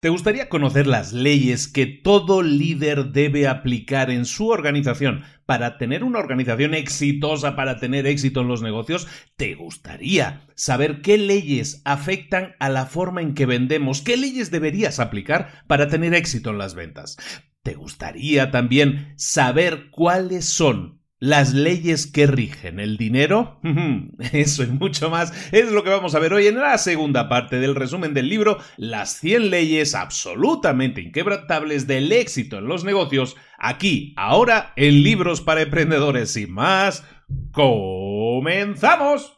¿Te gustaría conocer las leyes que todo líder debe aplicar en su organización para tener una organización exitosa, para tener éxito en los negocios? ¿Te gustaría saber qué leyes afectan a la forma en que vendemos? ¿Qué leyes deberías aplicar para tener éxito en las ventas? ¿Te gustaría también saber cuáles son las leyes que rigen el dinero. Eso y mucho más es lo que vamos a ver hoy en la segunda parte del resumen del libro Las 100 leyes absolutamente inquebrantables del éxito en los negocios, aquí, ahora, en libros para emprendedores y más. ¡Comenzamos!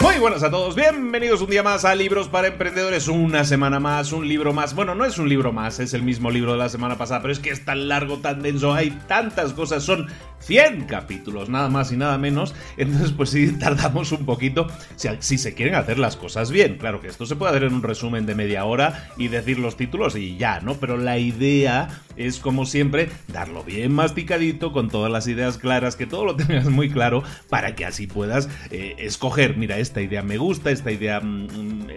Muy buenas a todos, bienvenidos un día más a Libros para Emprendedores, una semana más, un libro más. Bueno, no es un libro más, es el mismo libro de la semana pasada, pero es que es tan largo, tan denso, hay tantas cosas, son 100 capítulos, nada más y nada menos. Entonces, pues sí, tardamos un poquito si, se quieren hacer las cosas bien. Claro que esto se puede hacer en un resumen de media hora y decir los títulos y ya, ¿no? Pero la idea es, como siempre, darlo bien masticadito, con todas las ideas claras, que todo lo tengas muy claro, para que así puedas eh, escoger, mira, esta idea me gusta, esta idea mm, mm,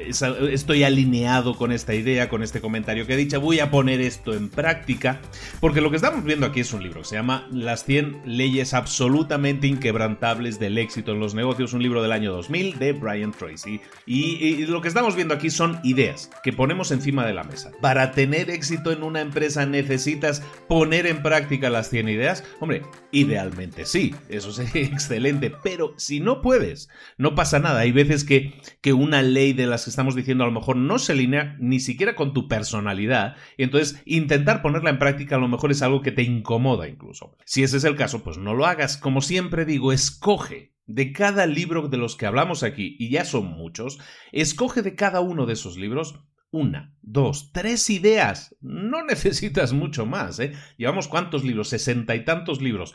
estoy alineado con esta idea, con este comentario que he dicho, voy a poner esto en práctica, porque lo que estamos viendo aquí es un libro, se llama Las 100 leyes absolutamente inquebrantables del éxito en los negocios, un libro del año 2000 de Brian Tracy, y, lo que estamos viendo aquí son ideas que ponemos encima de la mesa. Para tener éxito en una empresa necesitas poner en práctica las 100 ideas, hombre, idealmente sí, eso sería excelente, pero si no puedes, no pasa nada Hay veces que, que una ley de las que estamos diciendo a lo mejor no se alinea ni siquiera con tu personalidad, y entonces intentar ponerla en práctica a lo mejor es algo que te incomoda incluso. Si ese es el caso, pues no lo hagas. Como siempre digo, escoge de cada libro de los que hablamos aquí, y ya son muchos, escoge de cada uno de esos libros una, dos, tres ideas. No necesitas mucho más, ¿eh? Llevamos cuántos libros, sesenta y tantos libros.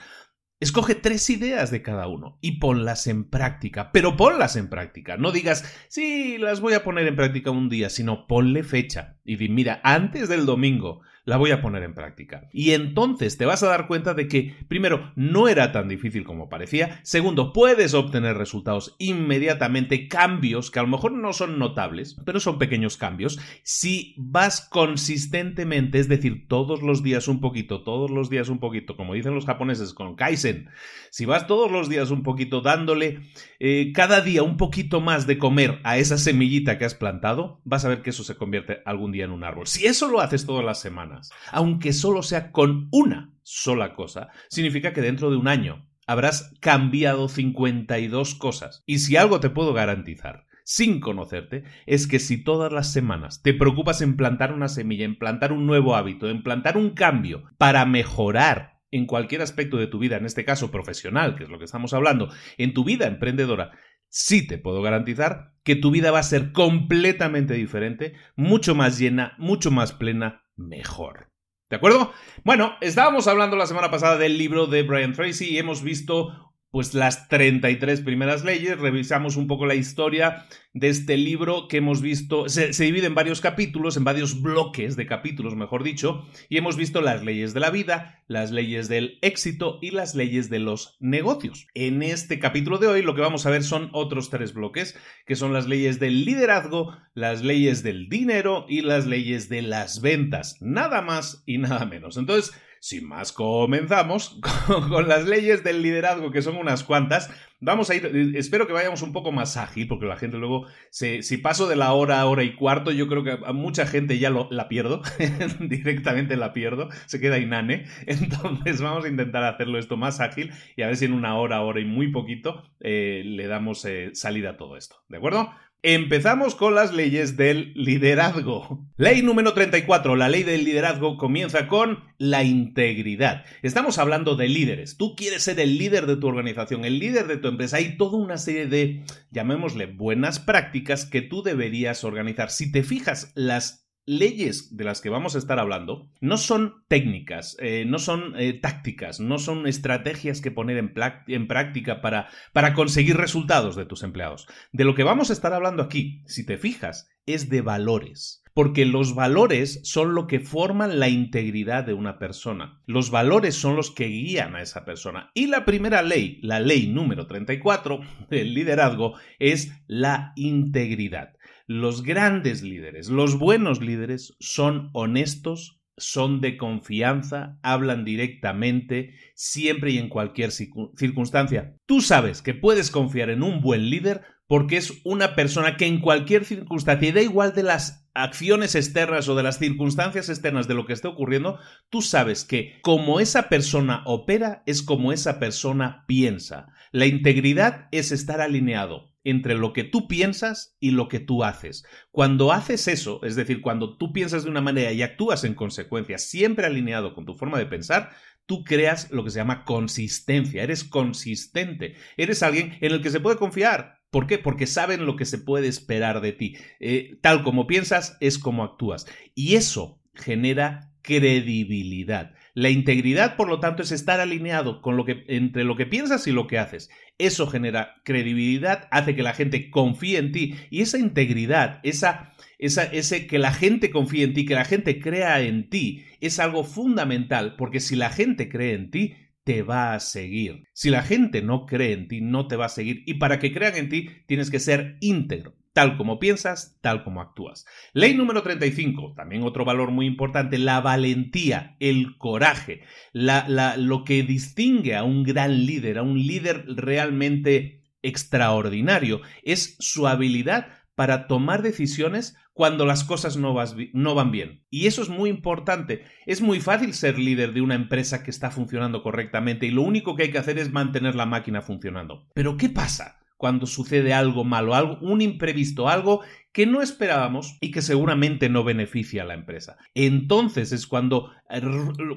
Escoge tres ideas de cada uno y ponlas en práctica, pero ponlas en práctica. No digas, sí, las voy a poner en práctica un día, sino ponle fecha y di, mira, antes del domingo la voy a poner en práctica. Y entonces te vas a dar cuenta de que, primero, no era tan difícil como parecía, segundo, puedes obtener resultados inmediatamente, cambios que a lo mejor no son notables, pero son pequeños cambios, si vas consistentemente, es decir, todos los días un poquito, todos los días un poquito, como dicen los japoneses con Kaizen, si vas todos los días un poquito dándole eh, cada día un poquito más de comer a esa semillita que has plantado, vas a ver que eso se convierte algún día en un árbol. Si eso lo haces todas las semanas, aunque solo sea con una sola cosa, significa que dentro de un año habrás cambiado 52 cosas. Y si algo te puedo garantizar, sin conocerte, es que si todas las semanas te preocupas en plantar una semilla, en plantar un nuevo hábito, en plantar un cambio para mejorar en cualquier aspecto de tu vida, en este caso profesional, que es lo que estamos hablando, en tu vida emprendedora, sí te puedo garantizar que tu vida va a ser completamente diferente, mucho más llena, mucho más plena, mejor. ¿De acuerdo? Bueno, estábamos hablando la semana pasada del libro de Brian Tracy y hemos visto pues las 33 primeras leyes, revisamos un poco la historia de este libro que hemos visto, se, divide en varios capítulos, en varios bloques de capítulos, mejor dicho, y hemos visto las leyes de la vida, las leyes del éxito y las leyes de los negocios. En este capítulo de hoy lo que vamos a ver son otros tres bloques, que son las leyes del liderazgo, las leyes del dinero y las leyes de las ventas, nada más y nada menos. Entonces, sin más, comenzamos con, las leyes del liderazgo, que son unas cuantas. Vamos a ir, espero que vayamos un poco más ágil, porque la gente luego, si paso de la hora, hora y cuarto, yo creo que a mucha gente ya la pierdo, directamente la pierdo, se queda inane. Entonces vamos a intentar hacerlo esto más ágil y a ver si en una hora, hora y muy poquito eh, le damos eh, salida a todo esto. ¿De acuerdo? Empezamos con las leyes del liderazgo. Ley número 34. La ley del liderazgo comienza con la integridad. Estamos hablando de líderes. Tú quieres ser el líder de tu organización, el líder de tu empresa. Hay toda una serie de, llamémosle, buenas prácticas que tú deberías organizar. Si te fijas, las leyes de las que vamos a estar hablando no son técnicas, eh, no son eh, tácticas, no son estrategias que poner en, práctica para, para conseguir resultados de tus empleados. De lo que vamos a estar hablando aquí, si te fijas, es de valores. Porque los valores son lo que forman la integridad de una persona. Los valores son los que guían a esa persona. Y la primera ley, la ley número 34 del liderazgo, es la integridad. Los grandes líderes, los buenos líderes son honestos, son de confianza, hablan directamente, siempre y en cualquier circunstancia. Tú sabes que puedes confiar en un buen líder porque es una persona que en cualquier circunstancia, y da igual de las acciones externas o de las circunstancias externas de lo que esté ocurriendo, tú sabes que como esa persona opera es como esa persona piensa. La integridad es estar alineado entre lo que tú piensas y lo que tú haces. Cuando haces eso, es decir, cuando tú piensas de una manera y actúas en consecuencia, siempre alineado con tu forma de pensar, tú creas lo que se llama consistencia, eres consistente, eres alguien en el que se puede confiar. ¿Por qué? Porque saben lo que se puede esperar de ti. Eh, tal como piensas es como actúas. Y eso genera credibilidad. La integridad, por lo tanto, es estar alineado con lo que, entre lo que piensas y lo que haces. Eso genera credibilidad, hace que la gente confíe en ti y esa integridad, esa, esa, ese que la gente confíe en ti, que la gente crea en ti, es algo fundamental porque si la gente cree en ti, te va a seguir. Si la gente no cree en ti, no te va a seguir. Y para que crean en ti, tienes que ser íntegro tal como piensas, tal como actúas. Ley número 35, también otro valor muy importante, la valentía, el coraje, lo que distingue a un gran líder, a un líder realmente extraordinario, es su habilidad para tomar decisiones cuando las cosas no, no, van bien. Y eso es muy importante. Es muy fácil ser líder de una empresa que está funcionando correctamente y lo único que hay que hacer es mantener la máquina funcionando. Pero ¿qué pasa cuando sucede algo malo, algo, un imprevisto, algo que no esperábamos y que seguramente no beneficia a la empresa. Entonces es cuando, eh,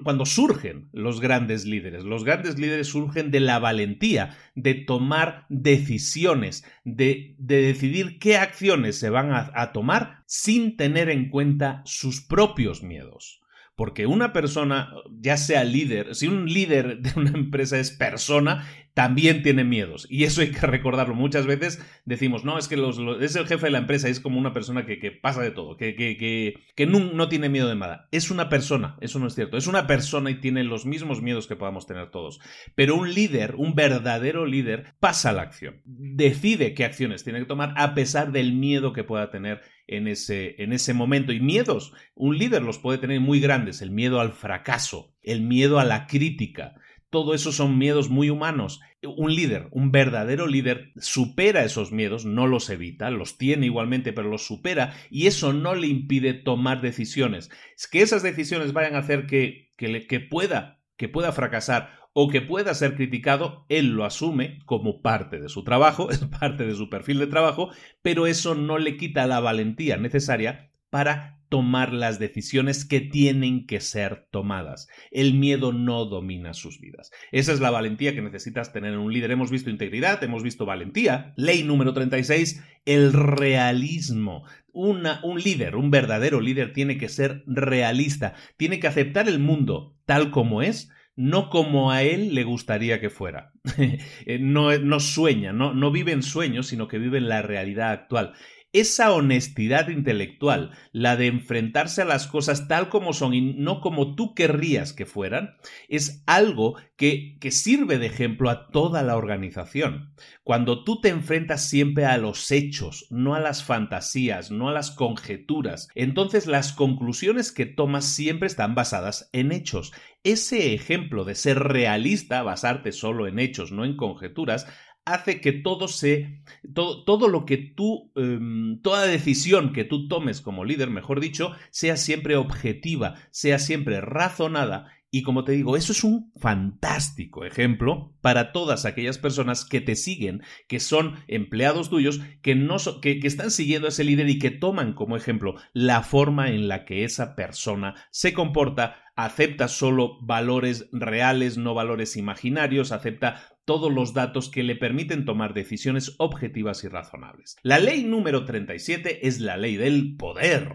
cuando surgen los grandes líderes. Los grandes líderes surgen de la valentía de tomar decisiones, de, de decidir qué acciones se van a tomar sin tener en cuenta sus propios miedos. Porque una persona, ya sea líder, si un líder de una empresa es persona, también tiene miedos. Y eso hay que recordarlo. Muchas veces decimos, no, es que los, es el jefe de la empresa, es como una persona que, pasa de todo, que, que, no, tiene miedo de nada. Es una persona, eso no es cierto. Es una persona y tiene los mismos miedos que podamos tener todos. Pero un líder, un verdadero líder, pasa a la acción. Decide qué acciones tiene que tomar a pesar del miedo que pueda tener en ese, en ese momento. Y miedos, un líder los puede tener muy grandes. El miedo al fracaso, el miedo a la crítica, todo eso son miedos muy humanos. Un líder, un verdadero líder, supera esos miedos, no los evita, los tiene igualmente, pero los supera y eso no le impide tomar decisiones. Es que esas decisiones vayan a hacer que, que, pueda, que pueda fracasar o que pueda ser criticado, él lo asume como parte de su trabajo, es parte de su perfil de trabajo, pero eso no le quita la valentía necesaria para tomar las decisiones que tienen que ser tomadas. El miedo no domina sus vidas. Esa es la valentía que necesitas tener en un líder. Hemos visto integridad, hemos visto valentía. Ley número 36, el realismo. Un líder, un verdadero líder, tiene que ser realista, tiene que aceptar el mundo tal como es, no como a él le gustaría que fuera. Eh, no, no, sueña, no, vive en sueños, sino que vive en la realidad actual. Esa honestidad intelectual, la de enfrentarse a las cosas tal como son y no como tú querrías que fueran, es algo que, sirve de ejemplo a toda la organización. Cuando tú te enfrentas siempre a los hechos, no a las fantasías, no a las conjeturas, entonces las conclusiones que tomas siempre están basadas en hechos. Ese ejemplo de ser realista, basarte solo en hechos, no en conjeturas, hace que todo se. todo, todo lo que tú. Em, toda decisión que tú tomes como líder, mejor dicho, sea siempre objetiva, sea siempre razonada. Y como te digo, eso es un fantástico ejemplo para todas aquellas personas que te siguen, que son empleados tuyos, que, no que, que están siguiendo a ese líder y que toman como ejemplo la forma en la que esa persona se comporta, acepta solo valores reales, no valores imaginarios, acepta todos los datos que le permiten tomar decisiones objetivas y razonables. La ley número 37 es la ley del poder.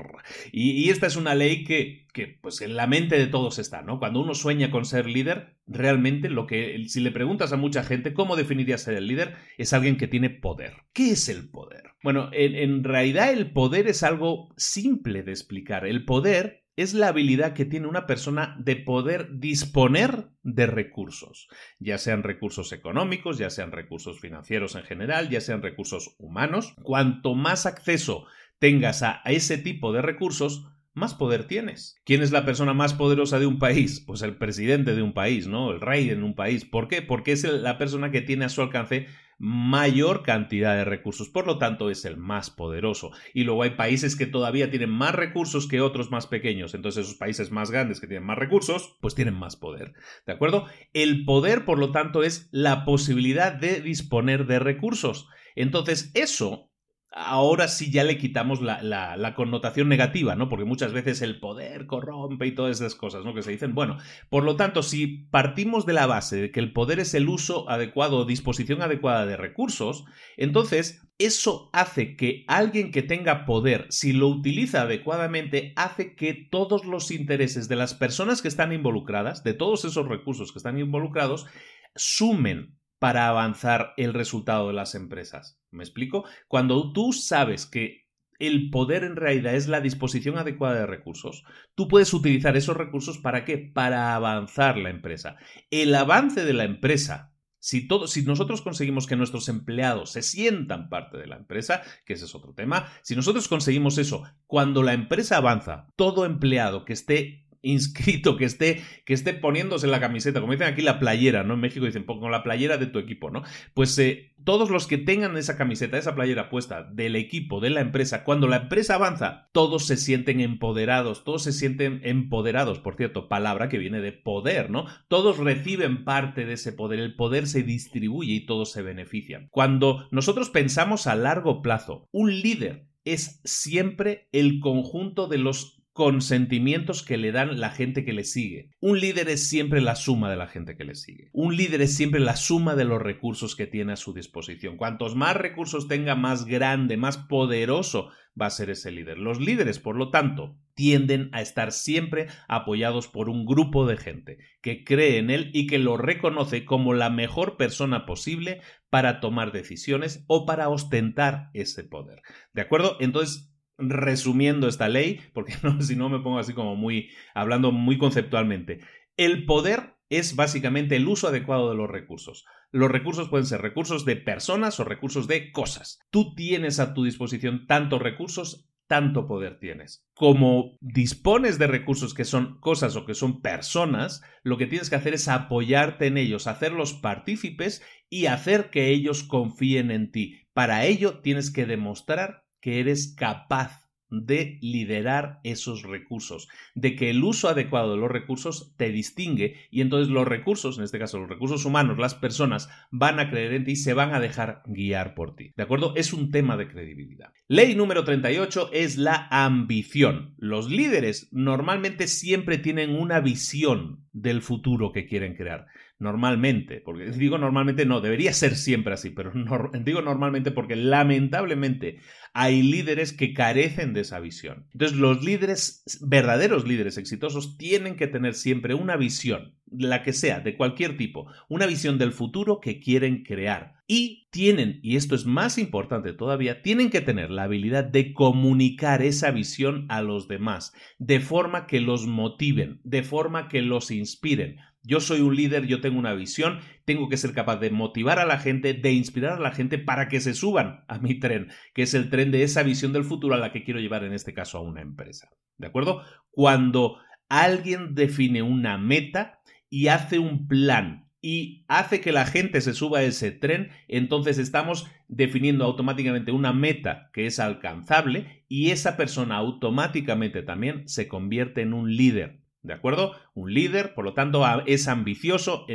Y, esta es una ley que, que, pues en la mente de todos está, ¿no? Cuando uno sueña con ser líder, realmente lo que, si le preguntas a mucha gente cómo definiría ser el líder, es alguien que tiene poder. ¿Qué es el poder? Bueno, en realidad el poder es algo simple de explicar. El poder es la habilidad que tiene una persona de poder disponer de recursos, ya sean recursos económicos, ya sean recursos financieros en general, ya sean recursos humanos. Cuanto más acceso tengas a ese tipo de recursos, más poder tienes. ¿Quién es la persona más poderosa de un país? Pues el presidente de un país, ¿no? El rey en un país. ¿Por qué? Porque es la persona que tiene a su alcance mayor cantidad de recursos, por lo tanto es el más poderoso. Y luego hay países que todavía tienen más recursos que otros más pequeños, entonces esos países más grandes que tienen más recursos, pues tienen más poder. ¿De acuerdo? El poder, por lo tanto, es la posibilidad de disponer de recursos. Entonces, eso ahora sí ya le quitamos la, la, connotación negativa, ¿no? Porque muchas veces el poder corrompe y todas esas cosas, ¿no? Que se dicen. Bueno, por lo tanto, si partimos de la base de que el poder es el uso adecuado o disposición adecuada de recursos, entonces eso hace que alguien que tenga poder, si lo utiliza adecuadamente, hace que todos los intereses de las personas que están involucradas, de todos esos recursos que están involucrados, sumen para avanzar el resultado de las empresas. ¿Me explico? Cuando tú sabes que el poder en realidad es la disposición adecuada de recursos, tú puedes utilizar esos recursos para qué? Para avanzar la empresa. El avance de la empresa si, si, nosotros conseguimos que nuestros empleados se sientan parte de la empresa, que ese es otro tema, si nosotros conseguimos eso, cuando la empresa avanza, todo empleado que esté inscrito, que esté, que esté poniéndose la camiseta, como dicen aquí la playera, ¿no? En México dicen, con la playera de tu equipo, ¿no? Pues eh, todos los que tengan esa camiseta, esa playera puesta del equipo, de la empresa, cuando la empresa avanza, todos se sienten empoderados, todos se sienten empoderados, por cierto, palabra que viene de poder, ¿no? Todos reciben parte de ese poder, el poder se distribuye y todos se benefician. Cuando nosotros pensamos a largo plazo, un líder es siempre el conjunto de los consentimientos que le dan la gente que le sigue. Un líder es siempre la suma de la gente que le sigue. Un líder es siempre la suma de los recursos que tiene a su disposición. Cuantos más recursos tenga, más grande, más poderoso va a ser ese líder. Los líderes, por lo tanto, tienden a estar siempre apoyados por un grupo de gente que cree en él y que lo reconoce como la mejor persona posible para tomar decisiones o para ostentar ese poder. ¿De acuerdo? Entonces, resumiendo esta ley, porque si no me pongo así como muy, hablando muy conceptualmente. El poder es básicamente el uso adecuado de los recursos. Los recursos pueden ser recursos de personas o recursos de cosas. Tú tienes a tu disposición tantos recursos, tanto poder tienes. Como dispones de recursos que son cosas o que son personas, lo que tienes que hacer es apoyarte en ellos, hacerlos partícipes y hacer que ellos confíen en ti. Para ello tienes que demostrar que eres capaz de liderar esos recursos, de que el uso adecuado de los recursos te distingue y entonces los recursos, en este caso los recursos humanos, las personas, van a creer en ti y se van a dejar guiar por ti. ¿De acuerdo? Es un tema de credibilidad. Ley número 38 es la ambición. Los líderes normalmente siempre tienen una visión del futuro que quieren crear normalmente, porque digo normalmente no, debería ser siempre así, pero digo normalmente porque lamentablemente hay líderes que carecen de esa visión. Entonces los líderes, verdaderos líderes exitosos, tienen que tener siempre una visión, la que sea, de cualquier tipo, una visión del futuro que quieren crear. Y tienen, y esto es más importante todavía, tienen que tener la habilidad de comunicar esa visión a los demás, de forma que los motiven, de forma que los inspiren, yo soy un líder, yo tengo una visión, tengo que ser capaz de motivar a la gente, de inspirar a la gente para que se suban a mi tren, que es el tren de esa visión del futuro a la que quiero llevar en este caso a una empresa. ¿De acuerdo? Cuando alguien define una meta y hace un plan y hace que la gente se suba a ese tren, entonces estamos definiendo automáticamente una meta que es alcanzable y esa persona automáticamente también se convierte en un líder. ¿De acuerdo? Un líder, por lo tanto, es ambicioso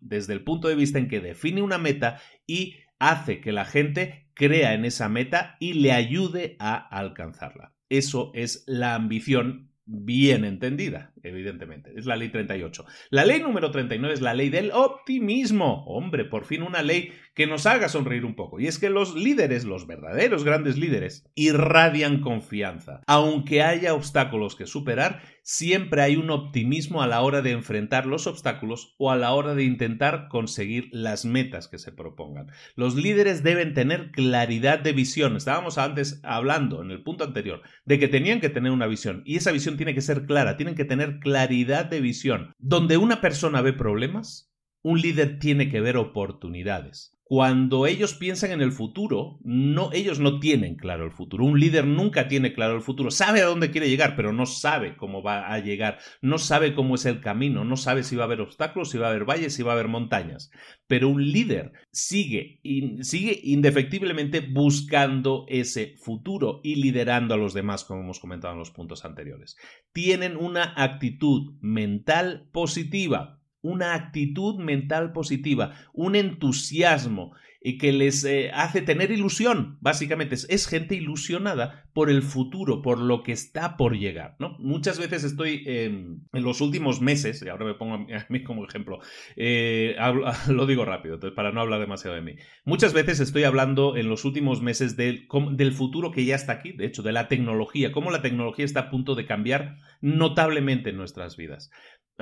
desde el punto de vista en que define una meta y hace que la gente crea en esa meta y le ayude a alcanzarla. Eso es la ambición bien entendida, evidentemente. Es la ley 38. La ley número 39 es la ley del optimismo. Hombre, por fin una ley que nos haga sonreír un poco. Y es que los líderes, los verdaderos grandes líderes, irradian confianza. Aunque haya obstáculos que superar, siempre hay un optimismo a la hora de enfrentar los obstáculos o a la hora de intentar conseguir las metas que se propongan. Los líderes deben tener claridad de visión. Estábamos antes hablando en el punto anterior de que tenían que tener una visión y esa visión tiene que ser clara, tienen que tener claridad de visión. Donde una persona ve problemas, un líder tiene que ver oportunidades cuando ellos piensan en el futuro, no, ellos no tienen claro el futuro. Un líder nunca tiene claro el futuro. Sabe a dónde quiere llegar, pero no sabe cómo va a llegar. No sabe cómo es el camino. No sabe si va a haber obstáculos, si va a haber valles, si va a haber montañas. Pero un líder sigue, sigue indefectiblemente buscando ese futuro y liderando a los demás, como hemos comentado en los puntos anteriores. Tienen una actitud mental positiva una actitud mental positiva, un entusiasmo y que les eh, hace tener ilusión, básicamente. Es, gente ilusionada por el futuro, por lo que está por llegar, ¿no? Muchas veces estoy en los últimos meses, y ahora me pongo a mí como ejemplo, eh, lo digo rápido, para no hablar demasiado de mí. Muchas veces estoy hablando en los últimos meses del, del futuro que ya está aquí, de hecho, de la tecnología, cómo la tecnología está a punto de cambiar notablemente en nuestras vidas.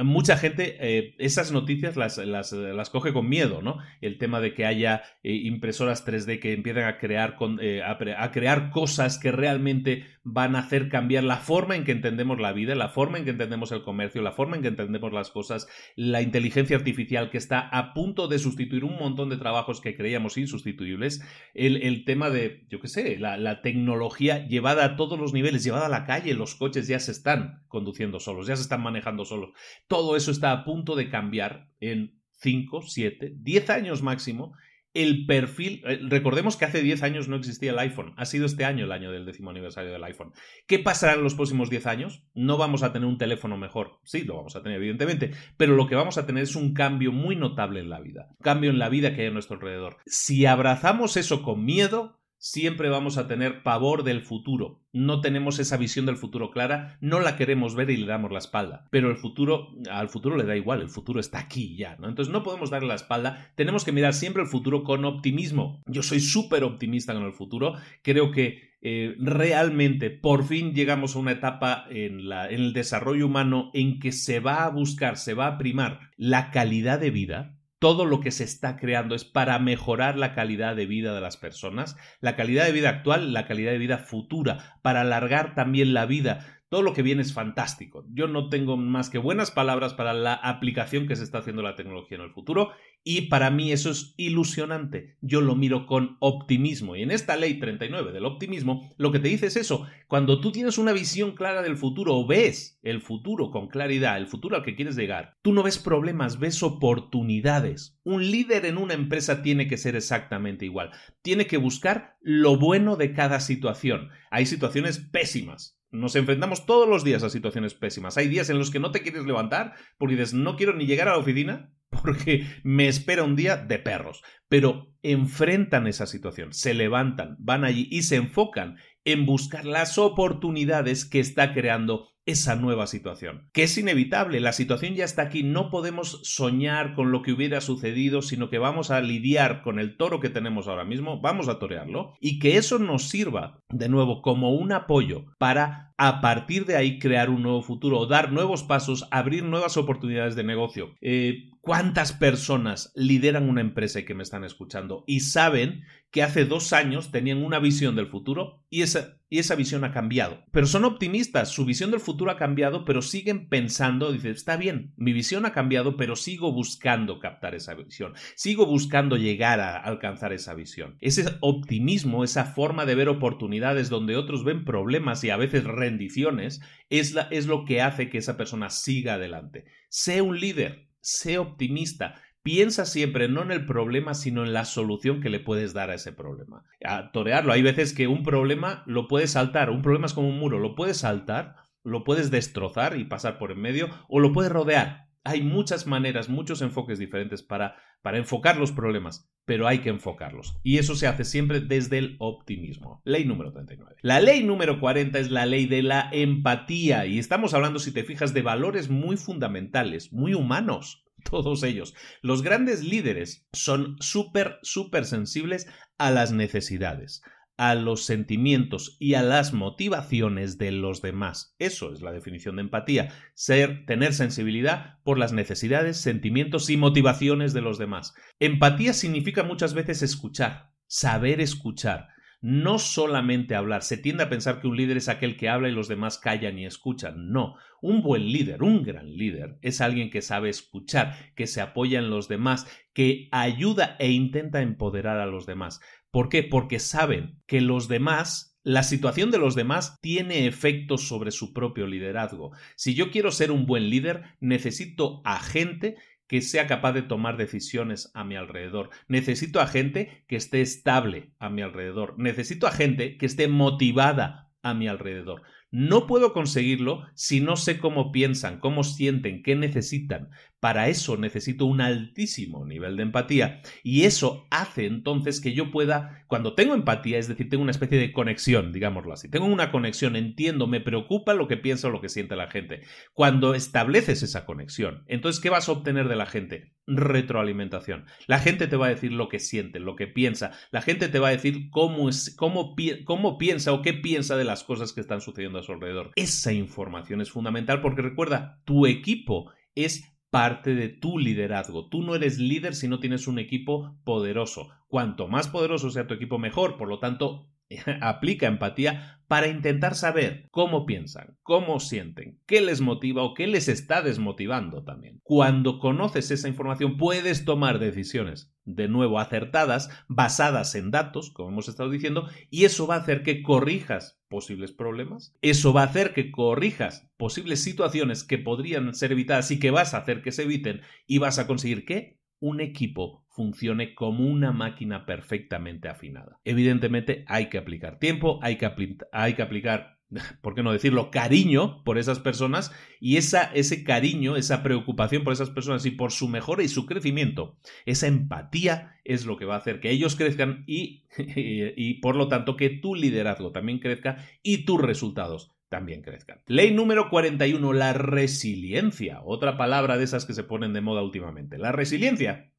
Mucha gente eh, esas noticias las, las, coge con miedo, ¿no? El tema de que haya eh, impresoras 3D que empiecen a crear, eh, a, crear cosas que realmente van a hacer cambiar la forma en que entendemos la vida, la forma en que entendemos el comercio, la forma en que entendemos las cosas, la inteligencia artificial que está a punto de sustituir un montón de trabajos que creíamos insustituibles, el, tema de, yo qué sé, la, la tecnología llevada a todos los niveles, llevada a la calle, los coches ya se están conduciendo solos, ya se están manejando solos todo eso está a punto de cambiar en 5, 7, 10 años máximo. El perfil, eh, recordemos que hace 10 años no existía el iPhone, ha sido este año el año del décimo aniversario del iPhone. ¿Qué pasará en los próximos 10 años? No vamos a tener un teléfono mejor, sí, lo vamos a tener evidentemente, pero lo que vamos a tener es un cambio muy notable en la vida, cambio en la vida que hay a nuestro alrededor. Si abrazamos eso con miedo, siempre vamos a tener pavor del futuro. No tenemos esa visión del futuro clara, no la queremos ver y le damos la espalda. Pero el futuro, al futuro le da igual, el futuro está aquí ya, ¿no? Entonces no podemos darle la espalda, tenemos que mirar siempre el futuro con optimismo. Yo soy súper optimista con el futuro, creo que eh, realmente por fin llegamos a una etapa en, el desarrollo humano en que se va a buscar, se va a primar la calidad de vida, todo lo que se está creando es para mejorar la calidad de vida de las personas, la calidad de vida actual, la calidad de vida futura, para alargar también la vida. Todo lo que viene es fantástico. Yo no tengo más que buenas palabras para la aplicación que se está haciendo la tecnología en el futuro y para mí eso es ilusionante. Yo lo miro con optimismo. Y en esta ley 39 del optimismo, lo que te dice es eso. Cuando tú tienes una visión clara del futuro o ves el futuro con claridad, el futuro al que quieres llegar, tú no ves problemas, ves oportunidades. Un líder en una empresa tiene que ser exactamente igual. Tiene que buscar lo bueno de cada situación. Hay situaciones pésimas, nos enfrentamos todos los días a situaciones pésimas. Hay días en los que no te quieres levantar porque dices, no quiero ni llegar a la oficina porque me espera un día de perros. Pero enfrentan esa situación, se levantan, van allí y se enfocan en buscar las oportunidades que está creando esa nueva situación, que es inevitable, la situación ya está aquí, no podemos soñar con lo que hubiera sucedido, sino que vamos a lidiar con el toro que tenemos ahora mismo, vamos a torearlo, y que eso nos sirva de nuevo como un apoyo para a partir de ahí crear un nuevo futuro, dar nuevos pasos, abrir nuevas oportunidades de negocio. Eh, ¿Cuántas personas lideran una empresa y que me están escuchando y saben que hace dos años tenían una visión del futuro y esa, y esa visión ha cambiado? Pero son optimistas, su visión del futuro ha cambiado, pero siguen pensando, dicen, está bien, mi visión ha cambiado, pero sigo buscando captar esa visión, sigo buscando llegar a alcanzar esa visión. Ese optimismo, esa forma de ver oportunidades donde otros ven problemas y a veces rendiciones, es, es lo que hace que esa persona siga adelante. Sé un líder, sé optimista. Piensa siempre no en el problema, sino en la solución que le puedes dar a ese problema. A torearlo. Hay veces que un problema lo puedes saltar. Un problema es como un muro. Lo puedes saltar, lo puedes destrozar y pasar por en medio, o lo puedes rodear. Hay muchas maneras, muchos enfoques diferentes para, para enfocar los problemas, pero hay que enfocarlos. Y eso se hace siempre desde el optimismo. Ley número 39. La ley número 40 es la ley de la empatía. Y estamos hablando, si te fijas, de valores muy fundamentales, muy humanos. Todos ellos. Los grandes líderes son súper, súper sensibles a las necesidades, a los sentimientos y a las motivaciones de los demás. Eso es la definición de empatía, ser tener sensibilidad por las necesidades, sentimientos y motivaciones de los demás. Empatía significa muchas veces escuchar, saber escuchar, no solamente hablar. Se tiende a pensar que un líder es aquel que habla y los demás callan y escuchan. No, un buen líder, un gran líder, es alguien que sabe escuchar, que se apoya en los demás, que ayuda e intenta empoderar a los demás. ¿Por qué? Porque saben que los demás la situación de los demás tiene efectos sobre su propio liderazgo. Si yo quiero ser un buen líder, necesito a gente que sea capaz de tomar decisiones a mi alrededor. Necesito a gente que esté estable a mi alrededor. Necesito a gente que esté motivada a mi alrededor. No puedo conseguirlo si no sé cómo piensan, cómo sienten, qué necesitan. Para eso necesito un altísimo nivel de empatía y eso hace entonces que yo pueda, cuando tengo empatía, es decir, tengo una especie de conexión, digámoslo así, tengo una conexión, entiendo, me preocupa lo que piensa o lo que siente la gente. Cuando estableces esa conexión, entonces, ¿qué vas a obtener de la gente? Retroalimentación. La gente te va a decir lo que siente, lo que piensa, la gente te va a decir cómo, es, cómo, cómo piensa o qué piensa de las cosas que están sucediendo a su alrededor. Esa información es fundamental porque recuerda, tu equipo es parte de tu liderazgo. Tú no eres líder si no tienes un equipo poderoso. Cuanto más poderoso sea tu equipo, mejor. Por lo tanto, aplica empatía para intentar saber cómo piensan, cómo sienten, qué les motiva o qué les está desmotivando también. Cuando conoces esa información puedes tomar decisiones, de nuevo, acertadas, basadas en datos, como hemos estado diciendo, y eso va a hacer que corrijas posibles problemas, eso va a hacer que corrijas posibles situaciones que podrían ser evitadas y que vas a hacer que se eviten y vas a conseguir que un equipo funcione como una máquina perfectamente afinada. Evidentemente hay que aplicar tiempo, hay que, aplicar ¿por qué no decirlo?, cariño por esas personas y esa, ese cariño, esa preocupación por esas personas y por su mejora y su crecimiento, esa empatía es lo que va a hacer que ellos crezcan y, y por lo tanto que tu liderazgo también crezca y tus resultados también crezcan. Ley número 41, la resiliencia. Otra palabra de esas que se ponen de moda últimamente. La resiliencia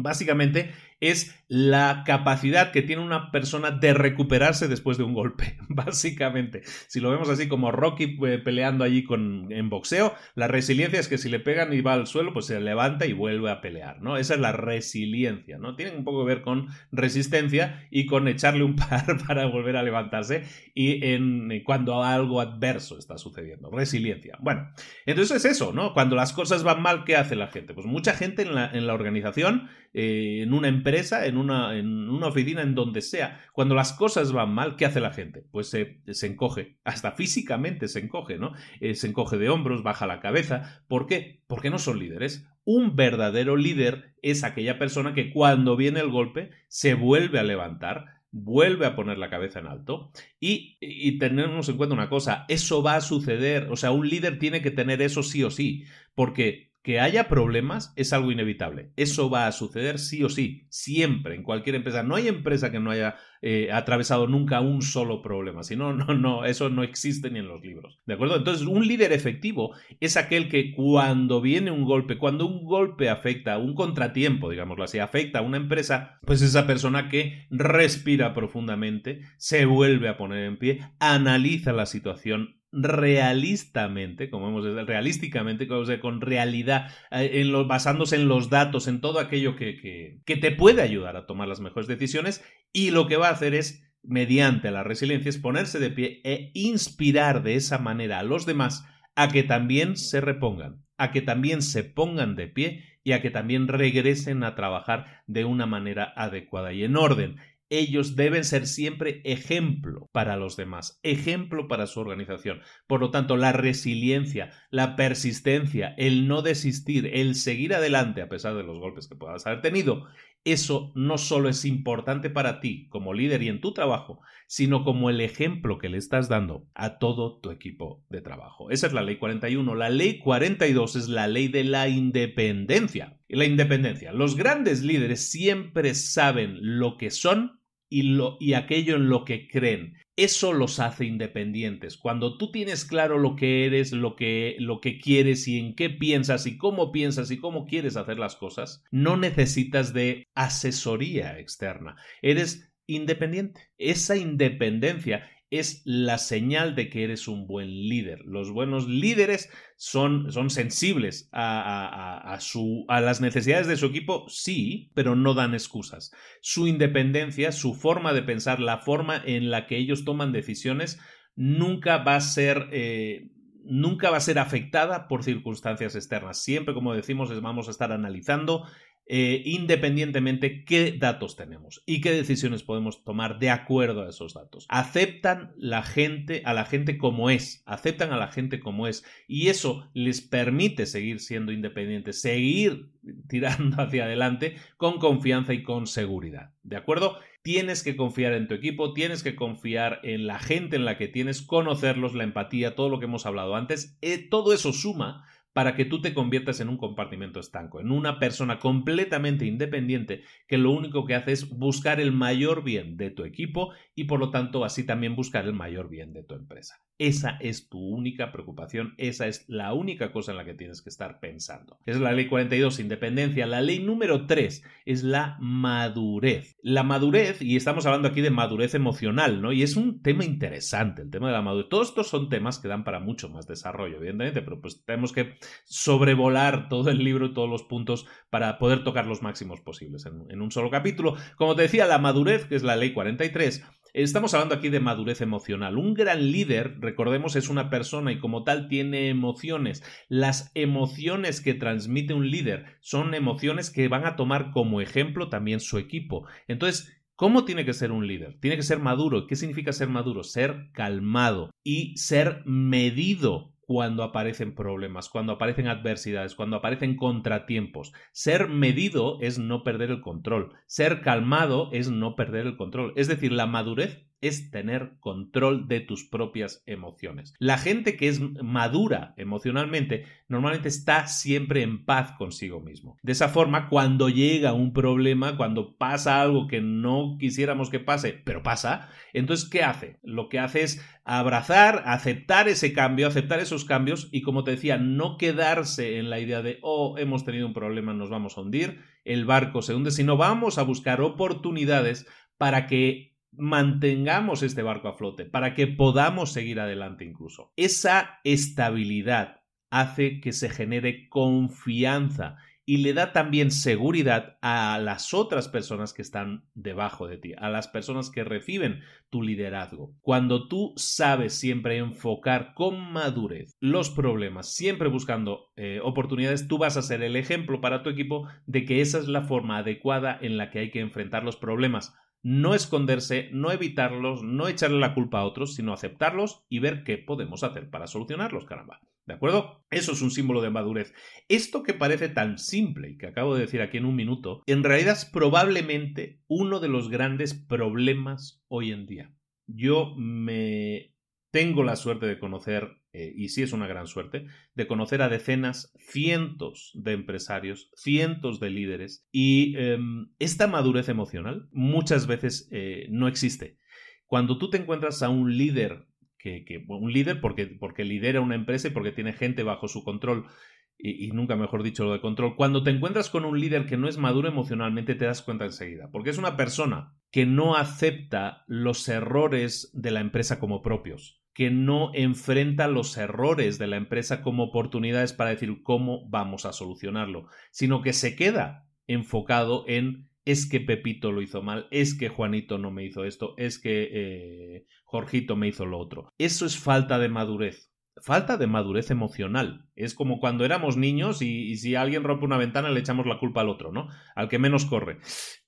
Básicamente es la capacidad que tiene una persona de recuperarse después de un golpe, básicamente. Si lo vemos así como Rocky eh, peleando allí con, en boxeo, la resiliencia es que si le pegan y va al suelo, pues se levanta y vuelve a pelear, ¿no? Esa es la resiliencia, ¿no? Tiene un poco que ver con resistencia y con echarle un par para volver a levantarse y en cuando algo adverso está sucediendo. Resiliencia. Bueno, entonces es eso, ¿no? Cuando las cosas van mal, ¿qué hace la gente? Pues mucha gente en la, en la organización, eh, en una empresa, en una, en una oficina, en donde sea, cuando las cosas van mal, ¿qué hace la gente? Pues se, se encoge, hasta físicamente se encoge, ¿no? Eh, se encoge de hombros, baja la cabeza. ¿Por qué? Porque no son líderes. Un verdadero líder es aquella persona que cuando viene el golpe se vuelve a levantar, vuelve a poner la cabeza en alto y, y, tenemos en cuenta una cosa, eso va a suceder, o sea, un líder tiene que tener eso sí o sí, porque que haya problemas es algo inevitable. Eso va a suceder sí o sí, siempre, en cualquier empresa. No hay empresa que no haya eh, atravesado nunca un solo problema. Si no, no, no, eso no existe ni en los libros. ¿De acuerdo? Entonces, un líder efectivo es aquel que cuando viene un golpe, cuando un golpe afecta, un contratiempo, digámoslo así, afecta a una empresa, pues esa persona que respira profundamente, se vuelve a poner en pie, analiza la situación, realistamente, como hemos realísticamente, con realidad, eh, en basándose en los datos, en todo aquello que, que, te puede ayudar a tomar las mejores decisiones, y lo que va a hacer es, mediante la resiliencia, es ponerse de pie e inspirar de esa manera a los demás a que también se repongan, a que también se pongan de pie y a que también regresen a trabajar de una manera adecuada y en orden ellos deben ser siempre ejemplo para los demás, ejemplo para su organización. Por lo tanto, la resiliencia, la persistencia, el no desistir, el seguir adelante a pesar de los golpes que puedas haber tenido, eso no solo es importante para ti como líder y en tu trabajo, sino como el ejemplo que le estás dando a todo tu equipo de trabajo. Esa es la ley 41. La ley 42 es la ley de la independencia. La independencia. Los grandes líderes siempre saben lo que son y, lo, y aquello en lo que creen. Eso los hace independientes. Cuando tú tienes claro lo que eres, lo que, lo que quieres y en qué piensas y cómo piensas y cómo quieres hacer las cosas, no necesitas de asesoría externa. Eres independiente. Esa independencia es la señal de que eres un buen líder. Los buenos líderes son, son sensibles a, a, su, a las necesidades de su equipo, sí, pero no dan excusas. Su independencia, su forma de pensar, la forma en la que ellos toman decisiones, nunca va a ser... Eh, nunca va a ser afectada por circunstancias externas. Siempre, como decimos, vamos a estar analizando eh, independientemente qué datos tenemos y qué decisiones podemos tomar de acuerdo a esos datos. Aceptan la gente, a la gente como es, aceptan a la gente como es y eso les permite seguir siendo independientes, seguir tirando hacia adelante con confianza y con seguridad. ¿De acuerdo? Tienes que confiar en tu equipo, tienes que confiar en la gente en la que tienes, conocerlos, la empatía, todo lo que hemos hablado antes. Eh, todo eso suma para que tú te conviertas en un compartimento estanco, en una persona completamente independiente que lo único que hace es buscar el mayor bien de tu equipo y por lo tanto así también buscar el mayor bien de tu empresa. Esa es tu única preocupación, esa es la única cosa en la que tienes que estar pensando. Es la ley 42, independencia. La ley número 3 es la madurez. La madurez, y estamos hablando aquí de madurez emocional, ¿no? Y es un tema interesante, el tema de la madurez. Todos estos son temas que dan para mucho más desarrollo, evidentemente, pero pues tenemos que sobrevolar todo el libro y todos los puntos para poder tocar los máximos posibles en, en un solo capítulo. Como te decía, la madurez, que es la ley 43, Estamos hablando aquí de madurez emocional. Un gran líder, recordemos, es una persona y como tal tiene emociones. Las emociones que transmite un líder son emociones que van a tomar como ejemplo también su equipo. Entonces, ¿Cómo tiene que ser un líder? Tiene que ser maduro. ¿Qué significa ser maduro? Ser calmado y ser medido cuando aparecen problemas, cuando aparecen adversidades, cuando aparecen contratiempos. Ser medido es no perder el control. Ser calmado es no perder el control. Es decir, la madurez es tener control de tus propias emociones. La gente que es madura emocionalmente normalmente está siempre en paz consigo mismo. De esa forma, cuando llega un problema, cuando pasa algo que no quisiéramos que pase, pero pasa, entonces, ¿qué hace? Lo que hace es abrazar, aceptar ese cambio, aceptar esos cambios y, como te decía, no quedarse en la idea de, oh, hemos tenido un problema, nos vamos a hundir, el barco se hunde, sino vamos a buscar oportunidades para que mantengamos este barco a flote, para que podamos seguir adelante incluso. Esa estabilidad hace que se genere confianza y le da también seguridad a las otras personas que están debajo de ti, a las personas que reciben tu liderazgo. Cuando tú sabes siempre enfocar con madurez los problemas, siempre buscando eh, oportunidades, tú vas a ser el ejemplo para tu equipo de que esa es la forma adecuada en la que hay que enfrentar los problemas no esconderse, no evitarlos, no echarle la culpa a otros, sino aceptarlos y ver qué podemos hacer para solucionarlos, caramba. ¿De acuerdo? Eso es un símbolo de madurez. Esto que parece tan simple y que acabo de decir aquí en un minuto, en realidad es probablemente uno de los grandes problemas hoy en día. Yo me tengo la suerte de conocer, eh, y sí es una gran suerte, de conocer a decenas, cientos de empresarios, cientos de líderes, y em, esta madurez emocional muchas veces eh, no existe. Cuando tú te encuentras a un líder, que, un líder porque, porque lidera una empresa y porque tiene gente bajo su control, y, nunca mejor dicho lo de control, cuando te encuentras con un líder que no es maduro emocionalmente te das cuenta enseguida, porque es una persona que no acepta los errores de la empresa como propios, que no enfrenta los errores de la empresa como oportunidades para decir cómo vamos a solucionarlo, sino que se queda enfocado en es que Pepito lo hizo mal, es que Juanito no me hizo esto, es que eh, Jorgito me hizo lo otro. Eso es falta de madurez falta de madurez emocional. Es como cuando éramos niños y, si alguien rompe una ventana le echamos la culpa al otro, ¿no? Al que menos corre.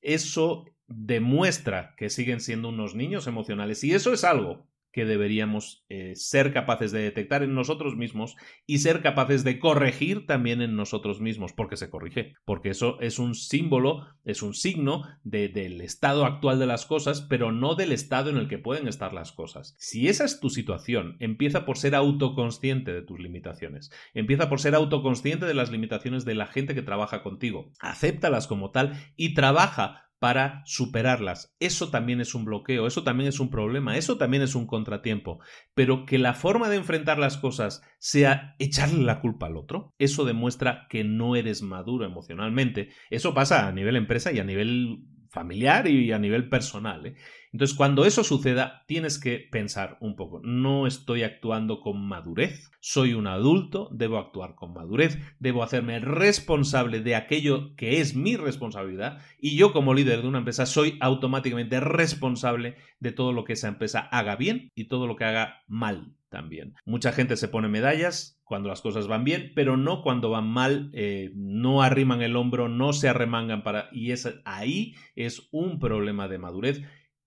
Eso demuestra que siguen siendo unos niños emocionales y eso es algo que deberíamos eh, ser capaces de detectar en nosotros mismos y ser capaces de corregir también en nosotros mismos, porque se corrige, porque eso es un símbolo, es un signo del estado actual de las cosas, pero no del estado en el que pueden estar las cosas. Si esa es tu situación, empieza por ser autoconsciente de tus limitaciones, empieza por ser autoconsciente de las limitaciones de la gente que trabaja contigo, acéptalas como tal y trabaja para superarlas. Eso también es un bloqueo, eso también es un problema, eso también es un contratiempo. Pero que la forma de enfrentar las cosas sea echarle la culpa al otro, eso demuestra que no eres maduro emocionalmente. Eso pasa a nivel empresa y a nivel familiar y a nivel personal. ¿eh? Entonces, cuando eso suceda, tienes que pensar un poco, no estoy actuando con madurez, soy un adulto, debo actuar con madurez, debo hacerme responsable de aquello que es mi responsabilidad y yo como líder de una empresa soy automáticamente responsable de todo lo que esa empresa haga bien y todo lo que haga mal también. Mucha gente se pone medallas cuando las cosas van bien, pero no cuando van mal, eh, no arriman el hombro, no se arremangan para... Y es, ahí es un problema de madurez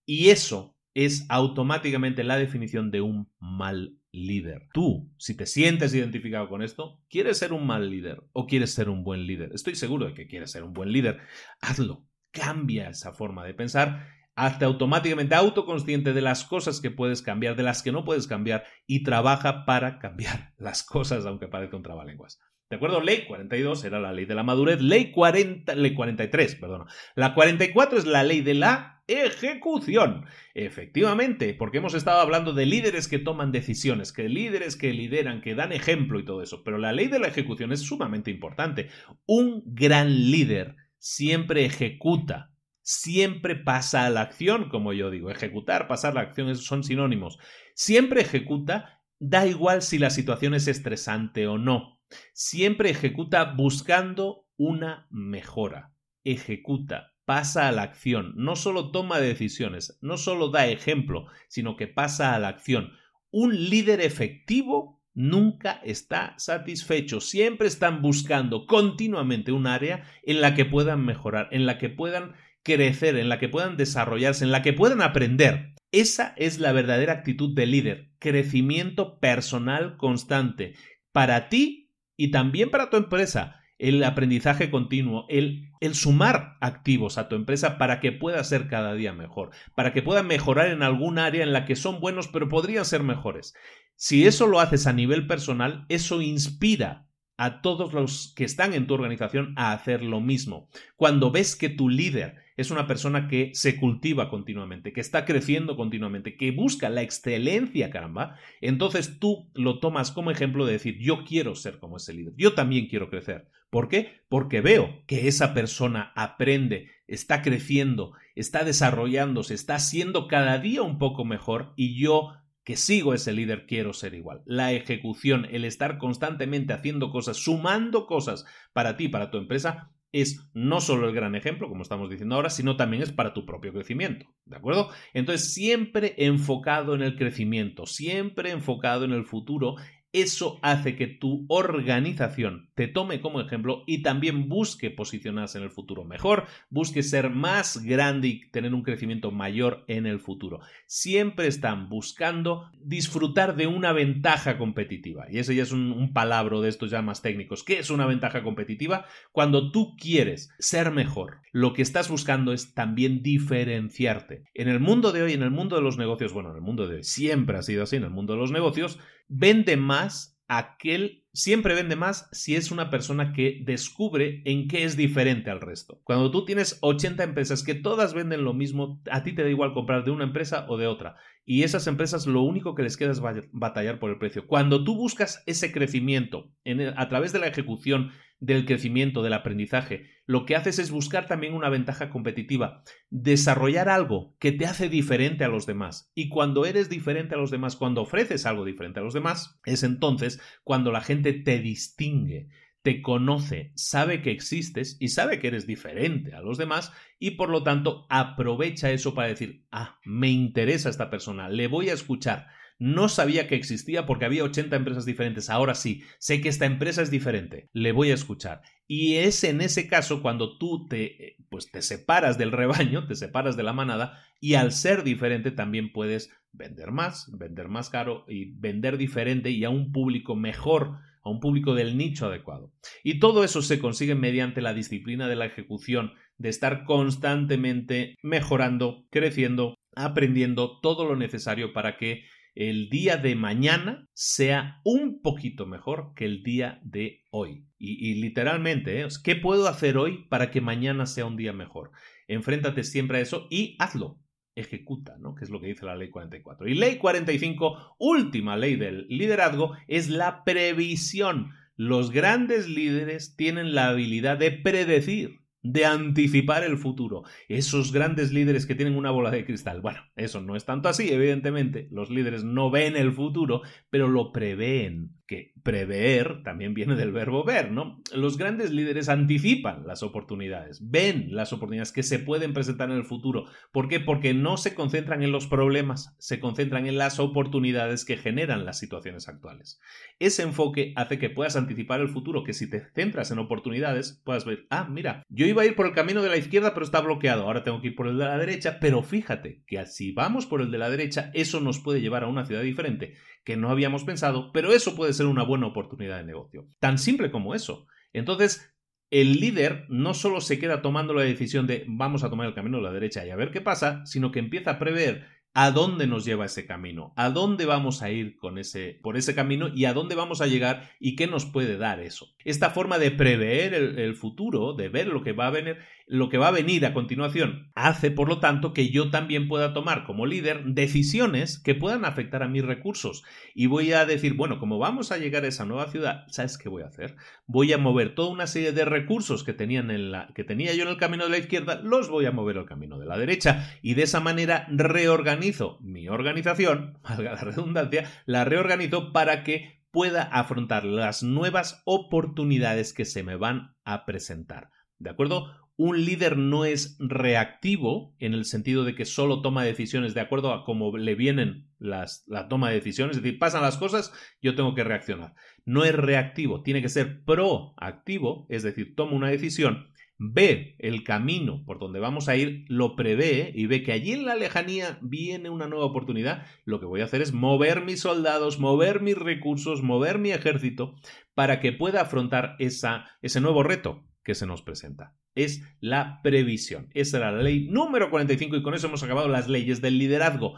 y eso es automáticamente la definición de un mal líder. Tú, si te sientes identificado con esto, ¿quieres ser un mal líder o quieres ser un buen líder? Estoy seguro de que quieres ser un buen líder. Hazlo. Cambia esa forma de pensar. Hazte automáticamente autoconsciente de las cosas que puedes cambiar, de las que no puedes cambiar y trabaja para cambiar las cosas, aunque parezca un trabalenguas. ¿De acuerdo? Ley 42 era la ley de la madurez. Ley 40, ley 43, perdón. La 44 es la ley de la ejecución. Efectivamente, porque hemos estado hablando de líderes que toman decisiones, que líderes que lideran, que dan ejemplo y todo eso. Pero la ley de la ejecución es sumamente importante. Un gran líder siempre ejecuta, siempre pasa a la acción, como yo digo. Ejecutar, pasar la acción son sinónimos. Siempre ejecuta, da igual si la situación es estresante o no. Siempre ejecuta buscando una mejora. Ejecuta, pasa a la acción, no solo toma decisiones, no solo da ejemplo, sino que pasa a la acción. Un líder efectivo nunca está satisfecho, siempre están buscando continuamente un área en la que puedan mejorar, en la que puedan crecer, en la que puedan desarrollarse, en la que puedan aprender. Esa es la verdadera actitud de líder, crecimiento personal constante, para ti y también para tu empresa el aprendizaje continuo, el, el, sumar activos a tu empresa para que pueda ser cada día mejor, para que pueda mejorar en algún área en la que son buenos pero podrían ser mejores. Si eso lo haces a nivel personal, eso inspira a todos los que están en tu organización a hacer lo mismo. Cuando ves que tu líder es una persona que se cultiva continuamente, que está creciendo continuamente, que busca la excelencia, caramba, entonces tú lo tomas como ejemplo de decir, yo quiero ser como ese líder, yo también quiero crecer. ¿Por qué? Porque veo que esa persona aprende, está creciendo, está desarrollándose, está siendo cada día un poco mejor y yo que sigo ese líder quiero ser igual. La ejecución, el estar constantemente haciendo cosas, sumando cosas para ti, para tu empresa, es no solo el gran ejemplo, como estamos diciendo ahora, sino también es para tu propio crecimiento. ¿De acuerdo? Entonces, siempre enfocado en el crecimiento, siempre enfocado en el futuro, eso hace que tu organización te tome como ejemplo y también busque posicionarse en el futuro mejor, busque ser más grande y tener un crecimiento mayor en el futuro. Siempre están buscando disfrutar de una ventaja competitiva. Y ese ya es un, un palabra de estos ya más técnicos. ¿Qué es una ventaja competitiva? Cuando tú quieres ser mejor, lo que estás buscando es también diferenciarte. En el mundo de hoy, en el mundo de los negocios, bueno, en el mundo de hoy siempre ha sido así, en el mundo de los negocios, vende más aquel, siempre vende más si es una persona que descubre en qué es diferente al resto. Cuando tú tienes 80 empresas que todas venden lo mismo, a ti te da igual comprar de una empresa o de otra. Y esas empresas lo único que les queda es batallar por el precio. Cuando tú buscas ese crecimiento a través de la ejecución del crecimiento, del aprendizaje, lo que haces es buscar también una ventaja competitiva, desarrollar algo que te hace diferente a los demás. Y cuando eres diferente a los demás, cuando ofreces algo diferente a los demás, es entonces cuando la gente te distingue, te conoce, sabe que existes y sabe que eres diferente a los demás y por lo tanto aprovecha eso para decir, ah, me interesa esta persona, le voy a escuchar no sabía que existía porque había 80 empresas diferentes. Ahora sí, sé que esta empresa es diferente. Le voy a escuchar. Y es en ese caso cuando tú te, pues te separas del rebaño, te separas de la manada y al ser diferente también puedes vender más, vender más caro y vender diferente y a un público mejor a un público del nicho adecuado. Y todo eso se consigue mediante la disciplina de la ejecución, de estar constantemente mejorando, creciendo, aprendiendo todo lo necesario para que el día de mañana sea un poquito mejor que el día de hoy. Y, literalmente, ¿eh? ¿qué puedo hacer hoy para que mañana sea un día mejor? Enfréntate siempre a eso y hazlo. Ejecuta, ¿no? Que es lo que dice la ley 44. Y ley 45, última ley del liderazgo, es la previsión. Los grandes líderes tienen la habilidad de predecir de anticipar el futuro. Esos grandes líderes que tienen una bola de cristal. Bueno, eso no es tanto así, evidentemente. Los líderes no ven el futuro, pero lo prevén que prever también viene del verbo ver, ¿no? Los grandes líderes anticipan las oportunidades, ven las oportunidades que se pueden presentar en el futuro. ¿Por qué? Porque no se concentran en los problemas, se concentran en las oportunidades que generan las situaciones actuales. Ese enfoque hace que puedas anticipar el futuro, que si te centras en oportunidades, puedas ver, ah, mira, yo iba a ir por el camino de la izquierda, pero está bloqueado, ahora tengo que ir por el de la derecha, pero fíjate que si vamos por el de la derecha, eso nos puede llevar a una ciudad diferente que no habíamos pensado, pero eso puede ser una buena oportunidad de negocio. Tan simple como eso. Entonces, el líder no solo se queda tomando la decisión de vamos a tomar el camino de la derecha y a ver qué pasa, sino que empieza a prever a dónde nos lleva ese camino, a dónde vamos a ir con ese, por ese camino y a dónde vamos a llegar y qué nos puede dar eso. Esta forma de prever el, el futuro, de ver lo que va a venir, lo que va a venir a continuación hace, por lo tanto, que yo también pueda tomar como líder decisiones que puedan afectar a mis recursos. Y voy a decir, bueno, como vamos a llegar a esa nueva ciudad, ¿sabes qué voy a hacer? Voy a mover toda una serie de recursos que, tenían que tenía yo en el camino de la izquierda, los voy a mover al camino de la derecha. Y de esa manera reorganizo mi organización, valga la redundancia, la reorganizo para que pueda afrontar las nuevas oportunidades que se me van a presentar. ¿De acuerdo? Un líder no es reactivo en el sentido de que solo toma decisiones de acuerdo a cómo le vienen las, la toma de decisiones, es decir, pasan las cosas, yo tengo que reaccionar. No es reactivo, tiene que ser proactivo, es decir, toma una decisión, ve el camino por donde vamos a ir, lo prevé y ve que allí en la lejanía viene una nueva oportunidad, lo que voy a hacer es mover mis soldados, mover mis recursos, mover mi ejército para que pueda afrontar esa, ese nuevo reto que se nos presenta. Es la previsión. Esa era la ley número 45 y con eso hemos acabado las leyes del liderazgo.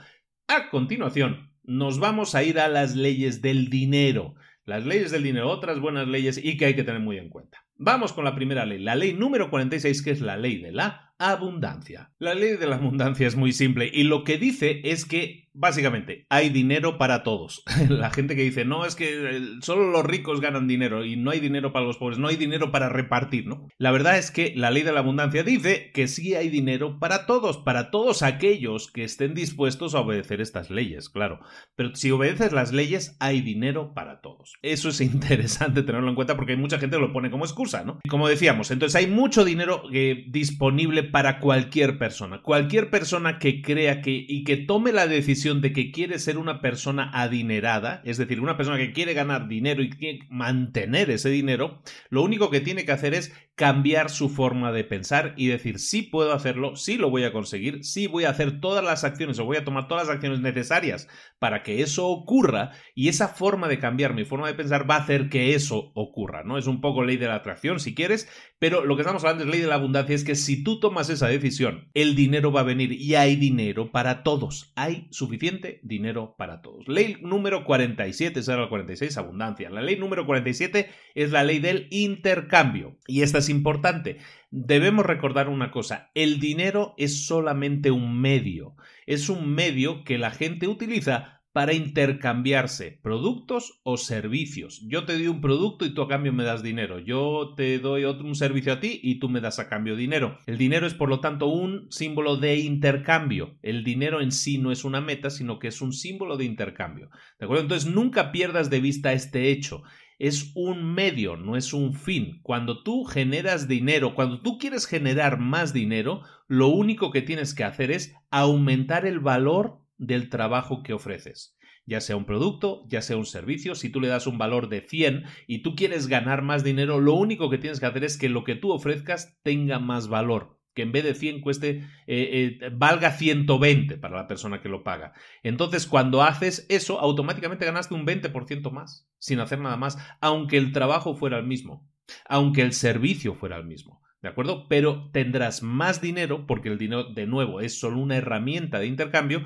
A continuación, nos vamos a ir a las leyes del dinero. Las leyes del dinero, otras buenas leyes y que hay que tener muy en cuenta. Vamos con la primera ley, la ley número 46, que es la ley de la abundancia. La ley de la abundancia es muy simple y lo que dice es que básicamente hay dinero para todos. La gente que dice, no, es que solo los ricos ganan dinero y no hay dinero para los pobres, no hay dinero para repartir, ¿no? La verdad es que la ley de la abundancia dice que sí hay dinero para todos, para todos aquellos que estén dispuestos a obedecer estas leyes, claro. Pero si obedeces las leyes, hay dinero para todos. Eso es interesante tenerlo en cuenta porque hay mucha gente que lo pone como excusa, ¿no? Como decíamos, entonces hay mucho dinero eh, disponible para cualquier persona. Cualquier persona que crea que y que tome la decisión de que quiere ser una persona adinerada, es decir, una persona que quiere ganar dinero y quiere mantener ese dinero, lo único que tiene que hacer es cambiar su forma de pensar y decir, sí puedo hacerlo, sí lo voy a conseguir, sí voy a hacer todas las acciones o voy a tomar todas las acciones necesarias para que eso ocurra y esa forma de cambiar mi forma de pensar va a hacer que eso ocurra, ¿no? Es un poco ley de la atracción si quieres, pero lo que estamos hablando es ley de la abundancia, es que si tú tomas esa decisión, el dinero va a venir y hay dinero para todos, hay suficiente dinero para todos. Ley número 47, esa la 46, abundancia. La ley número 47 es la ley del intercambio y esta es importante. Debemos recordar una cosa, el dinero es solamente un medio, es un medio que la gente utiliza para intercambiarse productos o servicios. Yo te doy un producto y tú a cambio me das dinero. Yo te doy otro, un servicio a ti y tú me das a cambio dinero. El dinero es por lo tanto un símbolo de intercambio. El dinero en sí no es una meta, sino que es un símbolo de intercambio. ¿De acuerdo? Entonces nunca pierdas de vista este hecho es un medio, no es un fin. Cuando tú generas dinero, cuando tú quieres generar más dinero, lo único que tienes que hacer es aumentar el valor del trabajo que ofreces. Ya sea un producto, ya sea un servicio, si tú le das un valor de 100 y tú quieres ganar más dinero, lo único que tienes que hacer es que lo que tú ofrezcas tenga más valor que en vez de 100 cueste, eh, eh, valga 120 para la persona que lo paga. Entonces, cuando haces eso, automáticamente ganaste un 20% más, sin hacer nada más, aunque el trabajo fuera el mismo, aunque el servicio fuera el mismo. ¿De acuerdo? Pero tendrás más dinero, porque el dinero, de nuevo, es solo una herramienta de intercambio,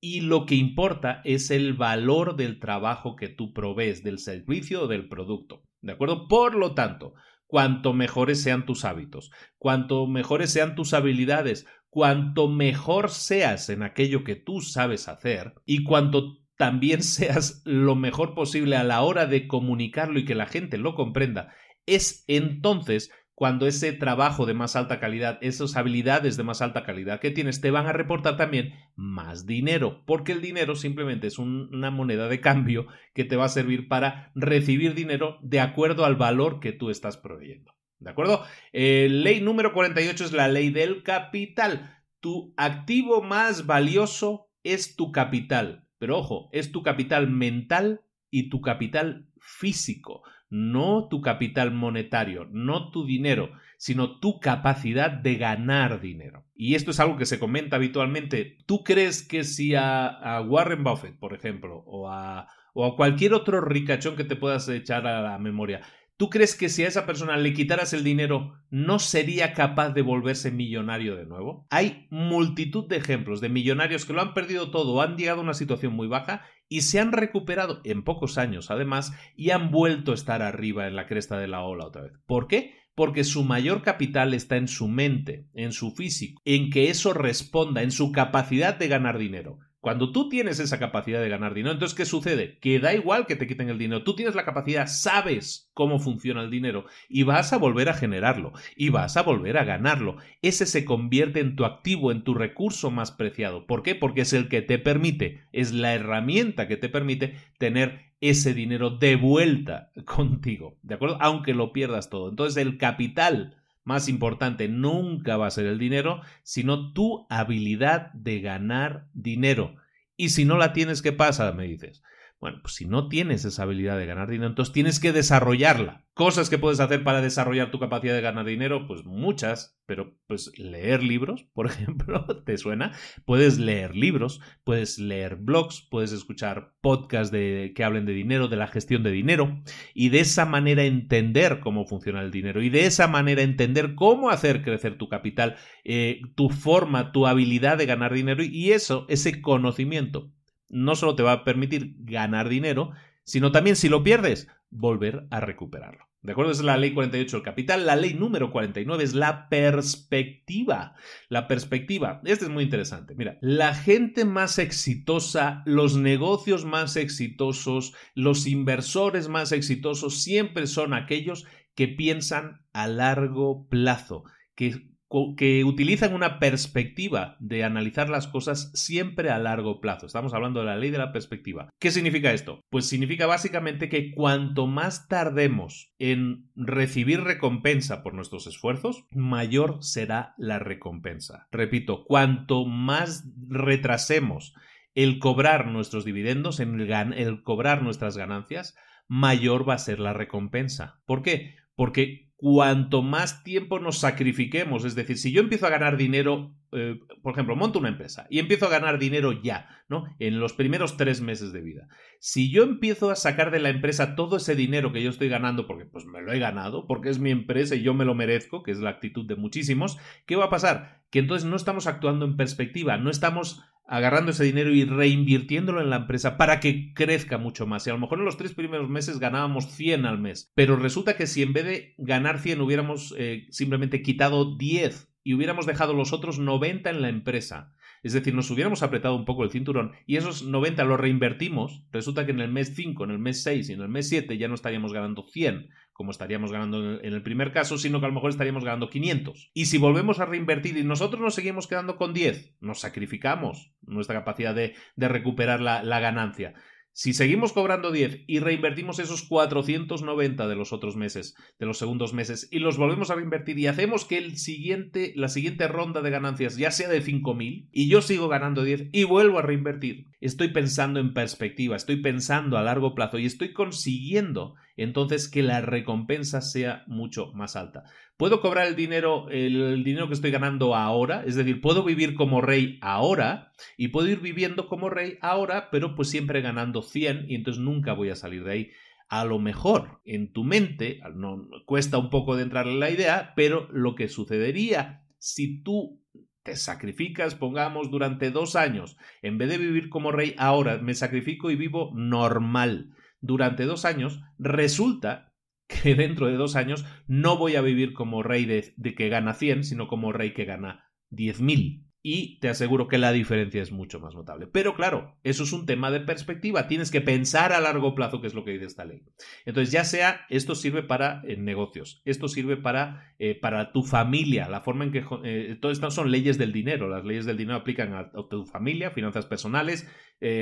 y lo que importa es el valor del trabajo que tú provees, del servicio o del producto. ¿De acuerdo? Por lo tanto, cuanto mejores sean tus hábitos, cuanto mejores sean tus habilidades, cuanto mejor seas en aquello que tú sabes hacer y cuanto también seas lo mejor posible a la hora de comunicarlo y que la gente lo comprenda, es entonces cuando ese trabajo de más alta calidad, esas habilidades de más alta calidad que tienes, te van a reportar también más dinero, porque el dinero simplemente es una moneda de cambio que te va a servir para recibir dinero de acuerdo al valor que tú estás proveyendo. ¿De acuerdo? Eh, ley número 48 es la ley del capital. Tu activo más valioso es tu capital. Pero ojo, es tu capital mental y tu capital físico no tu capital monetario, no tu dinero, sino tu capacidad de ganar dinero. Y esto es algo que se comenta habitualmente. ¿Tú crees que si a, Warren Buffett, por ejemplo, o a, o a cualquier otro ricachón que te puedas echar a la memoria, ¿Tú crees que si a esa persona le quitaras el dinero no sería capaz de volverse millonario de nuevo? Hay multitud de ejemplos de millonarios que lo han perdido todo, han llegado a una situación muy baja y se han recuperado en pocos años además y han vuelto a estar arriba en la cresta de la ola otra vez. ¿Por qué? Porque su mayor capital está en su mente, en su físico, en que eso responda, en su capacidad de ganar dinero. Cuando tú tienes esa capacidad de ganar dinero, entonces ¿qué sucede? Que da igual que te quiten el dinero. Tú tienes la capacidad, sabes cómo funciona el dinero y vas a volver a generarlo y vas a volver a ganarlo. Ese se convierte en tu activo, en tu recurso más preciado. ¿Por qué? Porque es el que te permite, es la herramienta que te permite tener ese dinero de vuelta contigo. ¿De acuerdo? Aunque lo pierdas todo. Entonces el capital más importante nunca va a ser el dinero, sino tu habilidad de ganar dinero. Y si no la tienes, ¿qué pasa? Me dices. Bueno, pues si no tienes esa habilidad de ganar dinero, entonces tienes que desarrollarla. Cosas que puedes hacer para desarrollar tu capacidad de ganar dinero, pues muchas, pero pues leer libros, por ejemplo, ¿te suena? Puedes leer libros, puedes leer blogs, puedes escuchar podcasts de, que hablen de dinero, de la gestión de dinero, y de esa manera entender cómo funciona el dinero, y de esa manera entender cómo hacer crecer tu capital, eh, tu forma, tu habilidad de ganar dinero, y eso, ese conocimiento no solo te va a permitir ganar dinero, sino también si lo pierdes, volver a recuperarlo. ¿De acuerdo? Es la ley 48 del capital. La ley número 49 es la perspectiva. La perspectiva. Este es muy interesante. Mira, la gente más exitosa, los negocios más exitosos, los inversores más exitosos siempre son aquellos que piensan a largo plazo, que que utilizan una perspectiva de analizar las cosas siempre a largo plazo. Estamos hablando de la ley de la perspectiva. ¿Qué significa esto? Pues significa básicamente que cuanto más tardemos en recibir recompensa por nuestros esfuerzos, mayor será la recompensa. Repito, cuanto más retrasemos el cobrar nuestros dividendos, el, el cobrar nuestras ganancias, mayor va a ser la recompensa. ¿Por qué? Porque cuanto más tiempo nos sacrifiquemos, es decir, si yo empiezo a ganar dinero, eh, por ejemplo, monto una empresa y empiezo a ganar dinero ya, ¿no? En los primeros tres meses de vida. Si yo empiezo a sacar de la empresa todo ese dinero que yo estoy ganando, porque pues me lo he ganado, porque es mi empresa y yo me lo merezco, que es la actitud de muchísimos, ¿qué va a pasar? Que entonces no estamos actuando en perspectiva, no estamos agarrando ese dinero y reinvirtiéndolo en la empresa para que crezca mucho más. Y a lo mejor en los tres primeros meses ganábamos 100 al mes, pero resulta que si en vez de ganar 100 hubiéramos eh, simplemente quitado 10 y hubiéramos dejado los otros 90 en la empresa, es decir, nos hubiéramos apretado un poco el cinturón y esos 90 los reinvertimos, resulta que en el mes 5, en el mes 6 y en el mes 7 ya no estaríamos ganando 100, como estaríamos ganando en el primer caso, sino que a lo mejor estaríamos ganando 500. Y si volvemos a reinvertir y nosotros nos seguimos quedando con 10, nos sacrificamos nuestra capacidad de, recuperar la, la ganancia. Si seguimos cobrando 10 y reinvertimos esos 490 de los otros meses, de los segundos meses, y los volvemos a reinvertir y hacemos que el siguiente, la siguiente ronda de ganancias ya sea de 5.000 y yo sigo ganando 10 y vuelvo a reinvertir, estoy pensando en perspectiva, estoy pensando a largo plazo y estoy consiguiendo entonces que la recompensa sea mucho más alta. Puedo cobrar el dinero, el dinero que estoy ganando ahora, es decir, puedo vivir como rey ahora y puedo ir viviendo como rey ahora, pero pues siempre ganando 100 y entonces nunca voy a salir de ahí. A lo mejor en tu mente, no cuesta un poco de entrarle la idea, pero lo que sucedería si tú te sacrificas, pongamos, durante dos años, en vez de vivir como rey ahora, me sacrifico y vivo normal durante dos años, resulta que dentro de dos años no voy a vivir como rey de, que gana 100, sino como rey que gana 10.000 y te aseguro que la diferencia es mucho más notable. Pero claro, eso es un tema de perspectiva, tienes que pensar a largo plazo, que es lo que dice esta ley. Entonces, ya sea, esto sirve para eh, negocios, esto sirve para, eh, para tu familia, la forma en que... Eh, todas estas son leyes del dinero, las leyes del dinero aplican a, tu familia, finanzas personales,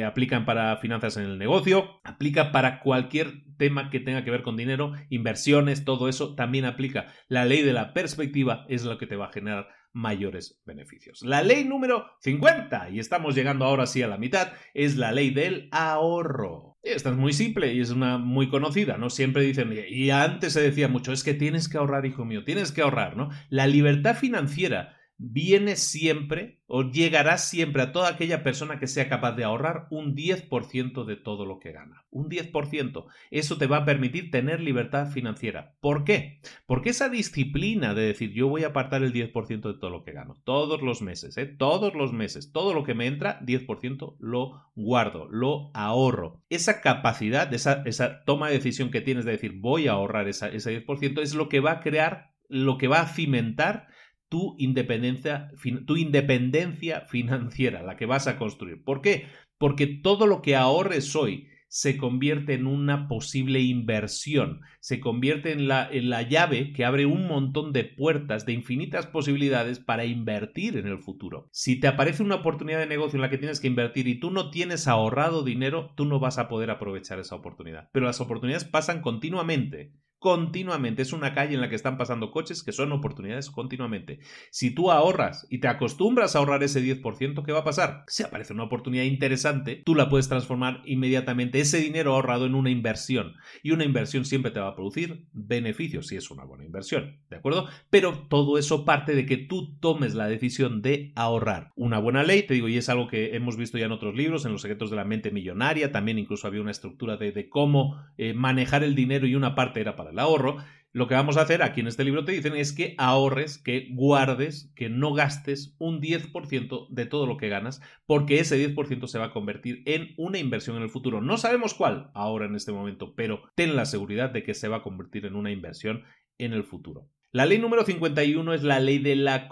aplican para finanzas en el negocio, aplica para cualquier tema que tenga que ver con dinero, inversiones, todo eso también aplica. La ley de la perspectiva es lo que te va a generar mayores beneficios. La ley número 50, y estamos llegando ahora sí a la mitad, es la ley del ahorro. Esta es muy simple y es una muy conocida, ¿no? Siempre dicen, y antes se decía mucho, es que tienes que ahorrar, hijo mío, tienes que ahorrar, ¿no? La libertad financiera viene siempre o llegará siempre a toda aquella persona que sea capaz de ahorrar un 10% de todo lo que gana. Un 10%. Eso te va a permitir tener libertad financiera. ¿Por qué? Porque esa disciplina de decir yo voy a apartar el 10% de todo lo que gano. Todos los meses, ¿eh? Todos los meses. Todo lo que me entra, 10% lo guardo, lo ahorro. Esa capacidad, esa, esa toma de decisión que tienes de decir voy a ahorrar ese 10% es lo que va a crear, lo que va a cimentar tu independencia, tu independencia financiera, la que vas a construir. ¿Por qué? Porque todo lo que ahorres hoy se convierte en una posible inversión, se convierte en la, en la, llave que abre un montón de puertas, de infinitas posibilidades para invertir en el futuro. Si te aparece una oportunidad de negocio en la que tienes que invertir y tú no tienes ahorrado dinero, tú no vas a poder aprovechar esa oportunidad. Pero las oportunidades pasan continuamente continuamente. Es una calle en la que están pasando coches que son oportunidades continuamente. Si tú ahorras y te acostumbras a ahorrar ese 10%, ¿qué va a pasar? Si aparece una oportunidad interesante, tú la puedes transformar inmediatamente ese dinero ahorrado en una inversión. Y una inversión siempre te va a producir beneficios si es una buena inversión, ¿de acuerdo? Pero todo eso parte de que tú tomes la decisión de ahorrar. Una buena ley, te digo, y es algo que hemos visto ya en otros libros, en los secretos de la mente millonaria, también incluso había una estructura de, cómo eh, manejar el dinero y una parte era para el ahorro, lo que vamos a hacer aquí en este libro te dicen es que ahorres, que guardes, que no gastes un 10% de todo lo que ganas, porque ese 10% se va a convertir en una inversión en el futuro. No sabemos cuál ahora en este momento, pero ten la seguridad de que se va a convertir en una inversión en el futuro. La ley número 51 es la ley de la,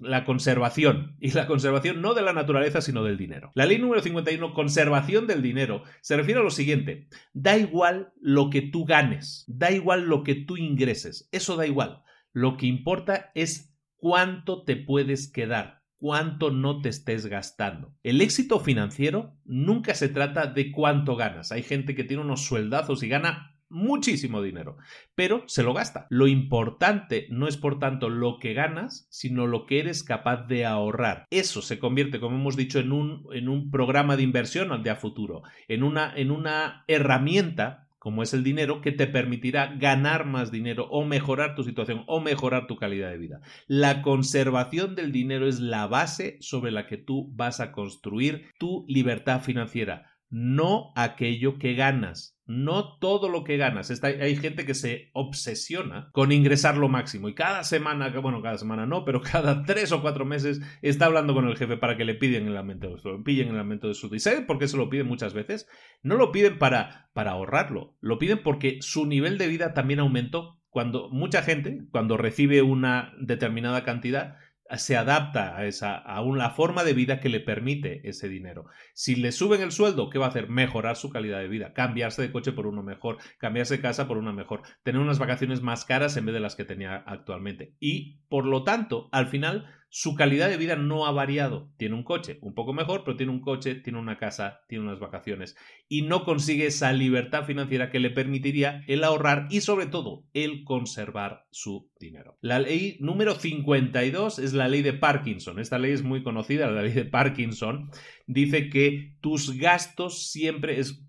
la, conservación, y la conservación no de la naturaleza, sino del dinero. La ley número 51, conservación del dinero, se refiere a lo siguiente, da igual lo que tú ganes, da igual lo que tú ingreses, eso da igual. Lo que importa es cuánto te puedes quedar, cuánto no te estés gastando. El éxito financiero nunca se trata de cuánto ganas. Hay gente que tiene unos sueldazos y gana muchísimo dinero, pero se lo gasta. Lo importante no es por tanto lo que ganas, sino lo que eres capaz de ahorrar. Eso se convierte, como hemos dicho, en un, en un programa de inversión de a futuro, en una, en una herramienta como es el dinero, que te permitirá ganar más dinero o mejorar tu situación o mejorar tu calidad de vida. La conservación del dinero es la base sobre la que tú vas a construir tu libertad financiera, no aquello que ganas no todo lo que ganas. hay gente que se obsesiona con ingresar lo máximo y cada semana, bueno, cada semana no, pero cada tres o cuatro meses está hablando con el jefe para que le piden el aumento de su, pillen el aumento de su. ¿Y saben por qué se lo piden muchas veces? No lo piden para, para ahorrarlo, lo piden porque su nivel de vida también aumentó. Cuando mucha gente, cuando recibe una determinada cantidad, se adapta a esa a una forma de vida que le permite ese dinero. Si le suben el sueldo, ¿qué va a hacer? Mejorar su calidad de vida, cambiarse de coche por uno mejor, cambiarse de casa por una mejor, tener unas vacaciones más caras en vez de las que tenía actualmente. Y por lo tanto, al final su calidad de vida no ha variado. Tiene un coche un poco mejor, pero tiene un coche, tiene una casa, tiene unas vacaciones y no consigue esa libertad financiera que le permitiría el ahorrar y sobre todo el conservar su dinero. La ley número 52 es la ley de Parkinson. Esta ley es muy conocida, la ley de Parkinson. Dice que tus gastos siempre es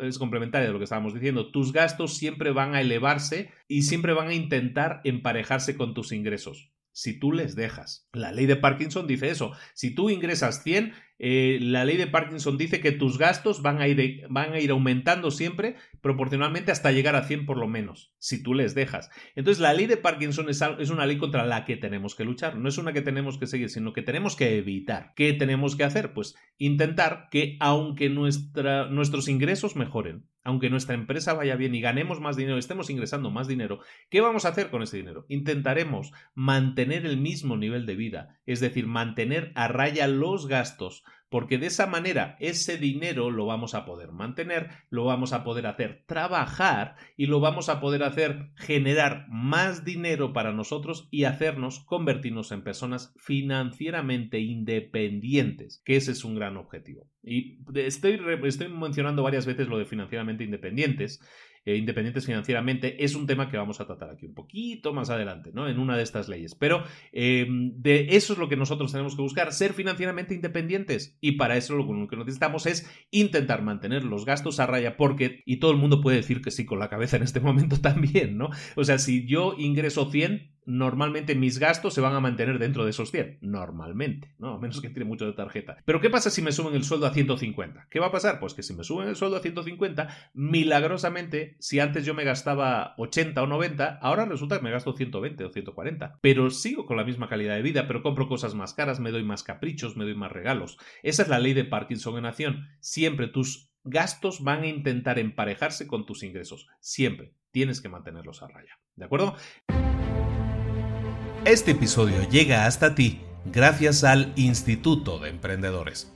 es complementaria de lo que estábamos diciendo, tus gastos siempre van a elevarse y siempre van a intentar emparejarse con tus ingresos si tú les dejas. La ley de Parkinson dice eso. Si tú ingresas 100, eh, la ley de Parkinson dice que tus gastos van a, ir, van a ir aumentando siempre proporcionalmente hasta llegar a 100 por lo menos, si tú les dejas. Entonces, la ley de Parkinson es, una ley contra la que tenemos que luchar. No es una que tenemos que seguir, sino que tenemos que evitar. ¿Qué tenemos que hacer? Pues intentar que aunque nuestra, nuestros ingresos mejoren, aunque nuestra empresa vaya bien y ganemos más dinero, estemos ingresando más dinero, ¿qué vamos a hacer con ese dinero? Intentaremos mantener el mismo nivel de vida, es decir, mantener a raya los gastos porque de esa manera ese dinero lo vamos a poder mantener, lo vamos a poder hacer trabajar y lo vamos a poder hacer generar más dinero para nosotros y hacernos convertirnos en personas financieramente independientes, que ese es un gran objetivo. Y estoy, estoy mencionando varias veces lo de financieramente independientes eh, independientes financieramente, es un tema que vamos a tratar aquí un poquito más adelante, ¿no? En una de estas leyes. Pero em, de eso es lo que nosotros tenemos que buscar, ser financieramente independientes. Y para eso lo que necesitamos es intentar mantener los gastos a raya, porque, y todo el mundo puede decir que sí con la cabeza en este momento también, ¿no? O sea, si yo ingreso 100, normalmente mis gastos se van a mantener dentro de esos 100. Normalmente, ¿no? A menos que tiene mucho de tarjeta. Pero ¿qué pasa si me suben el sueldo a 150? ¿Qué va a pasar? Pues que si me suben el sueldo a 150, milagrosamente, si antes yo me gastaba 80 o 90, ahora resulta que me gasto 120 o 140. Pero sigo con la misma calidad de vida, pero compro cosas más caras, me doy más caprichos, me doy más regalos. Esa es la ley de Parkinson en acción. Siempre tus gastos van a intentar emparejarse con tus ingresos. Siempre tienes que mantenerlos a raya. ¿De acuerdo? Este episodio llega hasta ti gracias al Instituto de Emprendedores.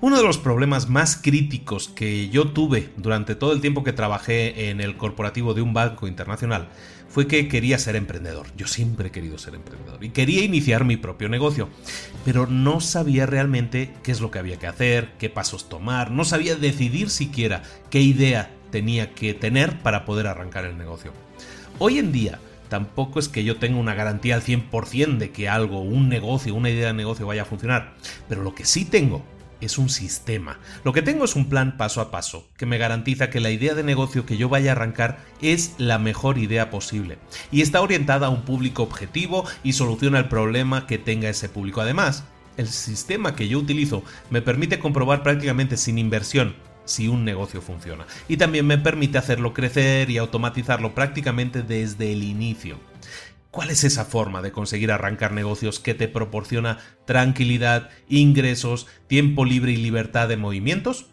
Uno de los problemas más críticos que yo tuve durante todo el tiempo que trabajé en el corporativo de un banco internacional fue que quería ser emprendedor. Yo siempre he querido ser emprendedor y quería iniciar mi propio negocio, pero no sabía realmente qué es lo que había que hacer, qué pasos tomar, no sabía decidir siquiera qué idea tenía que tener para poder arrancar el negocio. Hoy en día, tampoco es que yo tenga una garantía al 100% de que algo, un negocio, una idea de negocio vaya a funcionar, pero lo que sí tengo es un sistema. Lo que tengo es un plan paso a paso, que me garantiza que la idea de negocio que yo vaya a arrancar es la mejor idea posible, y está orientada a un público objetivo y soluciona el problema que tenga ese público. Además, el sistema que yo utilizo me permite comprobar prácticamente sin inversión si un negocio funciona. Y también me permite hacerlo crecer y automatizarlo prácticamente desde el inicio. ¿Cuál es esa forma de conseguir arrancar negocios que te proporciona tranquilidad, ingresos, tiempo libre y libertad de movimientos?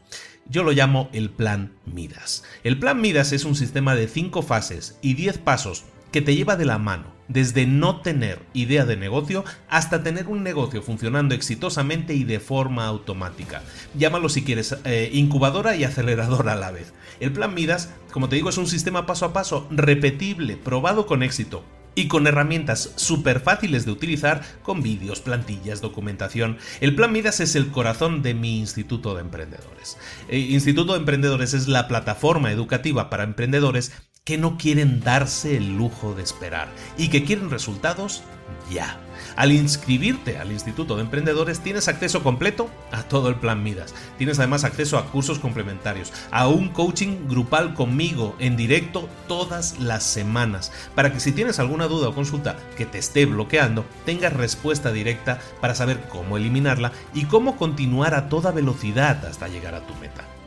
Yo lo llamo el plan Midas. El plan Midas es un sistema de 5 fases y 10 pasos que te lleva de la mano desde no tener idea de negocio hasta tener un negocio funcionando exitosamente y de forma automática. Llámalo si quieres eh, incubadora y aceleradora a la vez. El plan Midas, como te digo, es un sistema paso a paso, repetible, probado con éxito, y con herramientas súper fáciles de utilizar con vídeos, plantillas, documentación. El Plan Midas es el corazón de mi Instituto de Emprendedores. Eh, Instituto de Emprendedores es la plataforma educativa para emprendedores que no quieren darse el lujo de esperar y que quieren resultados ya. Al inscribirte al Instituto de Emprendedores tienes acceso completo a todo el plan Midas. Tienes además acceso a cursos complementarios, a un coaching grupal conmigo en directo todas las semanas, para que si tienes alguna duda o consulta que te esté bloqueando, tengas respuesta directa para saber cómo eliminarla y cómo continuar a toda velocidad hasta llegar a tu meta.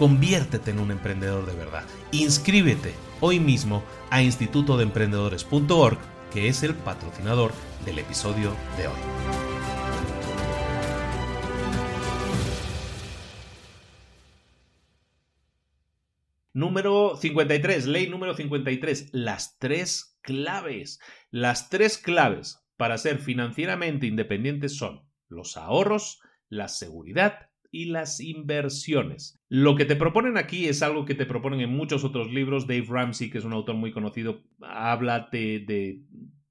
Conviértete en un emprendedor de verdad. Inscríbete hoy mismo a institutodeemprendedores.org, que es el patrocinador del episodio de hoy. Número 53, ley número 53, las tres claves. Las tres claves para ser financieramente independientes son los ahorros, la seguridad y las inversiones. Lo que te proponen aquí es algo que te proponen en muchos otros libros. Dave Ramsey, que es un autor muy conocido, habla de,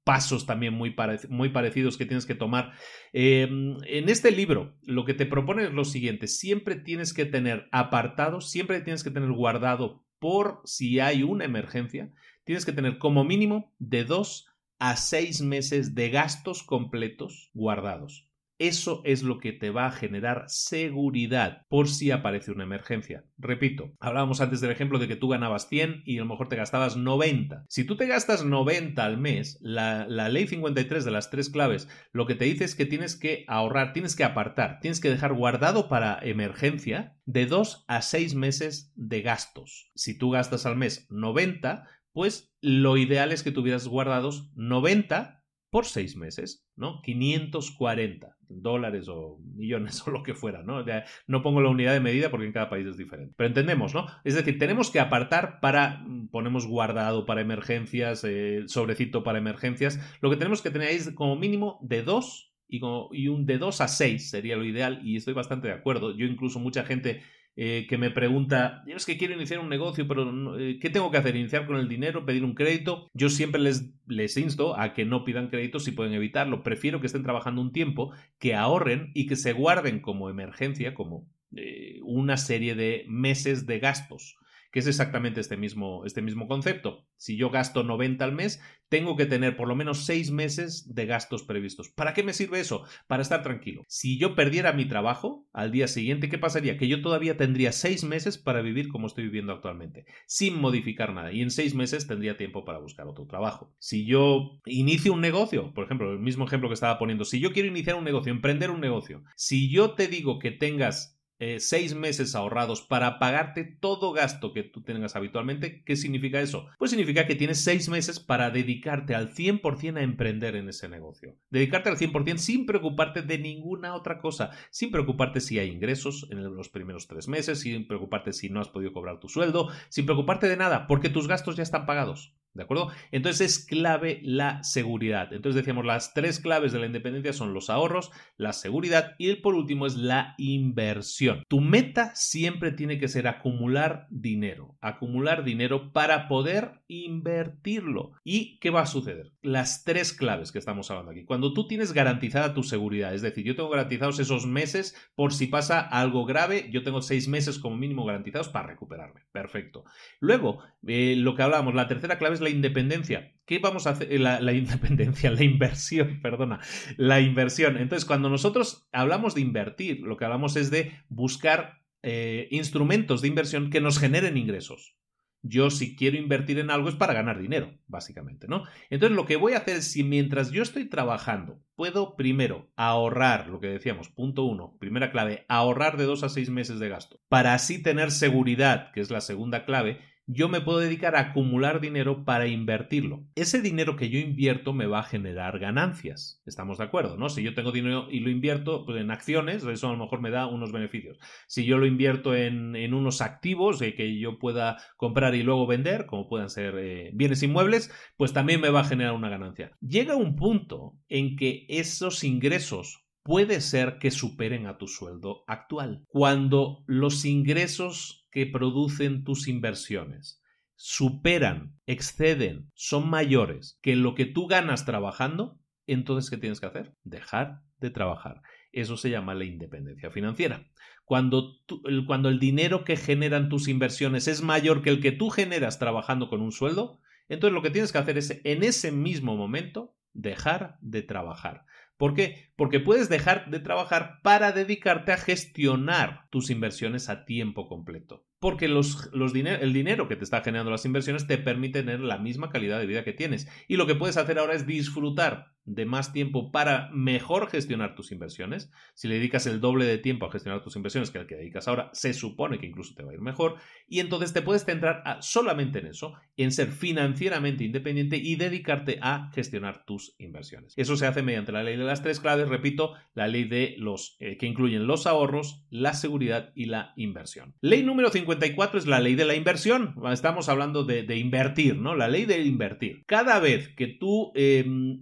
pasos también muy, parecidos que tienes que tomar. Em, en este libro, lo que te propone es lo siguiente, siempre tienes que tener apartado, siempre tienes que tener guardado por si hay una emergencia, tienes que tener como mínimo de dos a seis meses de gastos completos guardados. Eso es lo que te va a generar seguridad por si aparece una emergencia. Repito, hablábamos antes del ejemplo de que tú ganabas 100 y a lo mejor te gastabas 90. Si tú te gastas 90 al mes, la, ley 53 de las tres claves lo que te dice es que tienes que ahorrar, tienes que apartar, tienes que dejar guardado para emergencia de 2 a 6 meses de gastos. Si tú gastas al mes 90, pues lo ideal es que tuvieras guardados 90 por seis meses, ¿no? 540 dólares o millones o lo que fuera, ¿no? no pongo la unidad de medida porque en cada país es diferente. Pero entendemos, ¿no? Es decir, tenemos que apartar para, mm, ponemos guardado para emergencias, eh, sobrecito para emergencias. Lo que tenemos que tener es como mínimo de dos y, y un de dos a seis sería lo ideal y estoy bastante de acuerdo. Yo incluso mucha gente eh, que me pregunta, es que quiero iniciar un negocio, pero eh, ¿qué tengo que hacer? ¿Iniciar con el dinero? ¿Pedir un crédito? Yo siempre les, les insto a que no pidan crédito si pueden evitarlo. Prefiero que estén trabajando un tiempo, que ahorren y que se guarden como emergencia, como eh, una serie de meses de gastos que es exactamente este mismo, este mismo concepto. Si yo gasto 90 al mes, tengo que tener por lo menos 6 meses de gastos previstos. ¿Para qué me sirve eso? Para estar tranquilo. Si yo perdiera mi trabajo al día siguiente, ¿qué pasaría? Que yo todavía tendría 6 meses para vivir como estoy viviendo actualmente, sin modificar nada. Y en 6 meses tendría tiempo para buscar otro trabajo. Si yo inicio un negocio, por ejemplo, el mismo ejemplo que estaba poniendo, si yo quiero iniciar un negocio, emprender un negocio, si yo te digo que tengas eh, seis meses ahorrados para pagarte todo gasto que tú tengas habitualmente, ¿qué significa eso? Pues significa que tienes seis meses para dedicarte al 100% a emprender en ese negocio. Dedicarte al 100% sin preocuparte de ninguna otra cosa, sin preocuparte si hay ingresos en los primeros tres meses, sin preocuparte si no has podido cobrar tu sueldo, sin preocuparte de nada, porque tus gastos ya están pagados. ¿De acuerdo? Entonces es clave la seguridad. Entonces decíamos, las tres claves de la independencia son los ahorros, la seguridad y el por último es la inversión. Tu meta siempre tiene que ser acumular dinero, acumular dinero para poder invertirlo. ¿Y qué va a suceder? Las tres claves que estamos hablando aquí. Cuando tú tienes garantizada tu seguridad, es decir, yo tengo garantizados esos meses por si pasa algo grave, yo tengo seis meses como mínimo garantizados para recuperarme. Perfecto. Luego, eh, lo que hablábamos, la tercera clave la independencia. ¿Qué vamos a hacer? La, la, independencia, la inversión, perdona, la inversión. Entonces, cuando nosotros hablamos de invertir, lo que hablamos es de buscar eh, instrumentos de inversión que nos generen ingresos. Yo si quiero invertir en algo es para ganar dinero, básicamente, ¿no? Entonces lo que voy a hacer es si mientras yo estoy trabajando puedo primero ahorrar, lo que decíamos, punto uno, primera clave, ahorrar de dos a seis meses de gasto, para así tener seguridad, que es la segunda clave, yo me puedo dedicar a acumular dinero para invertirlo. Ese dinero que yo invierto me va a generar ganancias. Estamos de acuerdo, ¿no? Si yo tengo dinero y lo invierto pues, en acciones, eso a lo mejor me da unos beneficios. Si yo lo invierto en, unos activos eh, que yo pueda comprar y luego vender, como puedan ser eh, bienes inmuebles, pues también me va a generar una ganancia. Llega un punto en que esos ingresos puede ser que superen a tu sueldo actual. Cuando los ingresos que producen tus inversiones superan, exceden, son mayores que lo que tú ganas trabajando, entonces ¿qué tienes que hacer? Dejar de trabajar. Eso se llama la independencia financiera. Cuando, cuando el dinero que generan tus inversiones es mayor que el que tú generas trabajando con un sueldo, entonces lo que tienes que hacer es en ese mismo momento dejar de trabajar. ¿Por qué? Porque puedes dejar de trabajar para dedicarte a gestionar tus inversiones a tiempo completo. Porque los, los el dinero que te está generando las inversiones te permite tener la misma calidad de vida que tienes. Y lo que puedes hacer ahora es disfrutar de más tiempo para mejor gestionar tus inversiones. Si le dedicas el doble de tiempo a gestionar tus inversiones que el que dedicas ahora, se supone que incluso te va a ir mejor. Y entonces te puedes centrar solamente en eso, en ser financieramente independiente y dedicarte a gestionar tus inversiones. Eso se hace mediante la ley de las tres claves, repito, la ley de los eh, que incluyen los ahorros, la seguridad y la inversión. Ley número 54 es la ley de la inversión. Estamos hablando de, invertir, ¿no? La ley de invertir. Cada vez que tú em,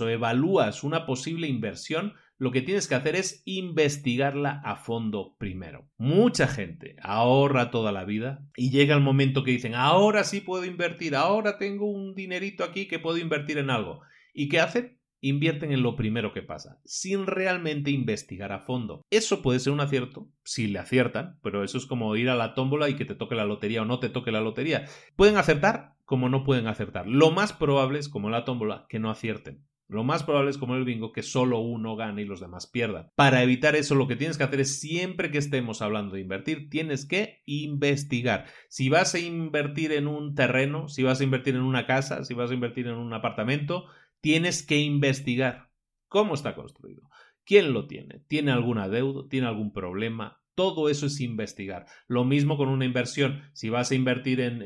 o evalúas una posible inversión, lo que tienes que hacer es investigarla a fondo primero. Mucha gente ahorra toda la vida y llega el momento que dicen, ahora sí puedo invertir, ahora tengo un dinerito aquí que puedo invertir en algo. ¿Y qué hacen? Invierten en lo primero que pasa, sin realmente investigar a fondo. Eso puede ser un acierto, si le aciertan, pero eso es como ir a la tómbola y que te toque la lotería o no te toque la lotería. Pueden acertar como no pueden acertar. Lo más probable es, como la tómbola, que no acierten. Lo más probable es como el bingo que solo uno gane y los demás pierdan. Para evitar eso lo que tienes que hacer es siempre que estemos hablando de invertir, tienes que investigar. Si vas a invertir en un terreno, si vas a invertir en una casa, si vas a invertir en un apartamento, tienes que investigar cómo está construido. ¿Quién lo tiene? ¿Tiene alguna deuda? ¿Tiene algún problema? Todo eso es investigar. Lo mismo con una inversión. Si vas a invertir en,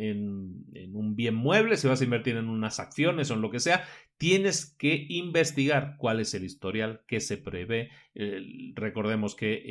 un bien mueble, si vas a invertir en unas acciones o en lo que sea, tienes que investigar cuál es el historial que se prevé. recordemos que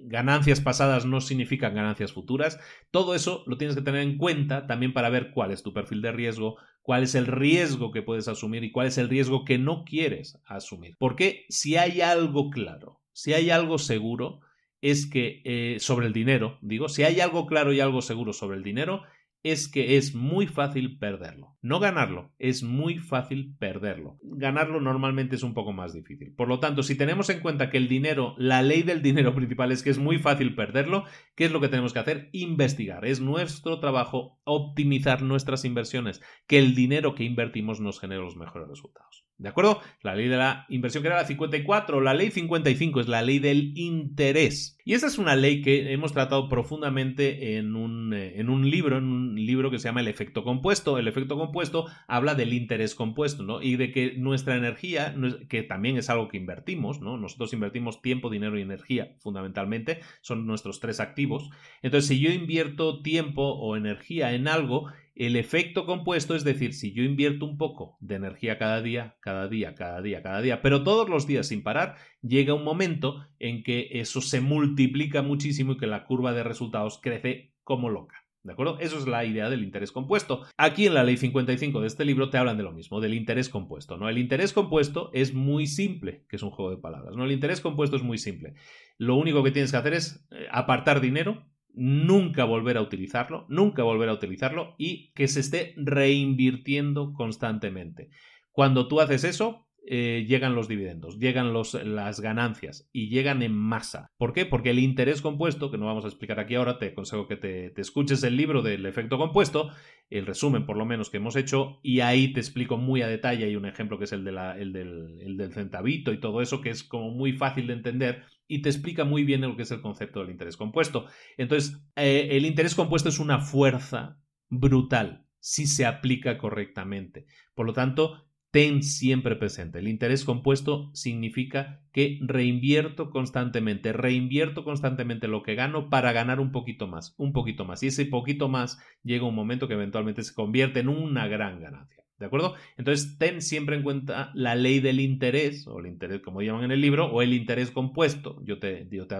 ganancias pasadas no significan ganancias futuras. Todo eso lo tienes que tener en cuenta también para ver cuál es tu perfil de riesgo, cuál es el riesgo que puedes asumir y cuál es el riesgo que no quieres asumir. Porque si hay algo claro, si hay algo seguro, es que eh, sobre el dinero, digo, si hay algo claro y algo seguro sobre el dinero, es que es muy fácil perderlo. No ganarlo, es muy fácil perderlo. Ganarlo normalmente es un poco más difícil. Por lo tanto, si tenemos en cuenta que el dinero, la ley del dinero principal es que es muy fácil perderlo, ¿qué es lo que tenemos que hacer? Investigar. Es nuestro trabajo optimizar nuestras inversiones, que el dinero que invertimos nos genere los mejores resultados. ¿De acuerdo? La ley de la inversión que era la 54, la ley 55 es la ley del interés. Y esa es una ley que hemos tratado profundamente en un, eh, en un libro, en un libro que se llama El efecto compuesto. El efecto compuesto habla del interés compuesto, ¿no? Y de que nuestra energía, que también es algo que invertimos, ¿no? Nosotros invertimos tiempo, dinero y energía, fundamentalmente, son nuestros tres activos. Entonces, si yo invierto tiempo o energía en algo, el efecto compuesto es decir, si yo invierto un poco de energía cada día, cada día, cada día, cada día, pero todos los días sin parar, llega un momento en que eso se multiplica muchísimo y que la curva de resultados crece como loca. ¿De acuerdo? Eso es la idea del interés compuesto. Aquí en la ley 55 de este libro te hablan de lo mismo, del interés compuesto, ¿no? El interés compuesto es muy simple, que es un juego de palabras, ¿no? El interés compuesto es muy simple. Lo único que tienes que hacer es eh, apartar dinero, nunca volver a utilizarlo, nunca volver a utilizarlo y que se esté reinvirtiendo constantemente. Cuando tú haces eso, eh, llegan los dividendos, llegan las ganancias y llegan en masa. ¿Por qué? Porque el interés compuesto, que no vamos a explicar aquí ahora, te aconsejo que te, escuches el libro del efecto compuesto, el resumen por lo menos que hemos hecho, y ahí te explico muy a detalle. Hay un ejemplo que es el, del, centavito y todo eso, que es como muy fácil de entender y te explica muy bien lo que es el concepto del interés compuesto. Entonces, eh, el interés compuesto es una fuerza brutal si se aplica correctamente. Por lo tanto, ten siempre presente. El interés compuesto significa que reinvierto constantemente, reinvierto constantemente lo que gano para ganar un poquito más, un poquito más. Y ese poquito más llega un momento que eventualmente se convierte en una gran ganancia. ¿De acuerdo? Entonces, ten siempre en cuenta la ley del interés, o el interés como llaman en el libro, o el interés compuesto. Yo te, yo te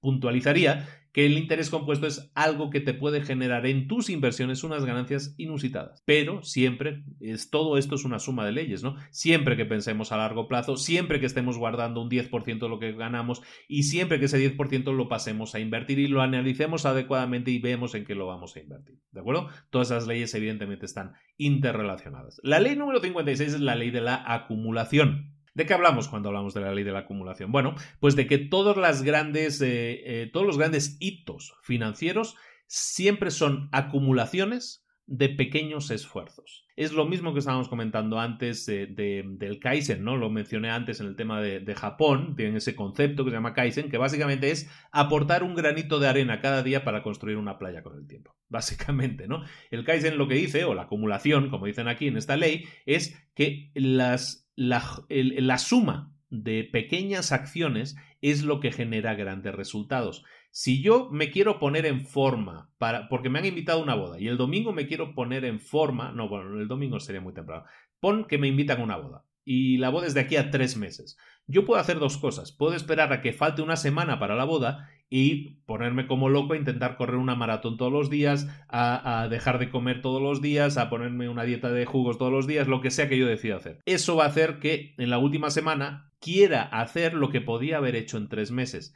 puntualizaría que el interés compuesto es algo que te puede generar en tus inversiones unas ganancias inusitadas. Pero siempre, es, todo esto es una suma de leyes, ¿no? Siempre que pensemos a largo plazo, siempre que estemos guardando un 10% de lo que ganamos y siempre que ese 10% lo pasemos a invertir y lo analicemos adecuadamente y vemos en qué lo vamos a invertir. ¿De acuerdo? Todas esas leyes evidentemente están interrelacionadas. La ley número 56 es la ley de la acumulación. ¿De qué hablamos cuando hablamos de la ley de la acumulación? Bueno, pues de que todas las grandes, eh, eh, todos los grandes hitos financieros siempre son acumulaciones de pequeños esfuerzos. Es lo mismo que estábamos comentando antes del Kaizen, ¿no? Lo mencioné antes en el tema de, de, Japón, tienen ese concepto que se llama Kaizen, que básicamente es aportar un granito de arena cada día para construir una playa con el tiempo. Básicamente, ¿no? El Kaizen lo que dice, o la acumulación, como dicen aquí en esta ley, es que las la, suma de pequeñas acciones es lo que genera grandes resultados. Si yo me quiero poner en forma para, porque me han invitado a una boda y el domingo me quiero poner en forma, no, bueno, el domingo sería muy temprano. Pon que me invitan a una boda y la boda es de aquí a tres meses. Yo puedo hacer dos cosas. Puedo esperar a que falte una semana para la boda y ponerme como loco a intentar correr una maratón todos los días, a, dejar de comer todos los días, a ponerme una dieta de jugos todos los días, lo que sea que yo decida hacer. Eso va a hacer que en la última semana quiera hacer lo que podía haber hecho en tres meses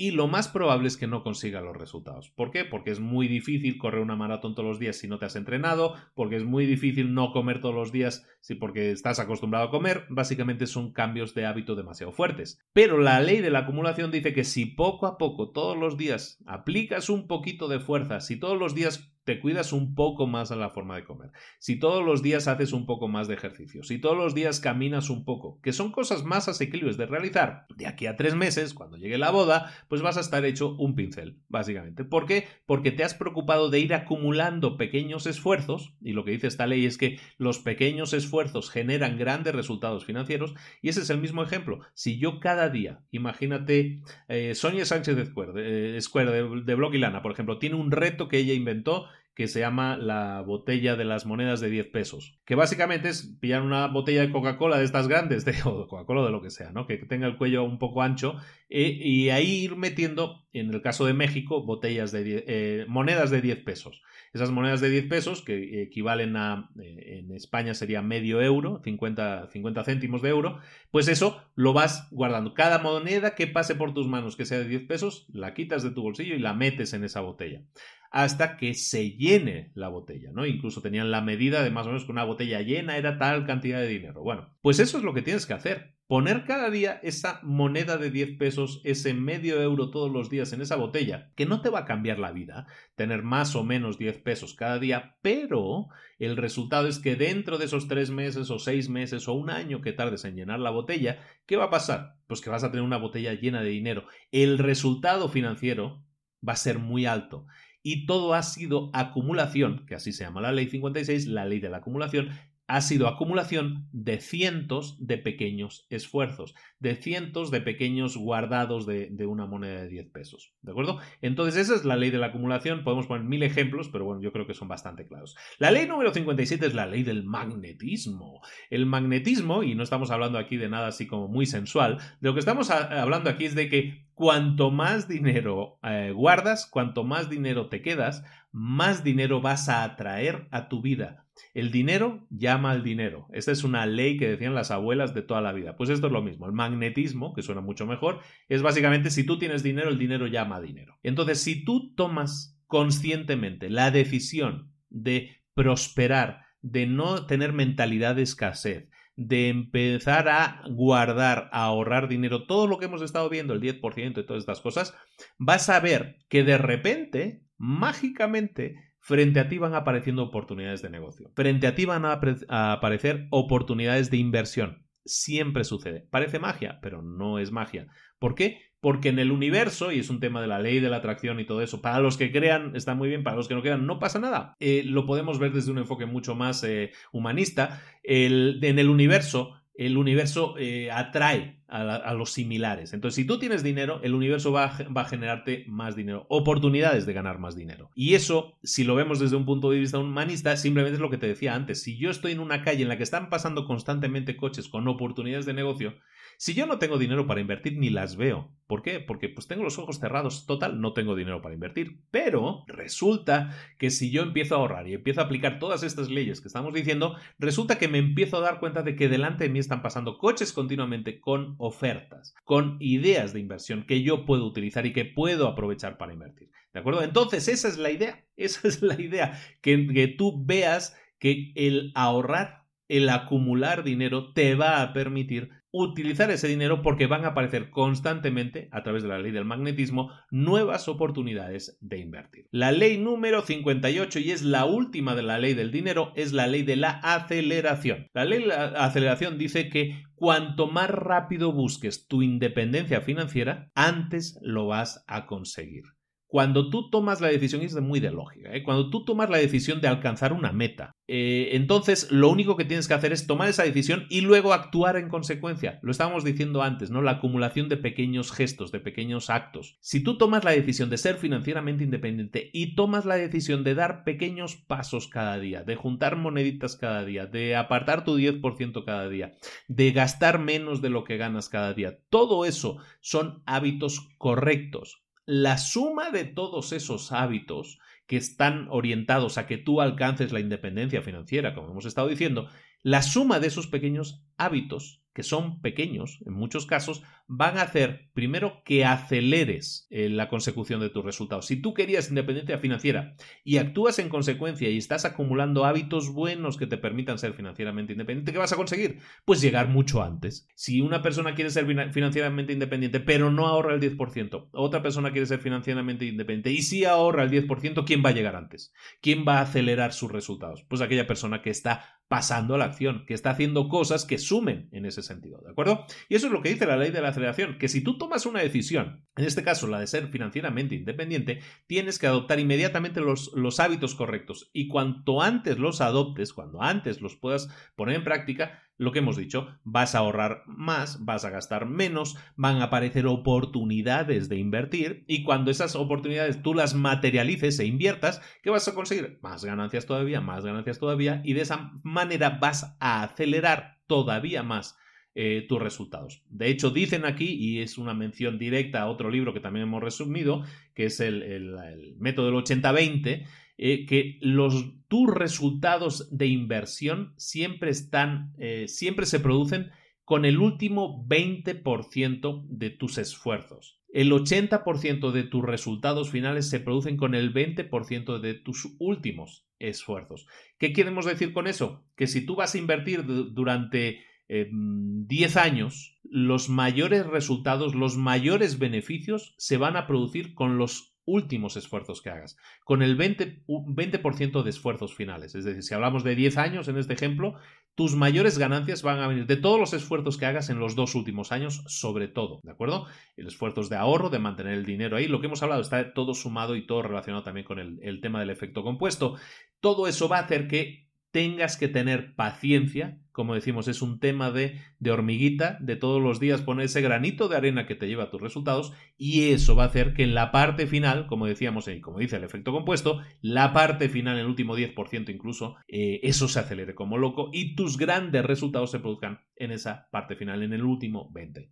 y lo más probable es que no consiga los resultados. ¿Por qué? Porque es muy difícil correr una maratón todos los días si no te has entrenado, porque es muy difícil no comer todos los días si porque estás acostumbrado a comer, básicamente son cambios de hábito demasiado fuertes. Pero la ley de la acumulación dice que si poco a poco todos los días aplicas un poquito de fuerza, si todos los días te cuidas un poco más a la forma de comer, si todos los días haces un poco más de ejercicio, si todos los días caminas un poco, que son cosas más asequibles de realizar, de aquí a tres meses, cuando llegue la boda, pues vas a estar hecho un pincel, básicamente. ¿Por qué? Porque te has preocupado de ir acumulando pequeños esfuerzos, y lo que dice esta ley es que los pequeños esfuerzos generan grandes resultados financieros, y ese es el mismo ejemplo. Si yo cada día, imagínate, eh, Sonia Sánchez de Square, de, Square de, Blog y Lana, por ejemplo, tiene un reto que ella inventó que se llama la botella de las monedas de 10 pesos, que básicamente es pillar una botella de Coca-Cola de estas grandes, de, o de Coca-Cola de lo que sea, ¿no? que tenga el cuello un poco ancho, eh, y ahí ir metiendo, en el caso de México, botellas de eh, monedas de 10 pesos. Esas monedas de 10 pesos, que equivalen a, eh, en España sería medio euro, 50, 50 céntimos de euro, pues eso lo vas guardando. Cada moneda que pase por tus manos que sea de 10 pesos, la quitas de tu bolsillo y la metes en esa botella hasta que se llene la botella, ¿no? Incluso tenían la medida de más o menos que una botella llena era tal cantidad de dinero. Bueno, pues eso es lo que tienes que hacer. Poner cada día esa moneda de 10 pesos, ese medio euro todos los días en esa botella, que no te va a cambiar la vida, tener más o menos 10 pesos cada día, pero el resultado es que dentro de esos 3 meses o 6 meses o un año que tardes en llenar la botella, ¿qué va a pasar? Pues que vas a tener una botella llena de dinero. El resultado financiero va a ser muy alto y todo ha sido acumulación, que así se llama la ley 56, la ley de la acumulación, ha sido acumulación de cientos de pequeños esfuerzos, de cientos de pequeños guardados de, una moneda de 10 pesos. ¿De acuerdo? Entonces, esa es la ley de la acumulación. Podemos poner mil ejemplos, pero bueno, yo creo que son bastante claros. La ley número 57 es la ley del magnetismo. El magnetismo, y no estamos hablando aquí de nada así como muy sensual, de lo que estamos hablando aquí es de que cuanto más dinero eh, guardas, cuanto más dinero te quedas, más dinero vas a atraer a tu vida. El dinero llama al dinero. Esta es una ley que decían las abuelas de toda la vida. Pues esto es lo mismo. El magnetismo, que suena mucho mejor, es básicamente si tú tienes dinero, el dinero llama a dinero. Entonces, si tú tomas conscientemente la decisión de prosperar, de no tener mentalidad de escasez, de empezar a guardar, a ahorrar dinero, todo lo que hemos estado viendo, el 10% y todas estas cosas, vas a ver que de repente, mágicamente, frente a ti van apareciendo oportunidades de negocio. Frente a ti van a, a aparecer oportunidades de inversión. Siempre sucede. Parece magia, pero no es magia. ¿Por qué? Porque en el universo, y es un tema de la ley de la atracción y todo eso, para los que crean está muy bien, para los que no crean no pasa nada. Eh, lo podemos ver desde un enfoque mucho más eh, humanista. en el universo, el universo eh, atrae a, los similares. Entonces, si tú tienes dinero, el universo va va a, generarte más dinero, oportunidades de ganar más dinero. Y eso, si lo vemos desde un punto de vista humanista, simplemente es lo que te decía antes. Si yo estoy en una calle en la que están pasando constantemente coches con oportunidades de negocio, si yo no tengo dinero para invertir, ni las veo. ¿Por qué? Porque pues tengo los ojos cerrados. Total, no tengo dinero para invertir. Pero resulta que si yo empiezo a ahorrar y empiezo a aplicar todas estas leyes que estamos diciendo, resulta que me empiezo a dar cuenta de que delante de mí están pasando coches continuamente con ofertas, con ideas de inversión que yo puedo utilizar y que puedo aprovechar para invertir. ¿De acuerdo? Entonces, esa es la idea. Esa es la idea. Que, que tú veas que el ahorrar, el acumular dinero te va a permitir utilizar ese dinero porque van a aparecer constantemente, a través de la ley del magnetismo, nuevas oportunidades de invertir. La ley número 58, y es la última de la ley del dinero, es la ley de la aceleración. La ley de la aceleración dice que cuanto más rápido busques tu independencia financiera, antes lo vas a conseguir. Cuando tú tomas la decisión, y es muy de lógica, ¿eh? cuando tú tomas la decisión de alcanzar una meta, eh, entonces lo único que tienes que hacer es tomar esa decisión y luego actuar en consecuencia. Lo estábamos diciendo antes, ¿no? La acumulación de pequeños gestos, de pequeños actos. Si tú tomas la decisión de ser financieramente independiente y tomas la decisión de dar pequeños pasos cada día, de juntar moneditas cada día, de apartar tu 10% cada día, de gastar menos de lo que ganas cada día, todo eso son hábitos correctos la suma de todos esos hábitos que están orientados a que tú alcances la independencia financiera, como hemos estado diciendo, la suma de esos pequeños hábitos que son pequeños en muchos casos, van a hacer primero que aceleres eh, la consecución de tus resultados. Si tú querías independencia financiera y actúas en consecuencia y estás acumulando hábitos buenos que te permitan ser financieramente independiente, ¿qué vas a conseguir? Pues llegar mucho antes. Si una persona quiere ser financieramente independiente pero no ahorra el 10%, otra persona quiere ser financieramente independiente y si ahorra el 10%, ¿quién va a llegar antes? ¿Quién va a acelerar sus resultados? Pues aquella persona que está pasando a la acción, que está haciendo cosas que sumen en ese sentido, ¿de acuerdo? Y eso es lo que dice la ley de la que si tú tomas una decisión, en este caso la de ser financieramente independiente, tienes que adoptar inmediatamente los, los hábitos correctos y cuanto antes los adoptes, cuando antes los puedas poner en práctica, lo que hemos dicho, vas a ahorrar más, vas a gastar menos, van a aparecer oportunidades de invertir y cuando esas oportunidades tú las materialices e inviertas, ¿qué vas a conseguir? Más ganancias todavía, más ganancias todavía y de esa manera vas a acelerar todavía más eh, tus resultados. De hecho, dicen aquí, y es una mención directa a otro libro que también hemos resumido, que es el, método del 80-20, eh, que los, tus resultados de inversión siempre están, eh, siempre se producen con el último 20% de tus esfuerzos. El 80% de tus resultados finales se producen con el 20% de tus últimos esfuerzos. ¿Qué queremos decir con eso? Que si tú vas a invertir durante 10 eh, años, los mayores resultados, los mayores beneficios se van a producir con los últimos esfuerzos que hagas, con el 20%, 20 de esfuerzos finales. Es decir, si hablamos de 10 años en este ejemplo, tus mayores ganancias van a venir de todos los esfuerzos que hagas en los dos últimos años, sobre todo, ¿de acuerdo? El esfuerzo de ahorro, de mantener el dinero ahí, lo que hemos hablado está todo sumado y todo relacionado también con el tema del efecto compuesto. Todo eso va a hacer que tengas que tener paciencia como decimos, es un tema de, de hormiguita, de todos los días poner ese granito de arena que te lleva a tus resultados y eso va a hacer que en la parte final, como decíamos y como dice el efecto compuesto, la parte final, el último 10% incluso, eh, eso se acelere como loco y tus grandes resultados se produzcan en esa parte final, en el último 20%.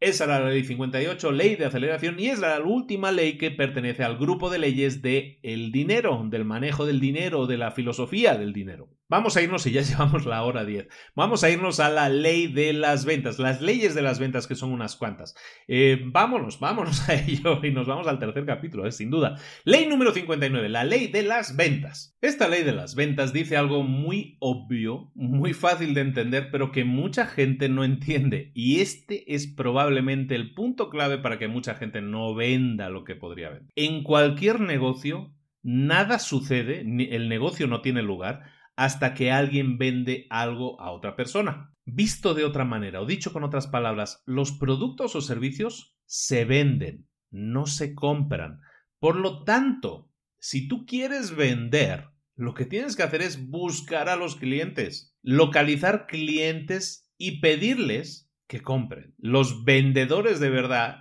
Esa era la ley 58, ley de aceleración, y es la última ley que pertenece al grupo de leyes del el dinero, del manejo del dinero, de la filosofía del dinero. Vamos a irnos, y ya llevamos la hora 10, vamos a irnos a la ley de las ventas, las leyes de las ventas, que son unas cuantas. Eh, vámonos, vámonos a ello y nos vamos al tercer capítulo, eh, sin duda. Ley número 59, la ley de las ventas. Esta ley de las ventas dice algo muy obvio, muy fácil de entender, pero que mucha gente no entiende. Y este es probablemente el punto clave para que mucha gente no venda lo que podría vender. En cualquier negocio, nada sucede, el negocio no tiene lugar hasta que alguien vende algo a otra persona. Visto de otra manera, o dicho con otras palabras, los productos o servicios se venden, no se compran. Por lo tanto, si tú quieres vender, lo que tienes que hacer es buscar a los clientes, localizar clientes y pedirles que compren. Los vendedores de verdad,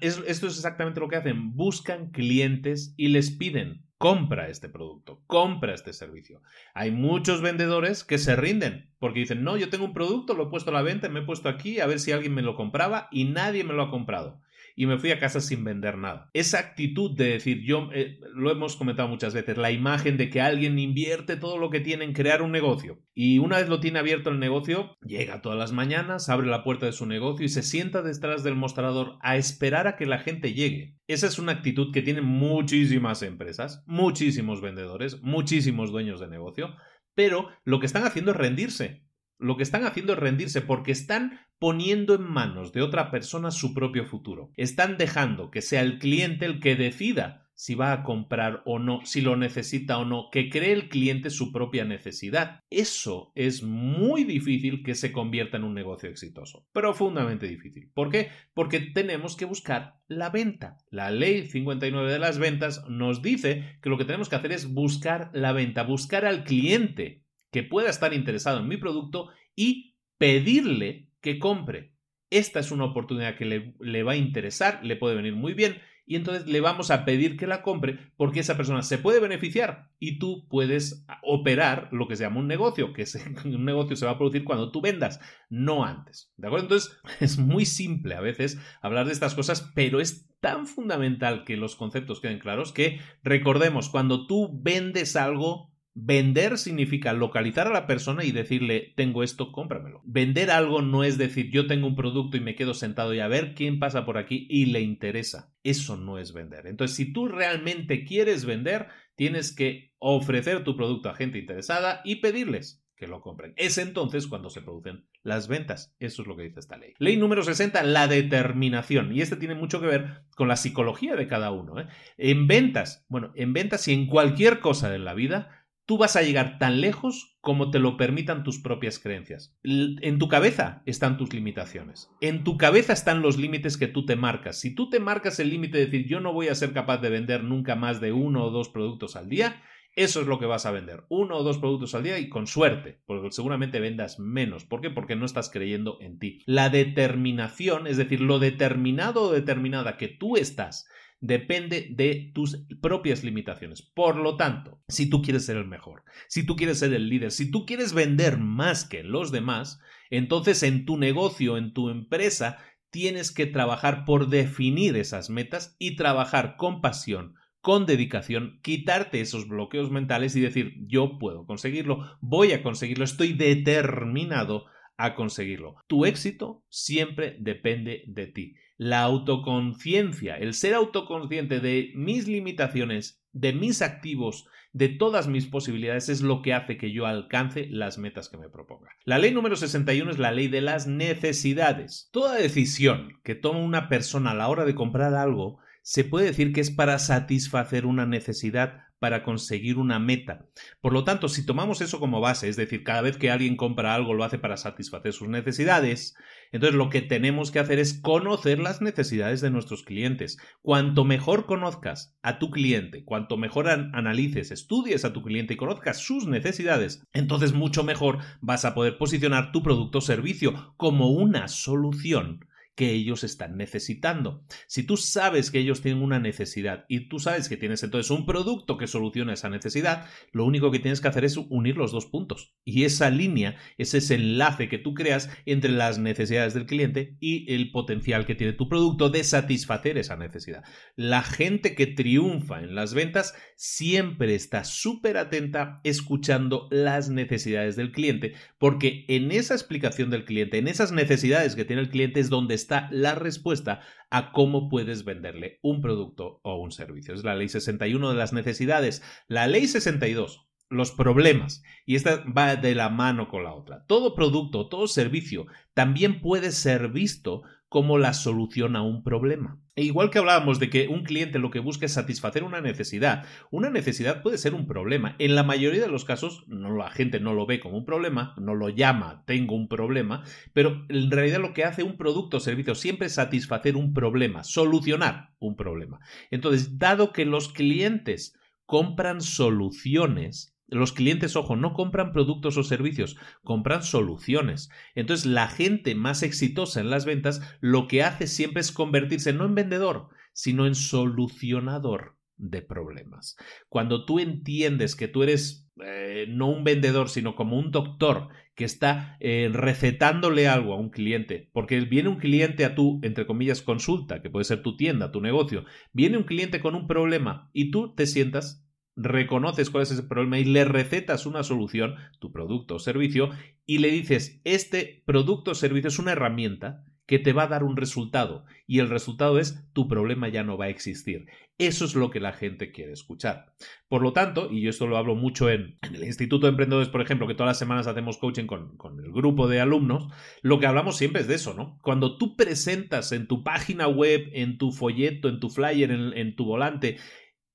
esto es exactamente lo que hacen, buscan clientes y les piden compra este producto, compra este servicio. Hay muchos vendedores que se rinden porque dicen, no, yo tengo un producto, lo he puesto a la venta, me he puesto aquí a ver si alguien me lo compraba y nadie me lo ha comprado y me fui a casa sin vender nada. Esa actitud de decir, yo eh, lo hemos comentado muchas veces, la imagen de que alguien invierte todo lo que tiene en crear un negocio y una vez lo tiene abierto el negocio, llega todas las mañanas, abre la puerta de su negocio y se sienta detrás del mostrador a esperar a que la gente llegue. Esa es una actitud que tienen muchísimas empresas, muchísimos vendedores, muchísimos dueños de negocio, pero lo que están haciendo es rendirse. Lo que están haciendo es rendirse porque están poniendo en manos de otra persona su propio futuro. Están dejando que sea el cliente el que decida si va a comprar o no, si lo necesita o no, que cree el cliente su propia necesidad. Eso es muy difícil que se convierta en un negocio exitoso. Profundamente difícil. ¿Por qué? Porque tenemos que buscar la venta. La ley 59 de las ventas nos dice que lo que tenemos que hacer es buscar la venta, buscar al cliente que pueda estar interesado en mi producto y pedirle que compre. Esta es una oportunidad que le, le, va a interesar, le puede venir muy bien y entonces le vamos a pedir que la compre porque esa persona se puede beneficiar y tú puedes operar lo que se llama un negocio, que un negocio se va a producir cuando tú vendas, no antes. ¿De acuerdo? Entonces es muy simple a veces hablar de estas cosas, pero es tan fundamental que los conceptos queden claros que recordemos, cuando tú vendes algo, Vender significa localizar a la persona y decirle, tengo esto, cómpramelo. Vender algo no es decir, yo tengo un producto y me quedo sentado y a ver quién pasa por aquí y le interesa. Eso no es vender. Entonces, si tú realmente quieres vender, tienes que ofrecer tu producto a gente interesada y pedirles que lo compren. Es entonces cuando se producen las ventas. Eso es lo que dice esta ley. Ley número 60, la determinación. Y este tiene mucho que ver con la psicología de cada uno. ¿eh? En ventas, bueno, en ventas y en cualquier cosa de la vida, tú vas a llegar tan lejos como te lo permitan tus propias creencias. En tu cabeza están tus limitaciones. En tu cabeza están los límites que tú te marcas. Si tú te marcas el límite de decir yo no voy a ser capaz de vender nunca más de uno o dos productos al día, eso es lo que vas a vender. Uno o dos productos al día y con suerte, porque seguramente vendas menos. ¿Por qué? Porque no estás creyendo en ti. La determinación, es decir, lo determinado o determinada que tú estás depende de tus propias limitaciones. Por lo tanto, si tú quieres ser el mejor, si tú quieres ser el líder, si tú quieres vender más que los demás, entonces en tu negocio, en tu empresa, tienes que trabajar por definir esas metas y trabajar con pasión, con dedicación, quitarte esos bloqueos mentales y decir, yo puedo conseguirlo, voy a conseguirlo, estoy determinado a conseguirlo. Tu éxito siempre depende de ti la autoconciencia, el ser autoconsciente de mis limitaciones, de mis activos, de todas mis posibilidades es lo que hace que yo alcance las metas que me proponga. La ley número 61 es la ley de las necesidades. Toda decisión que toma una persona a la hora de comprar algo se puede decir que es para satisfacer una necesidad para conseguir una meta. Por lo tanto, si tomamos eso como base, es decir, cada vez que alguien compra algo lo hace para satisfacer sus necesidades, entonces lo que tenemos que hacer es conocer las necesidades de nuestros clientes. Cuanto mejor conozcas a tu cliente, cuanto mejor analices, estudies a tu cliente y conozcas sus necesidades, entonces mucho mejor vas a poder posicionar tu producto o servicio como una solución que ellos están necesitando. Si tú sabes que ellos tienen una necesidad y tú sabes que tienes entonces un producto que soluciona esa necesidad, lo único que tienes que hacer es unir los dos puntos. Y esa línea es ese enlace que tú creas entre las necesidades del cliente y el potencial que tiene tu producto de satisfacer esa necesidad. La gente que triunfa en las ventas siempre está súper atenta escuchando las necesidades del cliente, porque en esa explicación del cliente, en esas necesidades que tiene el cliente es donde está la respuesta a cómo puedes venderle un producto o un servicio. Es la ley 61 de las necesidades. La ley 62 los problemas. Y esta va de la mano con la otra. Todo producto, todo servicio también puede ser visto como la solución a un problema. E igual que hablábamos de que un cliente lo que busca es satisfacer una necesidad, una necesidad puede ser un problema. En la mayoría de los casos, no, la gente no lo ve como un problema, no lo llama tengo un problema, pero en realidad lo que hace un producto o servicio siempre es satisfacer un problema, solucionar un problema. Entonces, dado que los clientes compran soluciones, los clientes, ojo, no compran productos o servicios, compran soluciones. Entonces, la gente más exitosa en las ventas lo que hace siempre es convertirse no en vendedor, sino en solucionador de problemas. Cuando tú entiendes que tú eres eh, no un vendedor, sino como un doctor que está eh, recetándole algo a un cliente, porque viene un cliente a tu, entre comillas, consulta, que puede ser tu tienda, tu negocio, viene un cliente con un problema y tú te sientas reconoces cuál es ese problema y le recetas una solución, tu producto o servicio, y le dices, este producto o servicio es una herramienta que te va a dar un resultado y el resultado es tu problema ya no va a existir. Eso es lo que la gente quiere escuchar. Por lo tanto, y yo esto lo hablo mucho en, el Instituto de Emprendedores, por ejemplo, que todas las semanas hacemos coaching con, el grupo de alumnos, lo que hablamos siempre es de eso, ¿no? Cuando tú presentas en tu página web, en tu folleto, en tu flyer, en tu volante,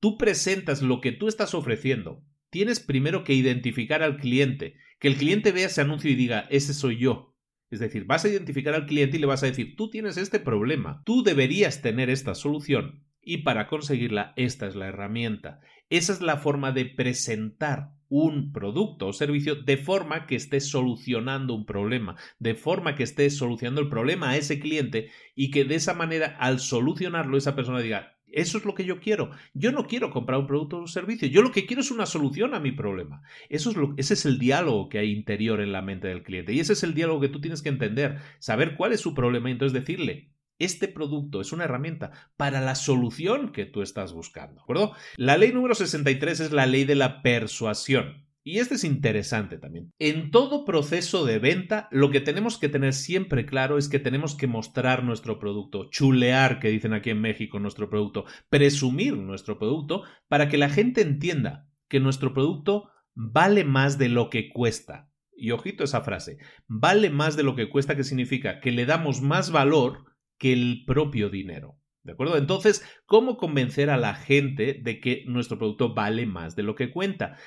tú presentas lo que tú estás ofreciendo, tienes primero que identificar al cliente, que el cliente vea ese anuncio y diga, ese soy yo. Es decir, vas a identificar al cliente y le vas a decir, tú tienes este problema, tú deberías tener esta solución y para conseguirla esta es la herramienta. Esa es la forma de presentar un producto o servicio de forma que esté solucionando un problema, de forma que esté solucionando el problema a ese cliente y que de esa manera al solucionarlo esa persona diga, eso es lo que yo quiero. Yo no quiero comprar un producto o un servicio. Yo lo que quiero es una solución a mi problema. Eso es lo, ese es el diálogo que hay interior en la mente del cliente. Y ese es el diálogo que tú tienes que entender. Saber cuál es su problema y entonces decirle, este producto es una herramienta para la solución que tú estás buscando. ¿De acuerdo? La ley número 63 es la ley de la persuasión. Y este es interesante también. En todo proceso de venta, lo que tenemos que tener siempre claro es que tenemos que mostrar nuestro producto, chulear, que dicen aquí en México, nuestro producto, presumir nuestro producto para que la gente entienda que nuestro producto vale más de lo que cuesta. Y ojito esa frase, vale más de lo que cuesta, que significa que le damos más valor que el propio dinero. ¿De acuerdo? Entonces, ¿cómo convencer a la gente de que nuestro producto vale más de lo que cuenta?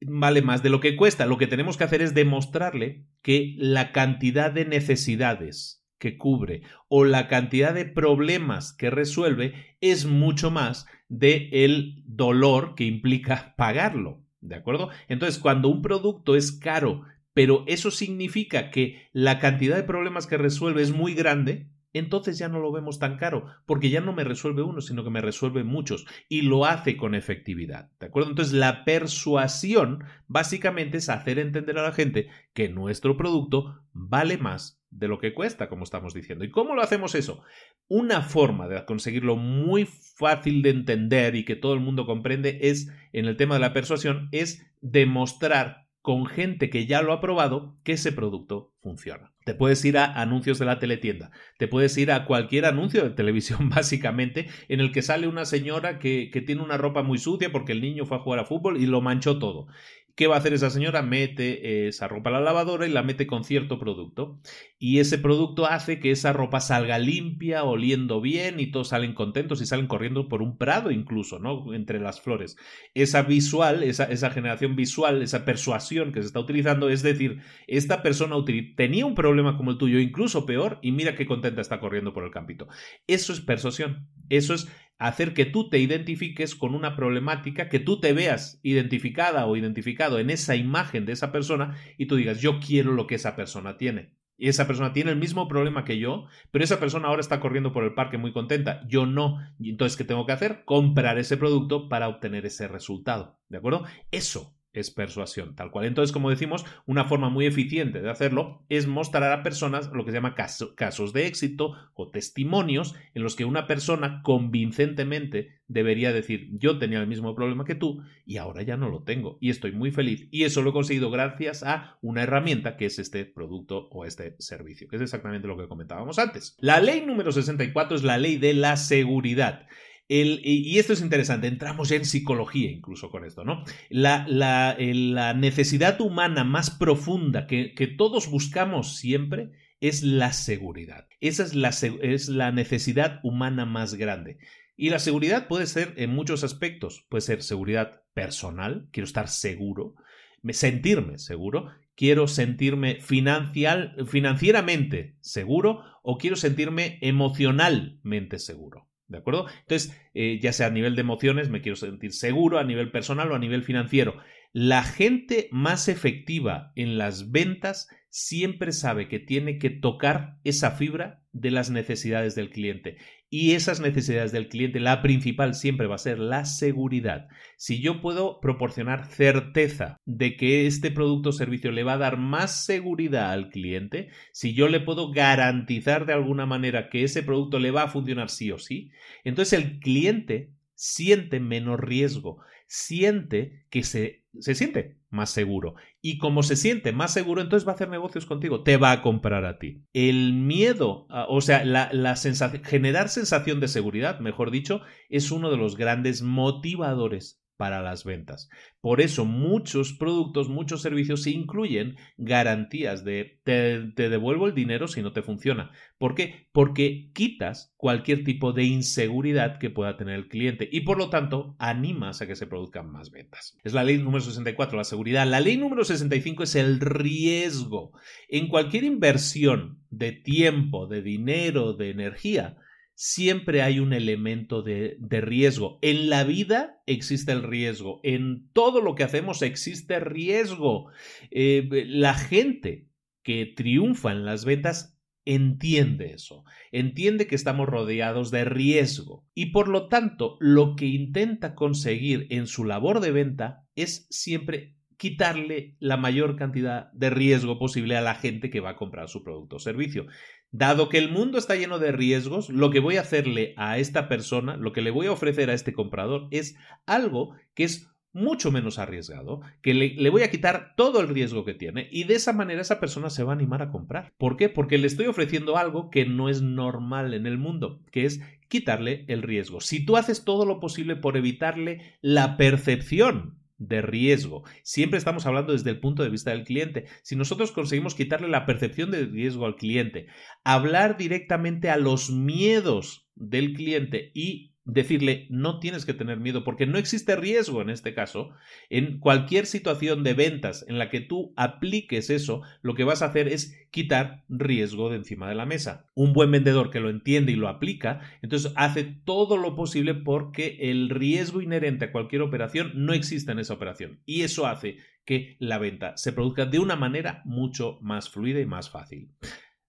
Vale más de lo que cuesta. Lo que tenemos que hacer es demostrarle que la cantidad de necesidades que cubre o la cantidad de problemas que resuelve es mucho más de el dolor que implica pagarlo. ¿De acuerdo? Entonces, cuando un producto es caro, pero eso significa que la cantidad de problemas que resuelve es muy grande, entonces ya no lo vemos tan caro, porque ya no me resuelve uno, sino que me resuelve muchos y lo hace con efectividad. ¿De acuerdo? Entonces la persuasión básicamente es hacer entender a la gente que nuestro producto vale más de lo que cuesta, como estamos diciendo. ¿Y cómo lo hacemos eso? Una forma de conseguirlo muy fácil de entender y que todo el mundo comprende es, en el tema de la persuasión, es demostrar con gente que ya lo ha probado que ese producto funciona. Te puedes ir a anuncios de la teletienda, te puedes ir a cualquier anuncio de televisión básicamente en el que sale una señora que, que tiene una ropa muy sucia porque el niño fue a jugar a fútbol y lo manchó todo. ¿Qué va a hacer esa señora? Mete esa ropa a la lavadora y la mete con cierto producto. Y ese producto hace que esa ropa salga limpia, oliendo bien y todos salen contentos y salen corriendo por un prado incluso, ¿no? Entre las flores. Esa visual, esa, esa generación visual, esa persuasión que se está utilizando, es decir, esta persona tenía un problema como el tuyo, incluso peor, y mira qué contenta está corriendo por el campito. Eso es persuasión. Eso es hacer que tú te identifiques con una problemática, que tú te veas identificada o identificado en esa imagen de esa persona y tú digas, yo quiero lo que esa persona tiene. Y esa persona tiene el mismo problema que yo, pero esa persona ahora está corriendo por el parque muy contenta. Yo no. Entonces, ¿qué tengo que hacer? Comprar ese producto para obtener ese resultado. ¿De acuerdo? Eso es persuasión, tal cual. Entonces, como decimos, una forma muy eficiente de hacerlo es mostrar a personas lo que se llama casos de éxito o testimonios en los que una persona convincentemente debería decir, yo tenía el mismo problema que tú y ahora ya no lo tengo y estoy muy feliz. Y eso lo he conseguido gracias a una herramienta que es este producto o este servicio, que es exactamente lo que comentábamos antes. La ley número 64 es la ley de la seguridad y esto es interesante, entramos ya en psicología incluso con esto, ¿no? La, necesidad humana más profunda que, que, todos buscamos siempre es la seguridad. Esa es la, es la necesidad humana más grande. Y la seguridad puede ser en muchos aspectos. Puede ser seguridad personal, quiero estar seguro, sentirme seguro, quiero sentirme financieramente seguro o quiero sentirme emocionalmente seguro. ¿De acuerdo? Entonces, eh, ya sea a nivel de emociones, me quiero sentir seguro, a nivel personal o a nivel financiero. La gente más efectiva en las ventas siempre sabe que tiene que tocar esa fibra de las necesidades del cliente. Y esas necesidades del cliente, la principal siempre va a ser la seguridad. Si yo puedo proporcionar certeza de que este producto o servicio le va a dar más seguridad al cliente, si yo le puedo garantizar de alguna manera que ese producto le va a funcionar sí o sí, entonces el cliente siente menos riesgo, siente que se, se siente más seguro. Y como se siente más seguro, entonces va a hacer negocios contigo, te va a comprar a ti. El miedo, o sea, la, la generar sensación de seguridad, mejor dicho, es uno de los grandes motivadores para las ventas. Por eso muchos productos, muchos servicios se incluyen garantías de te, devuelvo el dinero si no te funciona. ¿Por qué? Porque quitas cualquier tipo de inseguridad que pueda tener el cliente y por lo tanto animas a que se produzcan más ventas. Es la ley número 64, la seguridad. La ley número 65 es el riesgo. En cualquier inversión de tiempo, de dinero, de energía, siempre hay un elemento de, riesgo. En la vida existe el riesgo. En todo lo que hacemos existe riesgo. Eh, la gente que triunfa en las ventas entiende eso, entiende que estamos rodeados de riesgo y por lo tanto lo que intenta conseguir en su labor de venta es siempre quitarle la mayor cantidad de riesgo posible a la gente que va a comprar su producto o servicio. Dado que el mundo está lleno de riesgos, lo que voy a hacerle a esta persona, lo que le voy a ofrecer a este comprador es algo que es mucho menos arriesgado, que le, voy a quitar todo el riesgo que tiene y de esa manera esa persona se va a animar a comprar. ¿Por qué? Porque le estoy ofreciendo algo que no es normal en el mundo, que es quitarle el riesgo. Si tú haces todo lo posible por evitarle la percepción de riesgo. Siempre estamos hablando desde el punto de vista del cliente. Si nosotros conseguimos quitarle la percepción de riesgo al cliente, hablar directamente a los miedos del cliente y decirle no tienes que tener miedo porque no existe riesgo en este caso. En cualquier situación de ventas en la que tú apliques eso, lo que vas a hacer es quitar riesgo de encima de la mesa. Un buen vendedor que lo entiende y lo aplica, entonces hace todo lo posible porque el riesgo inherente a cualquier operación no exista en esa operación. Y eso hace que la venta se produzca de una manera mucho más fluida y más fácil.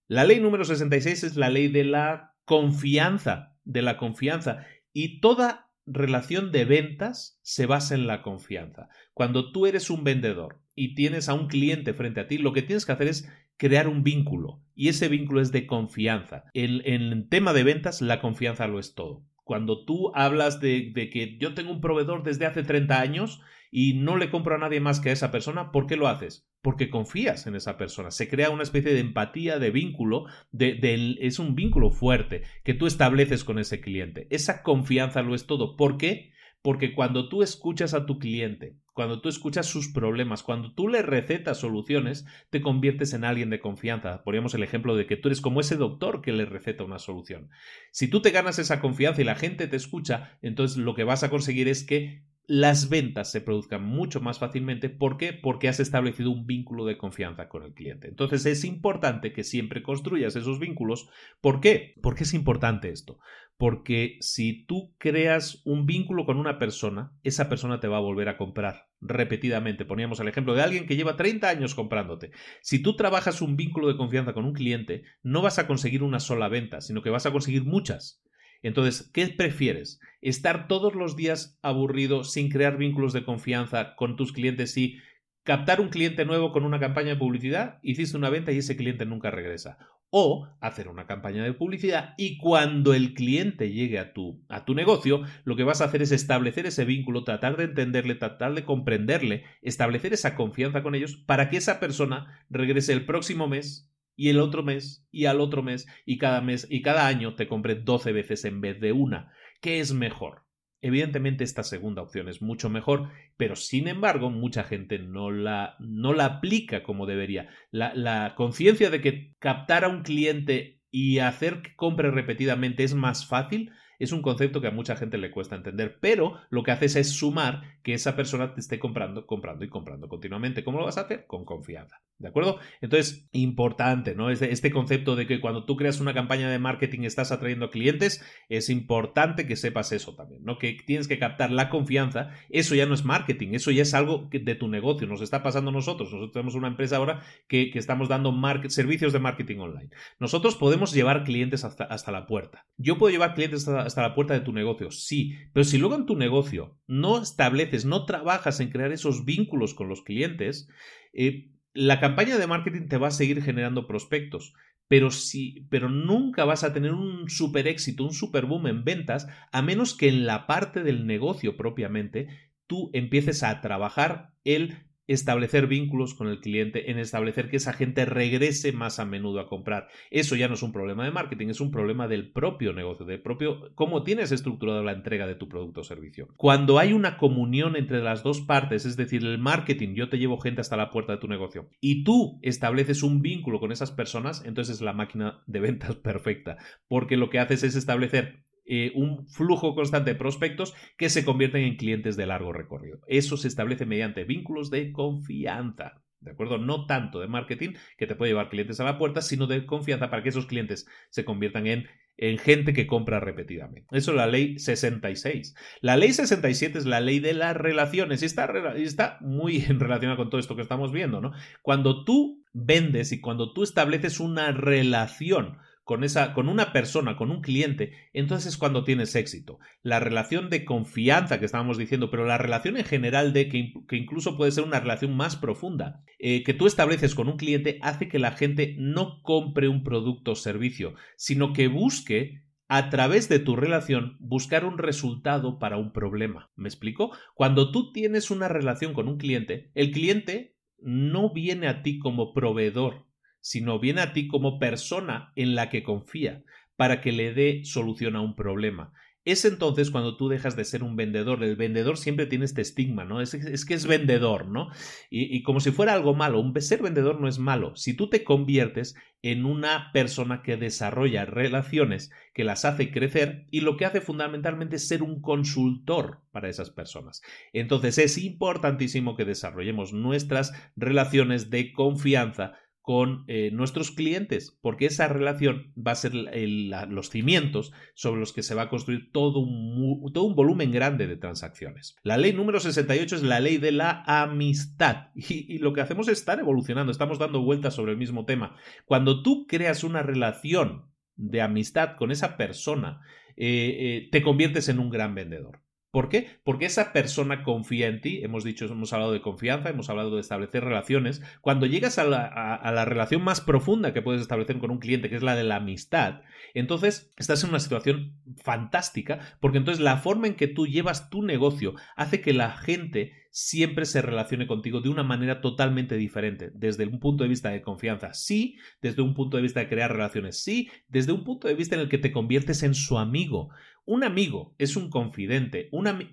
La ley número 66 es la ley de la confianza, de la confianza. Y toda relación de ventas se basa en la confianza. Cuando tú eres un vendedor y tienes a un cliente frente a ti, lo que tienes que hacer es crear un vínculo y ese vínculo es de confianza. En, el tema de ventas, la confianza lo es todo. Cuando tú hablas de, de, que yo tengo un proveedor desde hace 30 años y no le compro a nadie más que a esa persona, ¿por qué lo haces? Porque confías en esa persona. Se crea una especie de empatía, de vínculo, es un vínculo fuerte que tú estableces con ese cliente. Esa confianza lo es todo. ¿Por qué? Porque cuando tú escuchas a tu cliente, cuando tú escuchas sus problemas, cuando tú le recetas soluciones, te conviertes en alguien de confianza. Poníamos el ejemplo de que tú eres como ese doctor que le receta una solución. Si tú te ganas esa confianza y la gente te escucha, entonces lo que vas a conseguir es que las ventas se produzcan mucho más fácilmente. ¿Por qué? Porque has establecido un vínculo de confianza con el cliente. Entonces es importante que siempre construyas esos vínculos. ¿Por qué? ¿Por qué es importante esto? Porque si tú creas un vínculo con una persona, esa persona te va a volver a comprar repetidamente. Poníamos el ejemplo de alguien que lleva 30 años comprándote. Si tú trabajas un vínculo de confianza con un cliente, no vas a conseguir una sola venta, sino que vas a conseguir muchas. Entonces, ¿qué prefieres? ¿Estar todos los días aburrido sin crear vínculos de confianza con tus clientes y captar un cliente nuevo con una campaña de publicidad? Hiciste una venta y ese cliente nunca regresa. O hacer una campaña de publicidad y cuando el cliente llegue a tu, a tu negocio, lo que vas a hacer es establecer ese vínculo, tratar de entenderle, tratar de comprenderle, establecer esa confianza con ellos para que esa persona regrese el próximo mes y el otro mes y al otro mes y cada mes y cada año te compre 12 veces en vez de una. ¿Qué es mejor? Evidentemente esta segunda opción es mucho mejor, pero sin embargo mucha gente no la, no la aplica como debería. La, la conciencia de que captar a un cliente y hacer que compre repetidamente es más fácil es un concepto que a mucha gente le cuesta entender, pero lo que haces es sumar que esa persona te esté comprando, comprando y comprando continuamente. ¿Cómo lo vas a hacer? Con confianza. ¿De acuerdo? Entonces, importante, ¿no? Este, este concepto de que cuando tú creas una campaña de marketing estás atrayendo clientes, es importante que sepas eso también, ¿no? Que tienes que captar la confianza. Eso ya no es marketing, eso ya es algo de tu negocio. Nos está pasando a nosotros. Nosotros tenemos una empresa ahora que, estamos dando servicios de marketing online. Nosotros podemos llevar clientes hasta, hasta la puerta. Yo puedo llevar clientes hasta, hasta la puerta de tu negocio, sí, pero si luego en tu negocio no estableces, no trabajas en crear esos vínculos con los clientes, eh, la campaña de marketing te va a seguir generando prospectos, pero sí, pero nunca vas a tener un super éxito, un super boom en ventas, a menos que en la parte del negocio propiamente tú empieces a trabajar el establecer vínculos con el cliente, en establecer que esa gente regrese más a menudo a comprar. Eso ya no es un problema de marketing, es un problema del propio negocio, del propio cómo tienes estructurado la entrega de tu producto o servicio. Cuando hay una comunión entre las dos partes, es decir, el marketing, yo te llevo gente hasta la puerta de tu negocio, y tú estableces un vínculo con esas personas, entonces es la máquina de ventas perfecta, porque lo que haces es establecer eh, un flujo constante de prospectos que se convierten en clientes de largo recorrido. Eso se establece mediante vínculos de confianza. ¿De acuerdo? No tanto de marketing que te puede llevar clientes a la puerta, sino de confianza para que esos clientes se conviertan en, en gente que compra repetidamente. Eso es la ley 66. La ley 67 es la ley de las relaciones y está, está muy relacionada con todo esto que estamos viendo, ¿no? Cuando tú vendes y cuando tú estableces una relación con, esa, con una persona, con un cliente, entonces es cuando tienes éxito. La relación de confianza que estábamos diciendo, pero la relación en general de que, incluso puede ser una relación más profunda, eh, que tú estableces con un cliente, hace que la gente no compre un producto o servicio, sino que busque a través de tu relación buscar un resultado para un problema. ¿Me explico? Cuando tú tienes una relación con un cliente, el cliente no viene a ti como proveedor, sino viene a ti como persona en la que confía para que le dé solución a un problema. Es entonces cuando tú dejas de ser un vendedor. El vendedor siempre tiene este estigma, ¿no? Es, que es vendedor, ¿no? Y, como si fuera algo malo. Un, ser vendedor no es malo. Si tú te conviertes en una persona que desarrolla relaciones, que las hace crecer y lo que hace fundamentalmente es ser un consultor para esas personas. Entonces es importantísimo que desarrollemos nuestras relaciones de confianza con eh, nuestros clientes, porque esa relación va a ser los cimientos sobre los que se va a construir todo un, todo un volumen grande de transacciones. La ley número 68 es la ley de la amistad y, lo que hacemos es estar evolucionando, estamos dando vueltas sobre el mismo tema. Cuando tú creas una relación de amistad con esa persona, eh, eh, te conviertes en un gran vendedor. ¿Por qué? Porque esa persona confía en ti. Hemos dicho, hemos hablado de confianza, hemos hablado de establecer relaciones. Cuando llegas a la, relación más profunda que puedes establecer con un cliente, que es la de la amistad, entonces estás en una situación fantástica, porque entonces la forma en que tú llevas tu negocio hace que la gente siempre se relacione contigo de una manera totalmente diferente, desde un punto de vista de confianza, sí, desde un punto de vista de crear relaciones, sí, desde un punto de vista en el que te conviertes en su amigo. Un amigo es un confidente.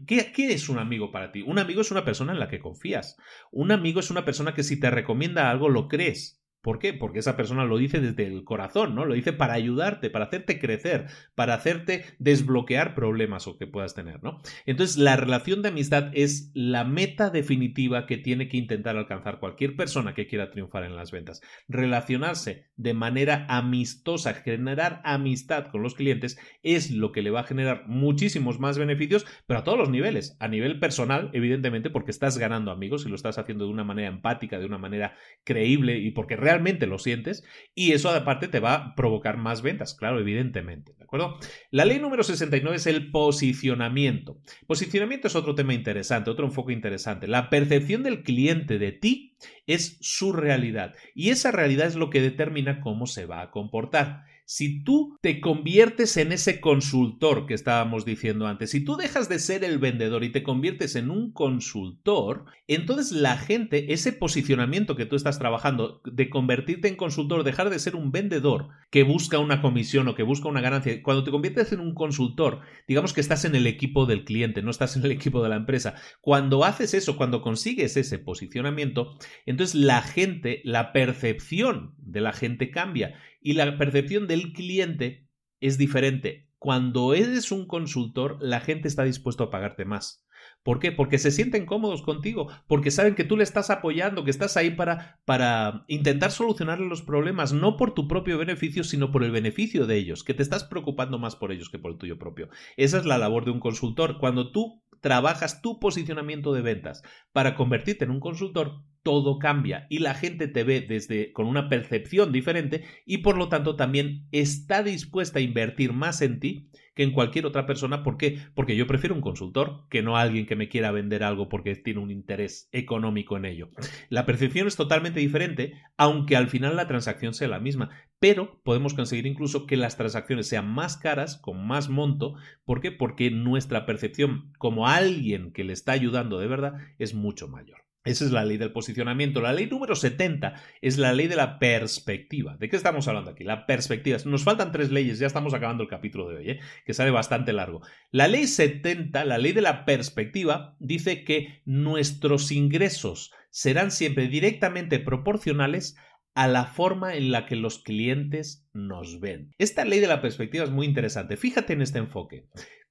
¿Qué, ¿Qué, es un amigo para ti? Un amigo es una persona en la que confías. Un amigo es una persona que si te recomienda algo lo crees. ¿Por qué? Porque esa persona lo dice desde el corazón, ¿no? Lo dice para ayudarte, para hacerte crecer, para hacerte desbloquear problemas o que puedas tener, ¿no? Entonces, la relación de amistad es la meta definitiva que tiene que intentar alcanzar cualquier persona que quiera triunfar en las ventas. Relacionarse de manera amistosa, generar amistad con los clientes es lo que le va a generar muchísimos más beneficios, pero a todos los niveles. A nivel personal, evidentemente, porque estás ganando amigos y lo estás haciendo de una manera empática, de una manera creíble y porque realmente realmente lo sientes y eso aparte te va a provocar más ventas, claro, evidentemente, ¿de acuerdo? La ley número 69 es el posicionamiento. Posicionamiento es otro tema interesante, otro enfoque interesante. La percepción del cliente de ti es su realidad y esa realidad es lo que determina cómo se va a comportar. Si tú te conviertes en ese consultor que estábamos diciendo antes, si tú dejas de ser el vendedor y te conviertes en un consultor, entonces la gente, ese posicionamiento que tú estás trabajando de convertirte en consultor, dejar de ser un vendedor que busca una comisión o que busca una ganancia, cuando te conviertes en un consultor, digamos que estás en el equipo del cliente, no estás en el equipo de la empresa. Cuando haces eso, cuando consigues ese posicionamiento, entonces la gente, la percepción de la gente cambia y la percepción del cliente es diferente. Cuando eres un consultor, la gente está dispuesto a pagarte más. ¿Por qué? Porque se sienten cómodos contigo, porque saben que tú le estás apoyando, que estás ahí para, para intentar solucionar los problemas, no por tu propio beneficio, sino por el beneficio de ellos, que te estás preocupando más por ellos que por el tuyo propio. Esa es la labor de un consultor. Cuando tú trabajas tu posicionamiento de ventas para convertirte en un consultor, todo cambia y la gente te ve desde con una percepción diferente y por lo tanto también está dispuesta a invertir más en ti que en cualquier otra persona. ¿Por qué? Porque yo prefiero un consultor que no alguien que me quiera vender algo porque tiene un interés económico en ello. La percepción es totalmente diferente, aunque al final la transacción sea la misma, pero podemos conseguir incluso que las transacciones sean más caras, con más monto. ¿Por qué? Porque nuestra percepción como alguien que le está ayudando de verdad es mucho mayor. Esa es la ley del posicionamiento. La ley número 70 es la ley de la perspectiva. ¿De qué estamos hablando aquí? La perspectiva. Nos faltan tres leyes, ya estamos acabando el capítulo de hoy, ¿eh? que sale bastante largo. La ley 70, la ley de la perspectiva, dice que nuestros ingresos serán siempre directamente proporcionales a la forma en la que los clientes nos ven. Esta ley de la perspectiva es muy interesante. Fíjate en este enfoque.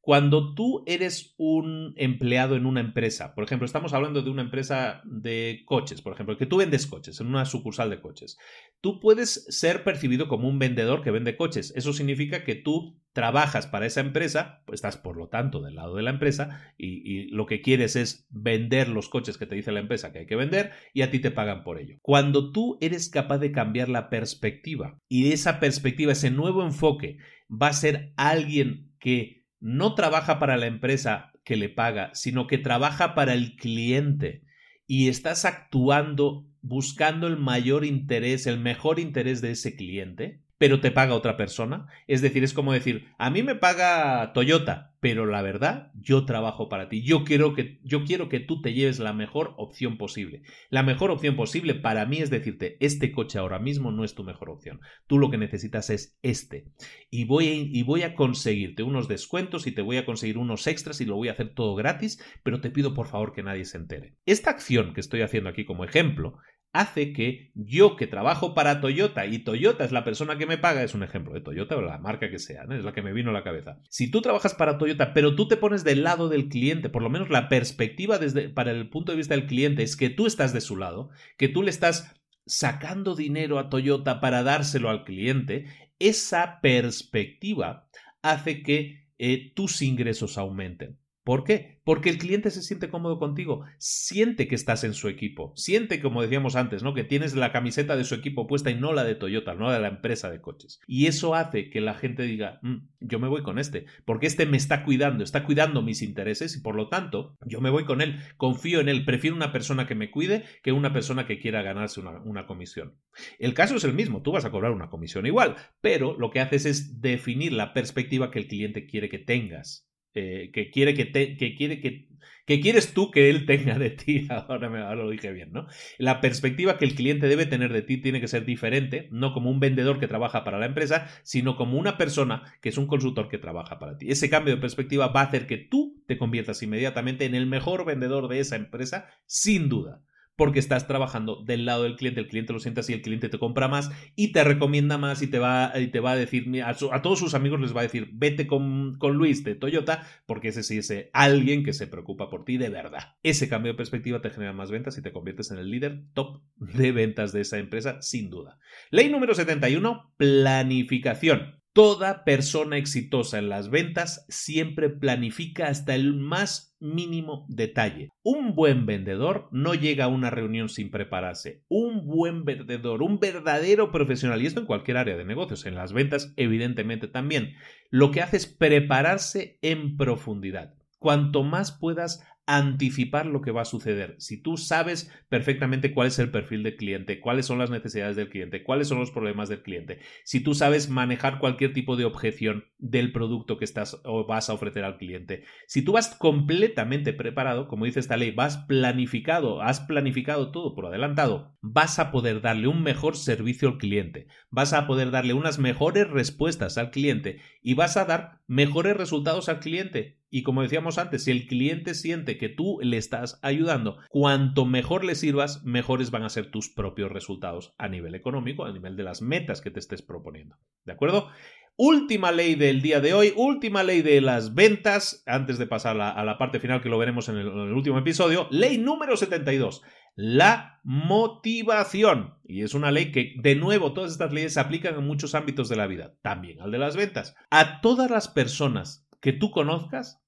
Cuando tú eres un empleado en una empresa, por ejemplo, estamos hablando de una empresa de coches, por ejemplo, que tú vendes coches en una sucursal de coches, tú puedes ser percibido como un vendedor que vende coches. Eso significa que tú trabajas para esa empresa, pues estás por lo tanto del lado de la empresa y, y, lo que quieres es vender los coches que te dice la empresa que hay que vender y a ti te pagan por ello. Cuando tú eres capaz de cambiar la perspectiva y esa perspectiva, ese nuevo enfoque, va a ser alguien que no trabaja para la empresa que le paga, sino que trabaja para el cliente. Y estás actuando buscando el mayor interés, el mejor interés de ese cliente, pero te paga otra persona. Es decir, es como decir, a mí me paga Toyota, pero la verdad, yo trabajo para ti. Yo quiero que, yo quiero que tú te lleves la mejor opción posible. La mejor opción posible para mí es decirte, este coche ahora mismo no es tu mejor opción. Tú lo que necesitas es este. Y voy y voy a conseguirte unos descuentos y te voy a conseguir unos extras y lo voy a hacer todo gratis, pero te pido por favor que nadie se entere. Esta acción que estoy haciendo aquí como ejemplo hace que yo que trabajo para Toyota y Toyota es la persona que me paga, es un ejemplo de Toyota o la marca que sea, es la que me vino a la cabeza. Si tú trabajas para Toyota, pero tú te pones del lado del cliente, por lo menos la perspectiva desde para el punto de vista del cliente es que tú estás de su lado, que tú le estás sacando dinero a Toyota para dárselo al cliente, esa perspectiva hace que eh, tus ingresos aumenten. ¿Por qué? Porque el cliente se siente cómodo contigo, siente que estás en su equipo, siente, como decíamos antes, ¿no? Que tienes la camiseta de su equipo puesta y no la de Toyota, no la de la empresa de coches. Y eso hace que la gente diga, mm, yo me voy con este, porque este me está cuidando, está cuidando mis intereses y por lo tanto yo me voy con él, confío en él, prefiero una persona que me cuide que una persona que quiera ganarse una, una comisión. El caso es el mismo, tú vas a cobrar una comisión igual, pero lo que haces es definir la perspectiva que el cliente quiere que tengas. Eh, que quiere que, te, que quiere que ¿Qué quieres tú que él tenga de ti? Ahora, me, lo dije bien, ¿no? La perspectiva que el cliente debe tener de ti tiene que ser diferente, no como un vendedor que trabaja para la empresa, sino como una persona que es un consultor que trabaja para ti. Ese cambio de perspectiva va a hacer que tú te conviertas inmediatamente en el mejor vendedor de esa empresa, sin duda porque estás trabajando del lado del cliente, el cliente lo siente así, el cliente te compra más y te recomienda más y te va, y te va a decir, a, a, todos sus amigos les va a decir, vete con, con Luis de Toyota, porque ese sí es alguien que se preocupa por ti de verdad. Ese cambio de perspectiva te genera más ventas y te conviertes en el líder top de ventas de esa empresa, sin duda. Ley número 71, planificación. Toda persona exitosa en las ventas siempre planifica hasta el más mínimo detalle. Un buen vendedor no llega a una reunión sin prepararse. Un buen vendedor, un verdadero profesional, y esto en cualquier área de negocios, en las ventas evidentemente también, lo que hace es prepararse en profundidad. Cuanto más puedas anticipar lo que va a suceder. Si tú sabes perfectamente cuál es el perfil del cliente, cuáles son las necesidades del cliente, cuáles son los problemas del cliente, si tú sabes manejar cualquier tipo de objeción del producto que estás o vas a ofrecer al cliente, si tú vas completamente preparado, como dice esta ley, vas planificado, has planificado todo por adelantado, vas a poder darle un mejor servicio al cliente, vas a poder darle unas mejores respuestas al cliente y vas a dar mejores resultados al cliente y como decíamos antes, si el cliente siente que tú le estás ayudando, cuanto mejor le sirvas, mejores van a ser tus propios resultados a nivel económico, a nivel de las metas que te estés proponiendo. ¿De acuerdo? Última ley del día de hoy, última ley de las ventas, antes de pasar a la, parte final que lo veremos en el, en el último episodio, ley número 72 la motivación. Y es una ley que, de nuevo, todas estas leyes se aplican en muchos ámbitos de la vida, también al de las ventas. A todas las personas que tú conozcas,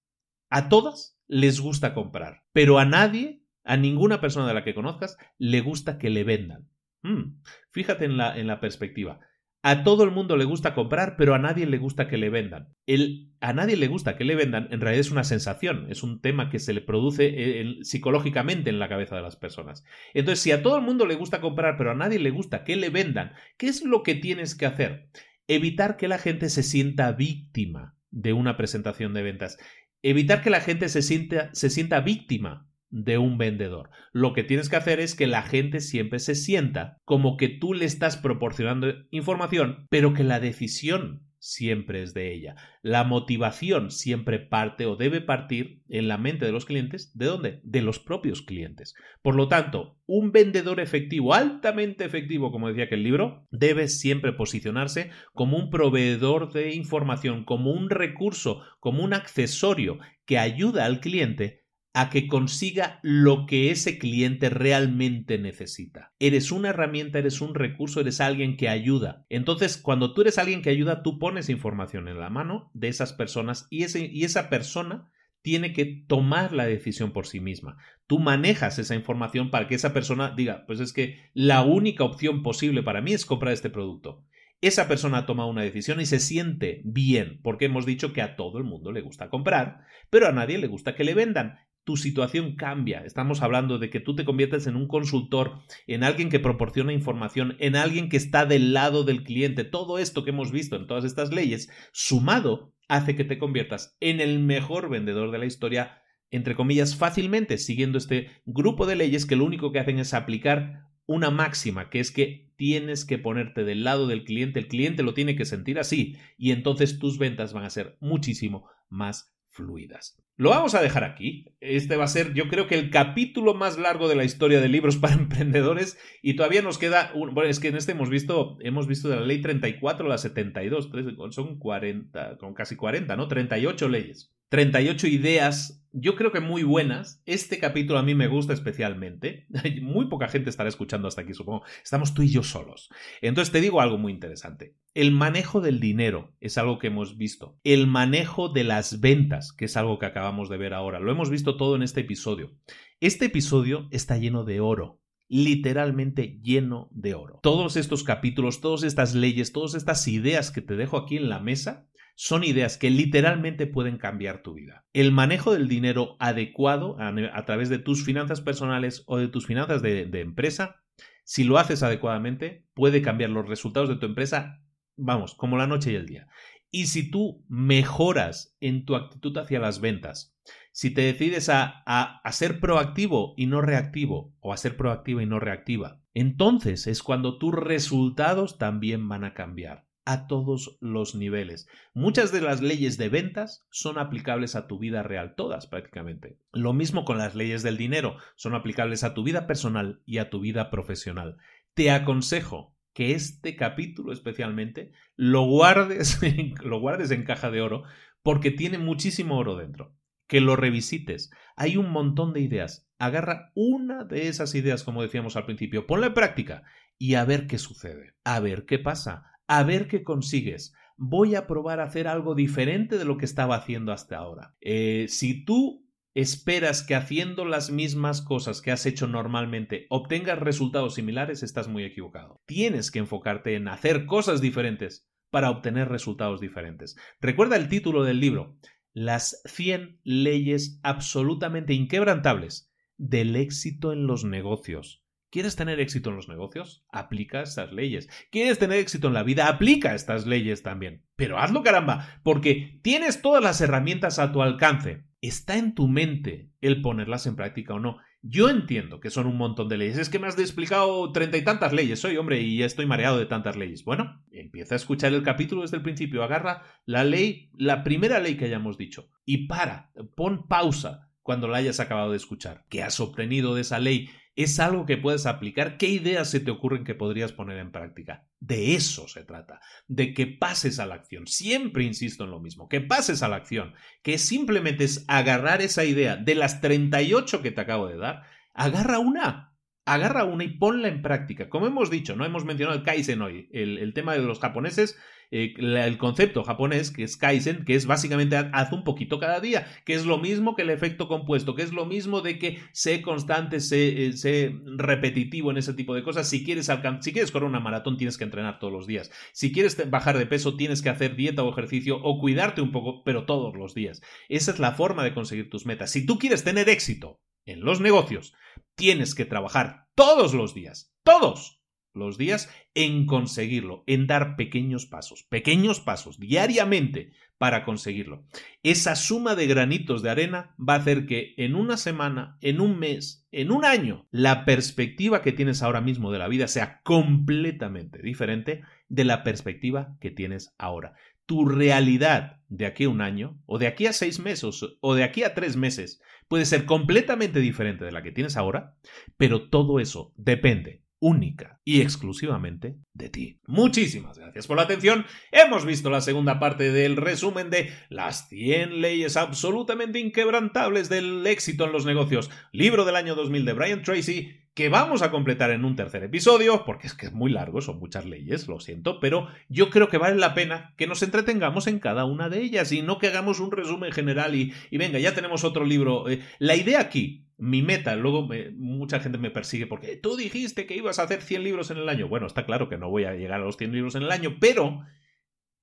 a todas les gusta comprar, pero a nadie, a ninguna persona de la que conozcas, le gusta que le vendan. Hmm, fíjate en la, en la perspectiva. A todo el mundo le gusta comprar, pero a nadie le gusta que le vendan. El, a nadie le gusta que le vendan, en realidad es una sensación, es un tema que se le produce eh, psicológicamente en la cabeza de las personas. Entonces, si a todo el mundo le gusta comprar, pero a nadie le gusta que le vendan, ¿qué es lo que tienes que hacer? Evitar que la gente se sienta víctima de una presentación de ventas evitar que la gente se sienta, se sienta víctima de un vendedor. Lo que tienes que hacer es que la gente siempre se sienta como que tú le estás proporcionando información, pero que la decisión siempre es de ella. La motivación siempre parte o debe partir en la mente de los clientes. ¿De dónde? De los propios clientes. Por lo tanto, un vendedor efectivo, altamente efectivo, como decía aquel libro, debe siempre posicionarse como un proveedor de información, como un recurso, como un accesorio que ayuda al cliente a que consiga lo que ese cliente realmente necesita. Eres una herramienta, eres un recurso, eres alguien que ayuda. Entonces, cuando tú eres alguien que ayuda, tú pones información en la mano de esas personas y, y esa persona tiene que tomar la decisión por sí misma. Tú manejas esa información para que esa persona diga, pues es que la única opción posible para mí es comprar este producto. Esa persona toma una decisión y se siente bien, porque hemos dicho que a todo el mundo le gusta comprar, pero a nadie le gusta que le vendan tu situación cambia. Estamos hablando de que tú te conviertes en un consultor, en alguien que proporciona información, en alguien que está del lado del cliente. Todo esto que hemos visto en todas estas leyes, sumado, hace que te conviertas en el mejor vendedor de la historia, entre comillas, fácilmente, siguiendo este grupo de leyes que lo único que hacen es aplicar una máxima, que es que tienes que ponerte del lado del cliente, el cliente lo tiene que sentir así, y entonces tus ventas van a ser muchísimo más fluidas. Lo vamos a dejar aquí. Este va a ser, yo creo que el capítulo más largo de la historia de libros para emprendedores y todavía nos queda, un, bueno, es que en este hemos visto, hemos visto de la ley 34 a la 72, son 40, con casi 40, ¿no? 38 leyes. 38 ideas, yo creo que muy buenas. Este capítulo a mí me gusta especialmente. Muy poca gente estará escuchando hasta aquí, supongo. Estamos tú y yo solos. Entonces te digo algo muy interesante. El manejo del dinero es algo que hemos visto. El manejo de las ventas, que es algo que acabamos de ver ahora. Lo hemos visto todo en este episodio. Este episodio está lleno de oro literalmente lleno de oro. Todos estos capítulos, todas estas leyes, todas estas ideas que te dejo aquí en la mesa son ideas que literalmente pueden cambiar tu vida. El manejo del dinero adecuado a, través de tus finanzas personales o de tus finanzas de, empresa, si lo haces adecuadamente, puede cambiar los resultados de tu empresa, vamos, como la noche y el día. Y si tú mejoras en tu actitud hacia las ventas, si te decides a, a, ser proactivo y no reactivo, o a ser proactiva y no reactiva, entonces es cuando tus resultados también van a cambiar a todos los niveles. Muchas de las leyes de ventas son aplicables a tu vida real, todas prácticamente. Lo mismo con las leyes del dinero, son aplicables a tu vida personal y a tu vida profesional. Te aconsejo que este capítulo especialmente lo guardes, lo guardes en caja de oro porque tiene muchísimo oro dentro que lo revisites. Hay un montón de ideas. Agarra una de esas ideas, como decíamos al principio, ponla en práctica y a ver qué sucede, a ver qué pasa, a ver qué consigues. Voy a probar a hacer algo diferente de lo que estaba haciendo hasta ahora. Eh, si tú esperas que haciendo las mismas cosas que has hecho normalmente obtengas resultados similares, estás muy equivocado. Tienes que enfocarte en hacer cosas diferentes para obtener resultados diferentes. Recuerda el título del libro, las 100 leyes absolutamente inquebrantables del éxito en los negocios. ¿Quieres tener éxito en los negocios? Aplica estas leyes. ¿Quieres tener éxito en la vida? Aplica estas leyes también. Pero hazlo caramba, porque tienes todas las herramientas a tu alcance. Está en tu mente el ponerlas en práctica o no. Yo entiendo que son un montón de leyes. Es que me has explicado treinta y tantas leyes. Soy hombre y ya estoy mareado de tantas leyes. Bueno, empieza a escuchar el capítulo desde el principio. Agarra la ley, la primera ley que hayamos dicho. Y para, pon pausa cuando la hayas acabado de escuchar. ¿Qué has obtenido de esa ley? ¿Es algo que puedes aplicar? ¿Qué ideas se te ocurren que podrías poner en práctica? De eso se trata, de que pases a la acción. Siempre insisto en lo mismo, que pases a la acción, que simplemente es agarrar esa idea de las 38 que te acabo de dar, agarra una, agarra una y ponla en práctica. Como hemos dicho, no hemos mencionado el Kaizen hoy, el, tema de los japoneses, eh, el concepto japonés que es Kaizen, que es básicamente haz un poquito cada día, que es lo mismo que el efecto compuesto, que es lo mismo de que sé constante, sé, eh, repetitivo en ese tipo de cosas. Si quieres, si quieres correr una maratón, tienes que entrenar todos los días. Si quieres bajar de peso, tienes que hacer dieta o ejercicio o cuidarte un poco, pero todos los días. Esa es la forma de conseguir tus metas. Si tú quieres tener éxito en los negocios, tienes que trabajar todos los días, todos los días en conseguirlo, en dar pequeños pasos, pequeños pasos diariamente para conseguirlo. Esa suma de granitos de arena va a hacer que en una semana, en un mes, en un año, la perspectiva que tienes ahora mismo de la vida sea completamente diferente de la perspectiva que tienes ahora. Tu realidad de aquí a un año, o de aquí a seis meses, o de aquí a tres meses, puede ser completamente diferente de la que tienes ahora, pero todo eso depende única y exclusivamente de ti. Muchísimas gracias por la atención. Hemos visto la segunda parte del resumen de las 100 leyes absolutamente inquebrantables del éxito en los negocios, libro del año 2000 de Brian Tracy, que vamos a completar en un tercer episodio, porque es que es muy largo, son muchas leyes, lo siento, pero yo creo que vale la pena que nos entretengamos en cada una de ellas y no que hagamos un resumen general y, venga, ya tenemos otro libro. Eh, la idea aquí, mi meta, luego mucha gente me persigue porque tú dijiste que ibas a hacer 100 libros en el año. Bueno, está claro que no voy a llegar a los 100 libros en el año, pero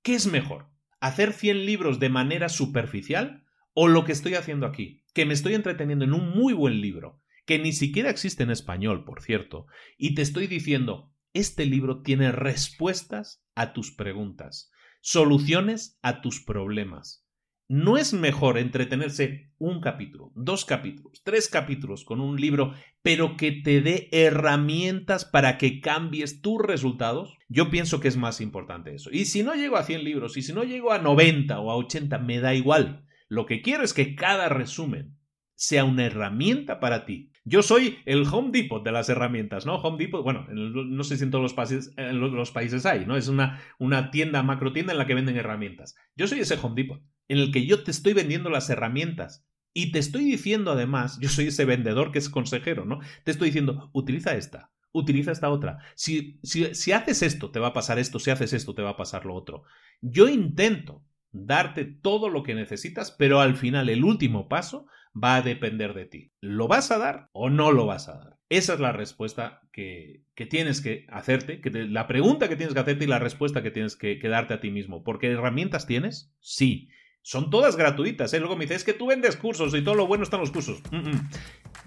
¿qué es mejor? ¿Hacer 100 libros de manera superficial o lo que estoy haciendo aquí? Que me estoy entreteniendo en un muy buen libro que ni siquiera existe en español, por cierto, y te estoy diciendo, este libro tiene respuestas a tus preguntas, soluciones a tus problemas. ¿No es mejor entretenerse un capítulo, dos capítulos, tres capítulos con un libro, pero que te dé herramientas para que cambies tus resultados? Yo pienso que es más importante eso. Y si no llego a 100 libros, y si no llego a 90 o a 80, me da igual. Lo que quiero es que cada resumen sea una herramienta para ti. Yo soy el Home Depot de las herramientas, ¿no? Home Depot, bueno, no sé si en todos los países, en los países hay, ¿no? Es una, una tienda, macro tienda en la que venden herramientas. Yo soy ese Home Depot, en el que yo te estoy vendiendo las herramientas. Y te estoy diciendo además, yo soy ese vendedor que es consejero, ¿no? Te estoy diciendo, utiliza esta, utiliza esta otra. Si, si, si haces esto, te va a pasar esto, si haces esto, te va a pasar lo otro. Yo intento darte todo lo que necesitas, pero al final el último paso va a depender de ti. ¿Lo vas a dar o no lo vas a dar? Esa es la respuesta que, que tienes que hacerte, que la pregunta que tienes que hacerte y la respuesta que tienes que, darte a ti mismo. ¿Porque herramientas tienes? Sí. Son todas gratuitas. ¿eh? Luego me dices, es que tú vendes cursos y todo lo bueno están los cursos.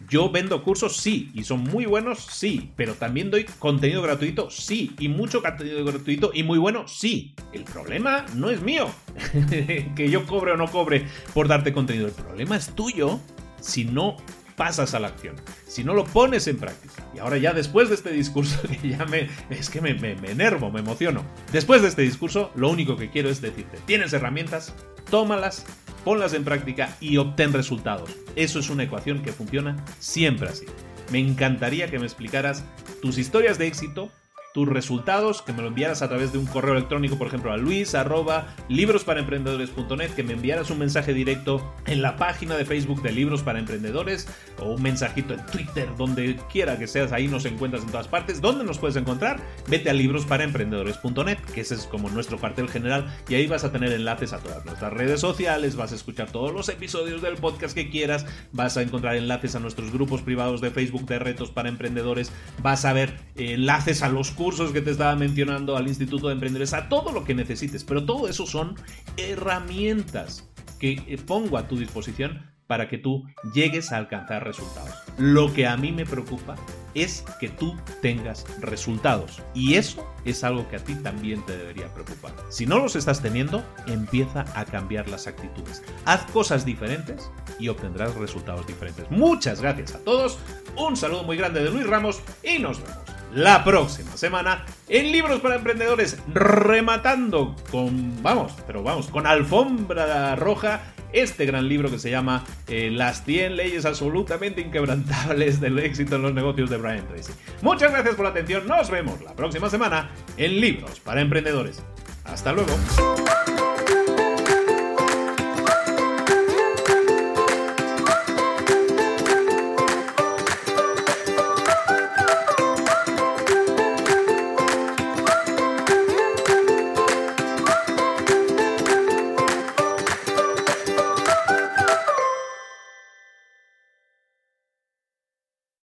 Yo vendo cursos, sí, y son muy buenos, sí, pero también doy contenido gratuito, sí, y mucho contenido gratuito y muy bueno, sí. El problema no es mío, que yo cobre o no cobre por darte contenido. El problema es tuyo si no pasas a la acción, si no lo pones en práctica. Y ahora ya después de este discurso, que ya me... es que me, me, me enervo, me emociono. Después de este discurso, lo único que quiero es decirte, tienes herramientas, tómalas, ponlas en práctica y obtén resultados. Eso es una ecuación que funciona siempre así. Me encantaría que me explicaras tus historias de éxito tus resultados, que me lo enviaras a través de un correo electrónico, por ejemplo, a luis arroba librosparaemprendedores.net, que me enviaras un mensaje directo en la página de Facebook de Libros para Emprendedores o un mensajito en Twitter, donde quiera que seas, ahí nos encuentras en todas partes. ¿Dónde nos puedes encontrar? Vete a librosparaemprendedores.net, que ese es como nuestro cartel general, y ahí vas a tener enlaces a todas nuestras redes sociales, vas a escuchar todos los episodios del podcast que quieras, vas a encontrar enlaces a nuestros grupos privados de Facebook de retos para emprendedores, vas a ver enlaces a los cursos que te estaba mencionando, al Instituto de Emprendedores, a todo lo que necesites. Pero todo eso son herramientas que eh, pongo a tu disposición para que tú llegues a alcanzar resultados. Lo que a mí me preocupa es que tú tengas resultados. Y eso es algo que a ti también te debería preocupar. Si no los estás teniendo, empieza a cambiar las actitudes. Haz cosas diferentes y obtendrás resultados diferentes. Muchas gracias a todos. Un saludo muy grande de Luis Ramos y nos vemos la próxima semana en Libros para Emprendedores, rematando con, vamos, pero vamos, con alfombra roja este gran libro que se llama eh, Las 100 leyes absolutamente inquebrantables del éxito en los negocios de Brian Tracy. Muchas gracias por la atención, nos vemos la próxima semana en Libros para Emprendedores. Hasta luego.